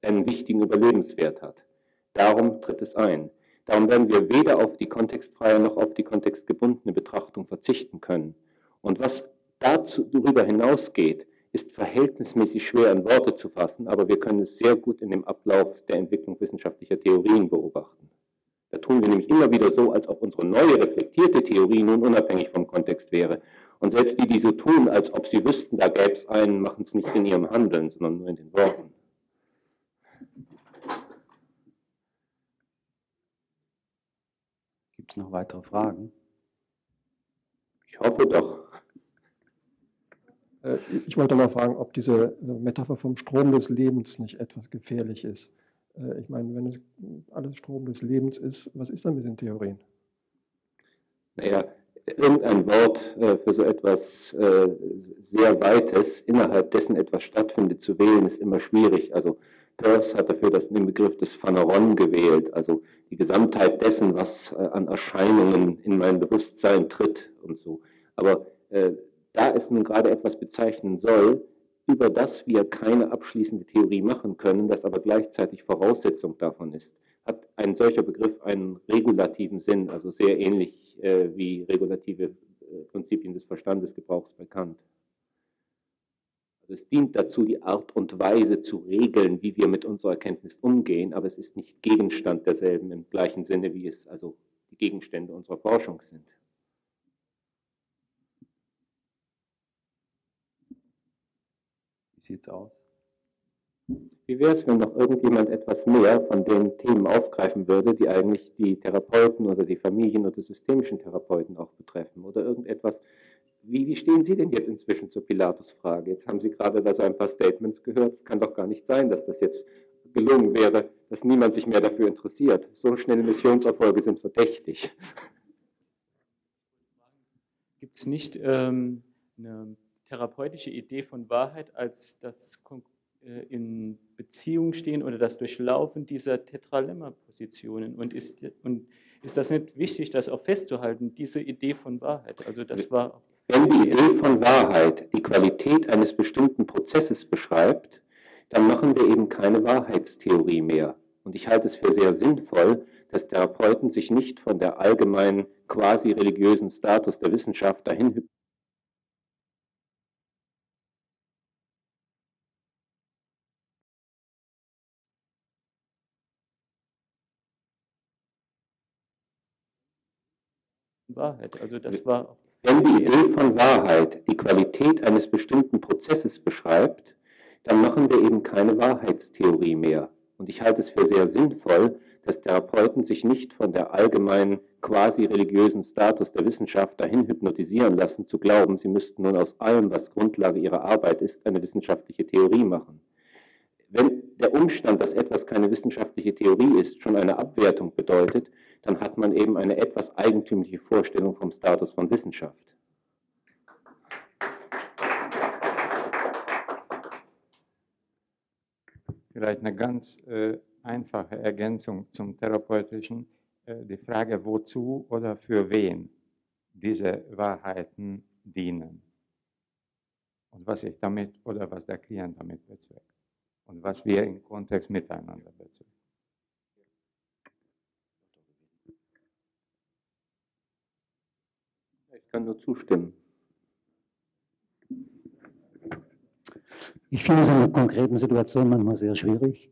einen wichtigen Überlebenswert hat. Darum tritt es ein. Darum werden wir weder auf die kontextfreie noch auf die kontextgebundene Betrachtung verzichten können. Und was dazu, darüber hinausgeht, ist verhältnismäßig schwer in Worte zu fassen, aber wir können es sehr gut in dem Ablauf der Entwicklung wissenschaftlicher Theorien beobachten. Da tun wir nämlich immer wieder so, als ob unsere neue reflektierte Theorie nun unabhängig vom Kontext wäre. Und selbst die, die so tun, als ob sie wüssten, da gäbe es einen, machen es nicht in ihrem Handeln, sondern nur in den Worten. Gibt es noch weitere Fragen? Ich hoffe doch. Äh, ich wollte mal fragen, ob diese äh, Metapher vom Strom des Lebens nicht etwas gefährlich ist. Äh, ich meine, wenn es alles Strom des Lebens ist, was ist dann mit den Theorien? Naja, irgendein Wort für so etwas sehr Weites, innerhalb dessen etwas stattfindet, zu wählen, ist immer schwierig. Also Peirce hat dafür das, den Begriff des Phaneron gewählt, also die Gesamtheit dessen, was an Erscheinungen in mein Bewusstsein tritt und so. Aber da es nun gerade etwas bezeichnen soll, über das wir keine abschließende Theorie machen können, das aber gleichzeitig Voraussetzung davon ist, hat ein solcher Begriff einen regulativen Sinn, also sehr ähnlich äh, wie regulative äh, Prinzipien des Verstandesgebrauchs bekannt. Also es dient dazu, die Art und Weise zu regeln, wie wir mit unserer Erkenntnis umgehen, aber es ist nicht Gegenstand derselben im gleichen Sinne, wie es also die Gegenstände unserer Forschung sind. Sieht es aus? Wie wäre es, wenn noch irgendjemand etwas mehr von den Themen aufgreifen würde, die eigentlich die Therapeuten oder die Familien oder systemischen Therapeuten auch betreffen? Oder irgendetwas, wie, wie stehen Sie denn jetzt inzwischen zur Pilatus-Frage? Jetzt haben Sie gerade da so ein paar Statements gehört. Es kann doch gar nicht sein, dass das jetzt gelungen wäre, dass niemand sich mehr dafür interessiert. So schnelle Missionserfolge sind verdächtig. Gibt es nicht ähm, eine therapeutische Idee von Wahrheit als das äh, in Beziehung stehen oder das Durchlaufen dieser Tetralemma-Positionen. Und ist, und ist das nicht wichtig, das auch festzuhalten, diese Idee von Wahrheit? Also das war Wenn die Idee von Wahrheit die Qualität eines bestimmten Prozesses beschreibt, dann machen wir eben keine Wahrheitstheorie mehr. Und ich halte es für sehr sinnvoll, dass Therapeuten sich nicht von der allgemeinen quasi religiösen Status der Wissenschaft dahin Wahrheit. Also das war. Wenn die Idee von Wahrheit die Qualität eines bestimmten Prozesses beschreibt, dann machen wir eben keine Wahrheitstheorie mehr. Und ich halte es für sehr sinnvoll, dass Therapeuten sich nicht von der allgemeinen quasi religiösen Status der Wissenschaft dahin hypnotisieren lassen, zu glauben, sie müssten nun aus allem, was Grundlage ihrer Arbeit ist, eine wissenschaftliche Theorie machen. Wenn der Umstand, dass etwas keine wissenschaftliche Theorie ist, schon eine Abwertung bedeutet, dann hat man eben eine etwas eigentümliche Vorstellung vom Status von Wissenschaft. Vielleicht eine ganz äh, einfache Ergänzung zum therapeutischen. Äh, die Frage, wozu oder für wen diese Wahrheiten dienen. Und was ich damit oder was der Klient damit bezweckt. Und was wir im Kontext miteinander bezwecken. Kann nur zustimmen. Ich finde es in einer konkreten Situation manchmal sehr schwierig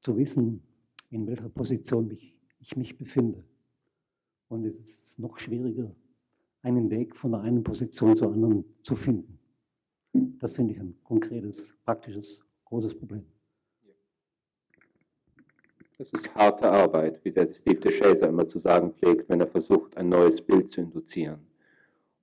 zu wissen, in welcher Position ich, ich mich befinde. Und es ist noch schwieriger, einen Weg von der einen Position zur anderen zu finden. Das finde ich ein konkretes, praktisches, großes Problem. Das ist harte Arbeit, wie der Steve DeShazer immer zu sagen pflegt, wenn er versucht, ein neues Bild zu induzieren.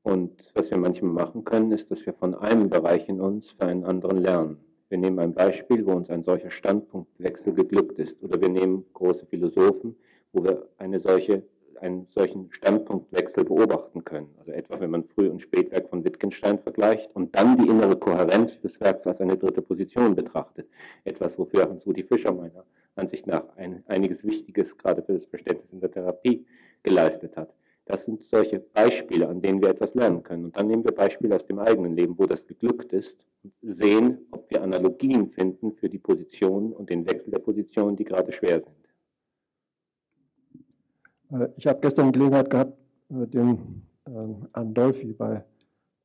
Und was wir manchmal machen können, ist, dass wir von einem Bereich in uns für einen anderen lernen. Wir nehmen ein Beispiel, wo uns ein solcher Standpunktwechsel geglückt ist. Oder wir nehmen große Philosophen, wo wir eine solche einen solchen Standpunktwechsel beobachten können. Also etwa, wenn man Früh- und Spätwerk von Wittgenstein vergleicht und dann die innere Kohärenz des Werks als eine dritte Position betrachtet. Etwas, wofür Hans-Rudi Fischer meiner Ansicht nach ein, einiges Wichtiges gerade für das Verständnis in der Therapie geleistet hat. Das sind solche Beispiele, an denen wir etwas lernen können. Und dann nehmen wir Beispiele aus dem eigenen Leben, wo das geglückt ist, und sehen, ob wir Analogien finden für die Positionen und den Wechsel der Positionen, die gerade schwer sind. Äh, ich habe gestern Gelegenheit gehabt, den ähm, Andolfi bei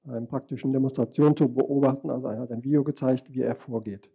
einer praktischen Demonstration zu beobachten. Also er hat ein Video gezeigt, wie er vorgeht.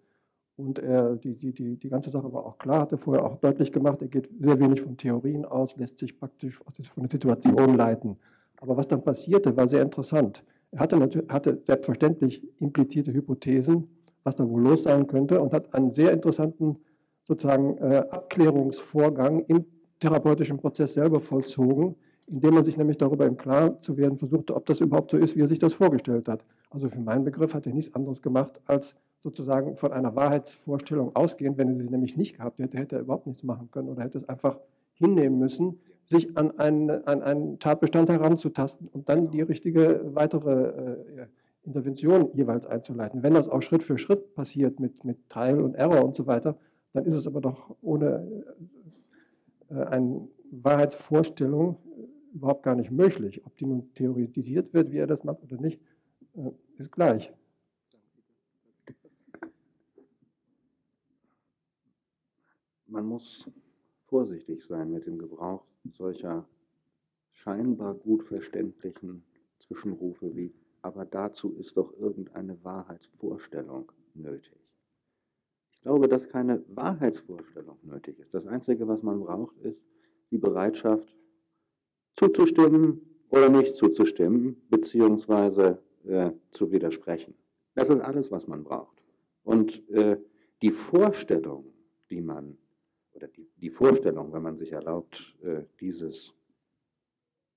Und er, die, die, die, die ganze Sache war auch klar, hat er vorher auch deutlich gemacht, er geht sehr wenig von Theorien aus, lässt sich praktisch von der Situation leiten. Aber was dann passierte, war sehr interessant. Er hatte, hatte selbstverständlich implizierte Hypothesen, was da wohl los sein könnte, und hat einen sehr interessanten sozusagen äh, Abklärungsvorgang im therapeutischen Prozess selber vollzogen, indem man sich nämlich darüber im Klaren zu werden versuchte, ob das überhaupt so ist, wie er sich das vorgestellt hat. Also für meinen Begriff hat er nichts anderes gemacht, als sozusagen von einer Wahrheitsvorstellung ausgehend. Wenn er sie nämlich nicht gehabt hätte, hätte er überhaupt nichts machen können oder hätte es einfach hinnehmen müssen, sich an einen, an einen Tatbestand heranzutasten und dann die richtige weitere äh, Intervention jeweils einzuleiten. Wenn das auch Schritt für Schritt passiert mit, mit Teil und Error und so weiter, dann ist es aber doch ohne äh, eine Wahrheitsvorstellung äh, überhaupt gar nicht möglich. Ob die nun theoretisiert wird, wie er das macht oder nicht, äh, ist gleich. Man muss vorsichtig sein mit dem Gebrauch solcher scheinbar gut verständlichen Zwischenrufe wie, aber dazu ist doch irgendeine Wahrheitsvorstellung nötig. Ich glaube, dass keine Wahrheitsvorstellung nötig ist. Das Einzige, was man braucht, ist die Bereitschaft, zuzustimmen oder nicht zuzustimmen, beziehungsweise äh, zu widersprechen. Das ist alles, was man braucht. Und äh, die Vorstellung, die man, oder die, die Vorstellung, wenn man sich erlaubt, äh, dieses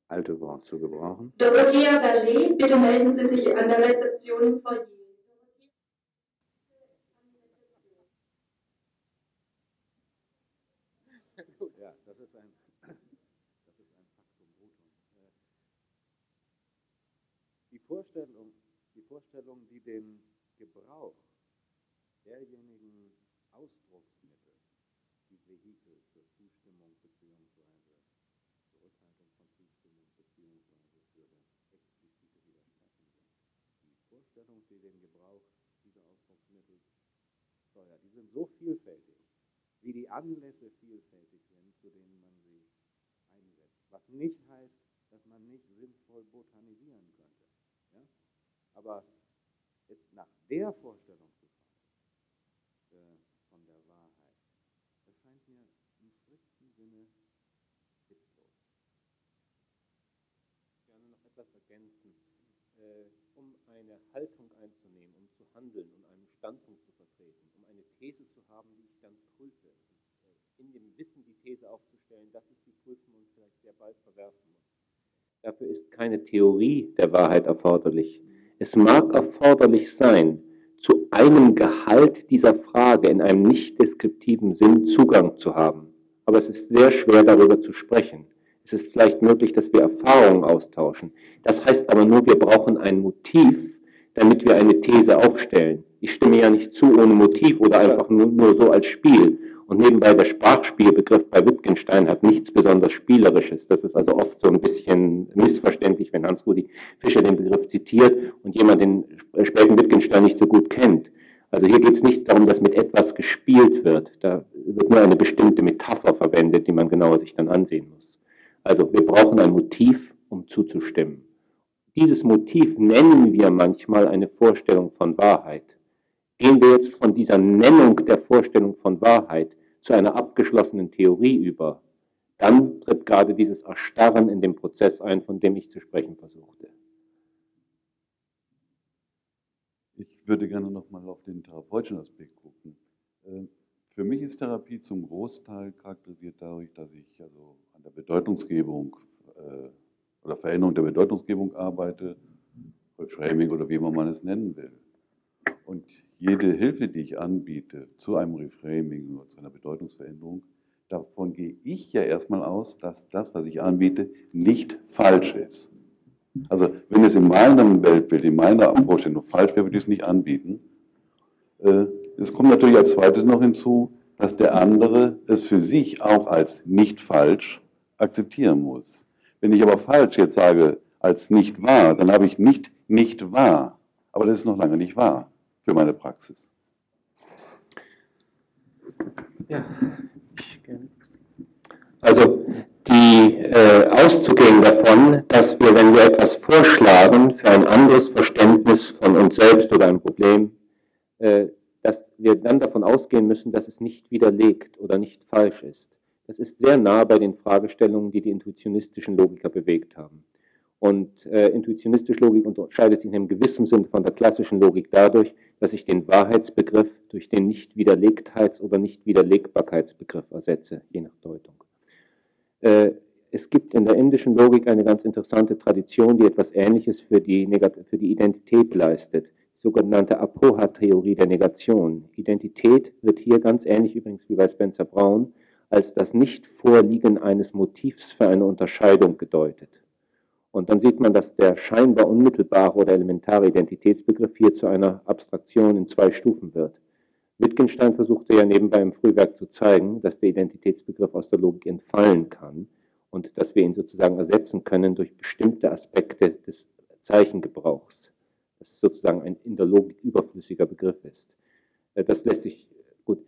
alte Wort zu gebrauchen. Dorothea Berlet, bitte melden Sie sich an der Rezeption im Foyer. Vorstellung, die Vorstellung, die den Gebrauch derjenigen Ausdrucksmittel, die Vehikel zur Zustimmung bzw. Zurückhaltung von Zustimmung bzw. für das explizite Widersprechen sind. Die Vorstellung, die den Gebrauch dieser Ausdrucksmittel steuert, die sind so vielfältig, wie die Anlässe vielfältig sind, zu denen man sie einsetzt. Was nicht heißt, dass man nicht sinnvoll botanisieren könnte. Ja? Aber jetzt nach der Vorstellung zu fragen, äh, von der Wahrheit, das scheint mir im strikten Sinne witzlos. Gerne noch etwas ergänzen. Äh, um eine Haltung einzunehmen, um zu handeln, um einen Standpunkt zu vertreten, um eine These zu haben, die ich dann prüfe, äh, in dem Wissen die These aufzustellen, das ist die Prüfung und vielleicht sehr bald verwerfen muss. Dafür ist keine Theorie der Wahrheit erforderlich. Es mag erforderlich sein, zu einem Gehalt dieser Frage in einem nicht deskriptiven Sinn Zugang zu haben. Aber es ist sehr schwer darüber zu sprechen. Es ist vielleicht möglich, dass wir Erfahrungen austauschen. Das heißt aber nur, wir brauchen ein Motiv, damit wir eine These aufstellen. Ich stimme ja nicht zu ohne Motiv oder einfach nur, nur so als Spiel. Und nebenbei der Sprachspielbegriff bei Wittgenstein hat nichts besonders Spielerisches. Das ist also oft so ein bisschen missverständlich, wenn Hans-Rudi Fischer den Begriff zitiert und jemand den späten Wittgenstein nicht so gut kennt. Also hier geht es nicht darum, dass mit etwas gespielt wird. Da wird nur eine bestimmte Metapher verwendet, die man genauer sich dann ansehen muss. Also wir brauchen ein Motiv, um zuzustimmen. dieses Motiv nennen wir manchmal eine Vorstellung von Wahrheit. Gehen wir jetzt von dieser Nennung der Vorstellung von Wahrheit zu einer abgeschlossenen Theorie über, dann tritt gerade dieses Erstarren in dem Prozess ein, von dem ich zu sprechen versuchte. Ich würde gerne nochmal auf den therapeutischen Aspekt gucken. Für mich ist Therapie zum Großteil charakterisiert dadurch, dass ich also an der Bedeutungsgebung äh, oder Veränderung der Bedeutungsgebung arbeite, Reframing oder wie immer man es nennen will. Und jede Hilfe, die ich anbiete zu einem Reframing oder zu einer Bedeutungsveränderung, davon gehe ich ja erstmal aus, dass das, was ich anbiete, nicht falsch ist. Also wenn es in meinem Weltbild, in meiner Vorstellung falsch wäre, würde ich es nicht anbieten. Äh, es kommt natürlich als zweites noch hinzu, dass der andere es für sich auch als nicht falsch akzeptieren muss. Wenn ich aber falsch jetzt sage als nicht wahr, dann habe ich nicht nicht wahr. Aber das ist noch lange nicht wahr für meine Praxis. Ja, also die äh, auszugehen davon, dass wir, wenn wir etwas vorschlagen für ein anderes Verständnis von uns selbst oder ein Problem, äh, wir dann davon ausgehen müssen, dass es nicht widerlegt oder nicht falsch ist. Das ist sehr nah bei den Fragestellungen, die die intuitionistischen Logiker bewegt haben. Und äh, intuitionistische Logik unterscheidet sich in einem gewissen Sinn von der klassischen Logik dadurch, dass ich den Wahrheitsbegriff durch den Nicht-Widerlegtheits- oder Nicht-Widerlegbarkeitsbegriff ersetze, je nach Deutung. Äh, es gibt in der indischen Logik eine ganz interessante Tradition, die etwas Ähnliches für die, für die Identität leistet, sogenannte Apoha-Theorie der Negation. Identität wird hier ganz ähnlich übrigens wie bei Spencer Brown als das Nicht-Vorliegen eines Motivs für eine Unterscheidung gedeutet. Und dann sieht man, dass der scheinbar unmittelbare oder elementare Identitätsbegriff hier zu einer Abstraktion in zwei Stufen wird. Wittgenstein versuchte ja nebenbei im Frühwerk zu zeigen, dass der Identitätsbegriff aus der Logik entfallen kann und dass wir ihn sozusagen ersetzen können durch bestimmte Aspekte des Zeichengebrauchs. Das ist sozusagen ein in der Logik überflüssiger Begriff ist. Äh, das lässt sich gut.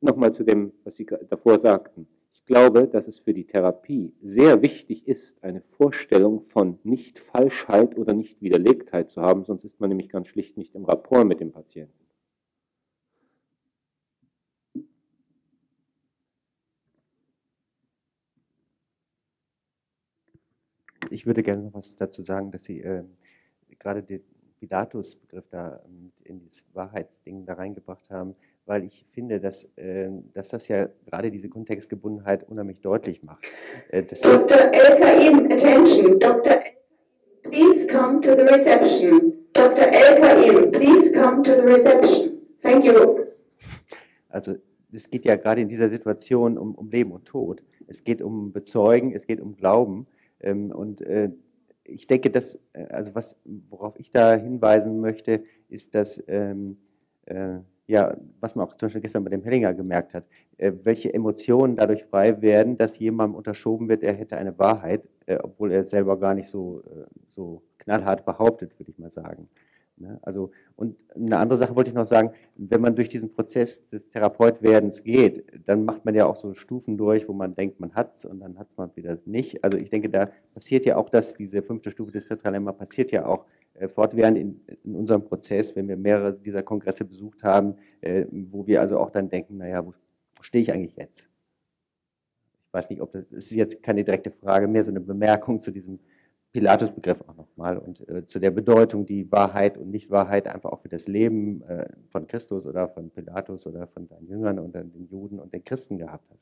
Nochmal zu dem, was Sie davor sagten glaube, dass es für die Therapie sehr wichtig ist, eine Vorstellung von Nicht-Falschheit oder Nicht-Widerlegtheit zu haben, sonst ist man nämlich ganz schlicht nicht im Rapport mit dem Patienten. Ich würde gerne noch was dazu sagen, dass Sie äh, gerade den Pilatus-Begriff da mit in dieses Wahrheitsding da reingebracht haben weil ich finde, dass, äh, dass das ja gerade diese Kontextgebundenheit unheimlich deutlich macht. Äh, Dr. El-Kaim, attention. Dr. Please come to the reception. Dr. El-Kaim, please come to the reception. Thank you. Also es geht ja gerade in dieser Situation um, um Leben und Tod. Es geht um Bezeugen, es geht um Glauben. Ähm, und äh, ich denke, dass, äh, also was, worauf ich da hinweisen möchte, ist, dass ähm, äh, ja, was man auch zum Beispiel gestern bei dem Hellinger gemerkt hat, äh, welche Emotionen dadurch frei werden, dass jemandem unterschoben wird, er hätte eine Wahrheit, äh, obwohl er selber gar nicht so, äh, so knallhart behauptet, würde ich mal sagen. Ne? Also, und eine andere Sache wollte ich noch sagen, wenn man durch diesen Prozess des Therapeutwerdens geht, dann macht man ja auch so Stufen durch, wo man denkt, man hat es und dann hat es man wieder nicht. Also ich denke, da passiert ja auch das, diese fünfte Stufe des Tetralemma passiert ja auch, äh, fortwährend in, in, unserem Prozess, wenn wir mehrere dieser Kongresse besucht haben, äh, wo wir also auch dann denken, naja, wo, wo stehe ich eigentlich jetzt? Ich weiß nicht, ob das, das ist jetzt keine direkte Frage, mehr so eine Bemerkung zu diesem Pilatus-Begriff auch nochmal und äh, zu der Bedeutung, die Wahrheit und Nichtwahrheit einfach auch für das Leben äh, von Christus oder von Pilatus oder von seinen Jüngern und den Juden und den Christen gehabt hat.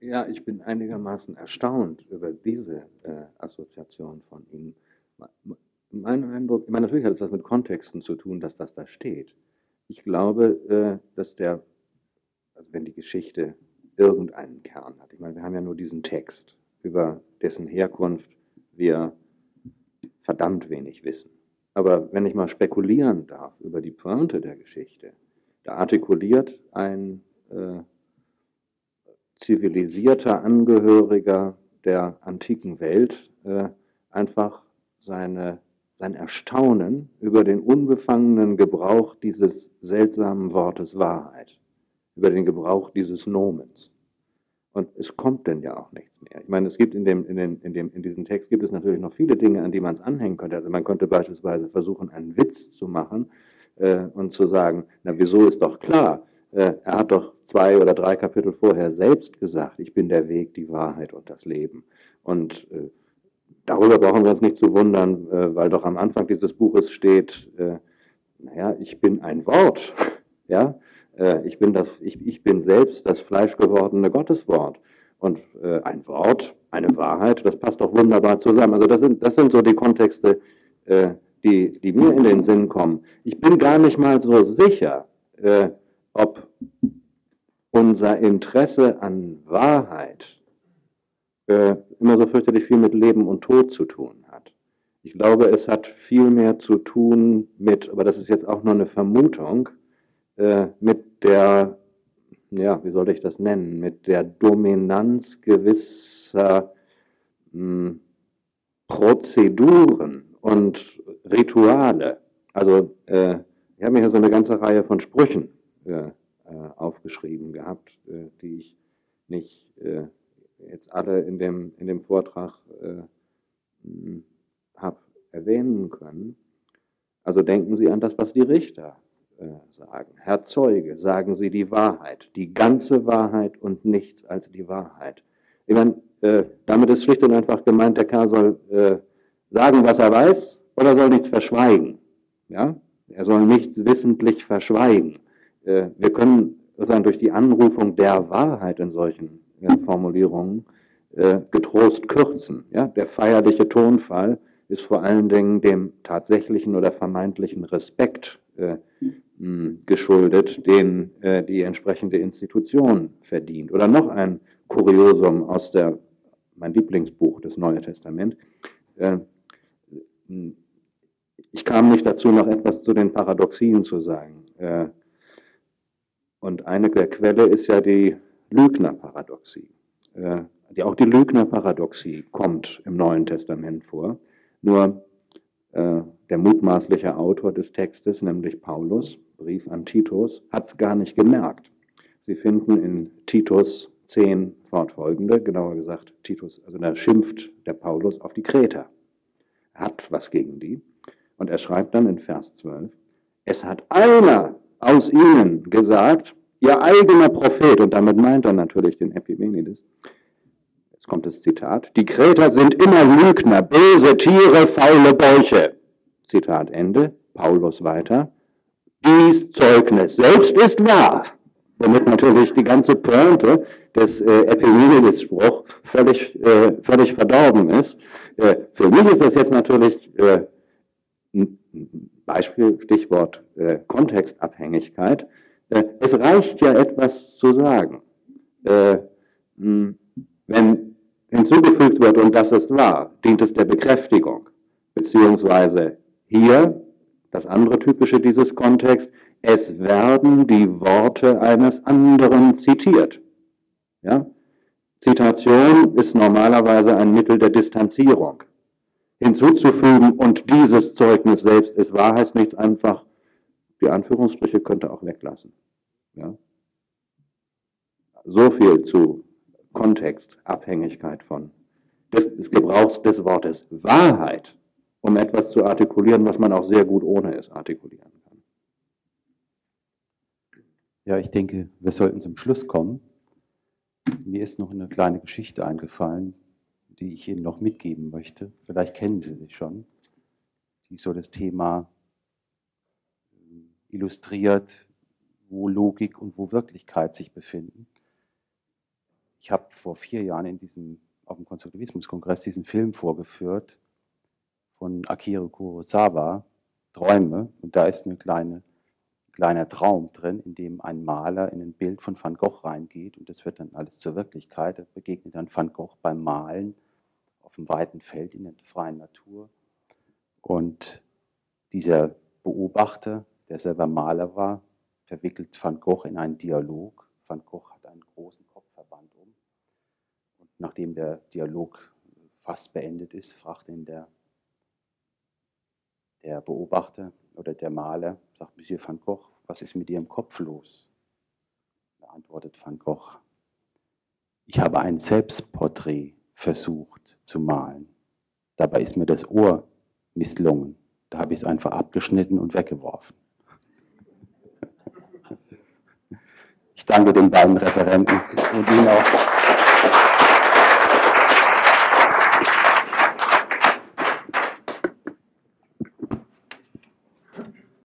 Ja, ich bin einigermaßen erstaunt über diese äh, Assoziation von Ihnen. Mein Eindruck, ich meine, natürlich hat es was mit Kontexten zu tun, dass das da steht. Ich glaube, äh, dass der, also wenn die Geschichte irgendeinen Kern hat, ich meine, wir haben ja nur diesen Text, über dessen Herkunft wir verdammt wenig wissen. Aber wenn ich mal spekulieren darf über die Pointe der Geschichte, da artikuliert ein äh, zivilisierter Angehöriger der antiken Welt äh, einfach seine, sein Erstaunen über den unbefangenen Gebrauch dieses seltsamen Wortes Wahrheit, über den Gebrauch dieses Nomens. Und es kommt denn ja auch nichts mehr. Ich meine, es gibt in, dem, in, dem, in, dem, in diesem Text gibt es natürlich noch viele Dinge, an die man es anhängen könnte. Also man könnte beispielsweise versuchen, einen Witz zu machen äh, und zu sagen, na wieso ist doch klar, äh, er hat doch zwei oder drei Kapitel vorher selbst gesagt, ich bin der Weg, die Wahrheit und das Leben. Und äh, darüber brauchen wir uns nicht zu wundern, äh, weil doch am Anfang dieses Buches steht, äh, naja, ich bin ein Wort, ja, äh, ich, bin das, ich, ich bin selbst das fleischgewordene Gotteswort. Und äh, ein Wort, eine Wahrheit, das passt doch wunderbar zusammen. Also das sind, das sind so die Kontexte, äh, die, die mir in den Sinn kommen. Ich bin gar nicht mal so sicher, äh, ob unser Interesse an Wahrheit äh, immer so fürchterlich viel mit Leben und Tod zu tun hat. Ich glaube, es hat viel mehr zu tun mit, aber das ist jetzt auch nur eine Vermutung, äh, mit der, ja, wie soll ich das nennen, mit der Dominanz gewisser hm, Prozeduren und Rituale. Also äh, ich habe mir hier so eine ganze Reihe von Sprüchen äh, aufgeschrieben gehabt, äh, die ich nicht äh, jetzt alle in dem, in dem Vortrag äh, hm, habe erwähnen können. Also denken Sie an das, was die Richter äh, sagen. Herr Zeuge, sagen Sie die Wahrheit, die ganze Wahrheit und nichts als die Wahrheit. Ich meine, äh, damit ist schlicht und einfach gemeint, der Kerl soll äh, sagen, was er weiß, oder soll nichts verschweigen. Ja? Er soll nichts wissentlich verschweigen. Äh, wir können sozusagen durch die Anrufung der Wahrheit in solchen äh, Formulierungen äh, getrost kürzen. Ja? Der feierliche Tonfall ist vor allen Dingen dem tatsächlichen oder vermeintlichen Respekt äh, geschuldet, den äh, die entsprechende Institution verdient. Oder noch ein Kuriosum aus der, mein Lieblingsbuch, das Neue Testament. Äh, ich kam nicht dazu, noch etwas zu den Paradoxien zu sagen. Äh, und eine der Quelle ist ja die Lügnerparadoxie. Äh, die, auch die Lügnerparadoxie kommt im Neuen Testament vor. Nur äh, der mutmaßliche Autor des Textes, nämlich Paulus, Brief an Titus, hat es gar nicht gemerkt. Sie finden in Titus 10 fortfolgende, genauer gesagt, Titus, also da schimpft der Paulus auf die Kreter. Er hat was gegen die. Und er schreibt dann in Vers 12, es hat einer aus ihnen gesagt, ihr eigener Prophet, und damit meint er natürlich den Epimenides, jetzt kommt das Zitat, die Kreter sind immer Lügner, böse Tiere, faule Bäuche. Zitat Ende, Paulus weiter, dies Zeugnis selbst ist wahr, womit natürlich die ganze Pointe des äh, Epimenides-Spruch völlig, äh, völlig verdorben ist. Äh, für mich ist das jetzt natürlich äh, ein Beispiel, Stichwort äh, Kontextabhängigkeit. Äh, es reicht ja etwas zu sagen. Äh, wenn hinzugefügt wird, und das ist wahr, dient es der Bekräftigung, beziehungsweise hier das andere typische dieses Kontexts, es werden die Worte eines anderen zitiert. Ja? Zitation ist normalerweise ein Mittel der Distanzierung. Hinzuzufügen, und dieses Zeugnis selbst ist wahr, heißt nichts einfach, die Anführungsstriche könnte auch weglassen. Ja? So viel zu Kontextabhängigkeit von des, des Gebrauchs des Wortes Wahrheit um etwas zu artikulieren, was man auch sehr gut ohne es artikulieren kann. Ja, ich denke, wir sollten zum Schluss kommen. Mir ist noch eine kleine Geschichte eingefallen, die ich Ihnen noch mitgeben möchte. Vielleicht kennen Sie sie schon. Die so das Thema äh, illustriert, wo Logik und wo Wirklichkeit sich befinden. Ich habe vor vier Jahren in diesem, auf dem Konstruktivismuskongress diesen Film vorgeführt, von Akira Kurosawa, Träume, und da ist ein kleine, kleiner Traum drin, in dem ein Maler in ein Bild von Van Gogh reingeht und das wird dann alles zur Wirklichkeit. Er begegnet dann Van Gogh beim Malen auf einem weiten Feld in der freien Natur. Und dieser Beobachter, der selber Maler war, verwickelt Van Gogh in einen Dialog. Van Gogh hat einen großen Kopfverband um. Und nachdem der Dialog fast beendet ist, fragt ihn der der Beobachter oder der Maler sagt, Monsieur van Gogh, was ist mit Ihrem Kopf los? Da antwortet van Gogh, Ich habe ein Selbstporträt versucht zu malen. Dabei ist mir das Ohr misslungen. Da habe ich es einfach abgeschnitten und weggeworfen. Ich danke den beiden Referenten und Ihnen auch.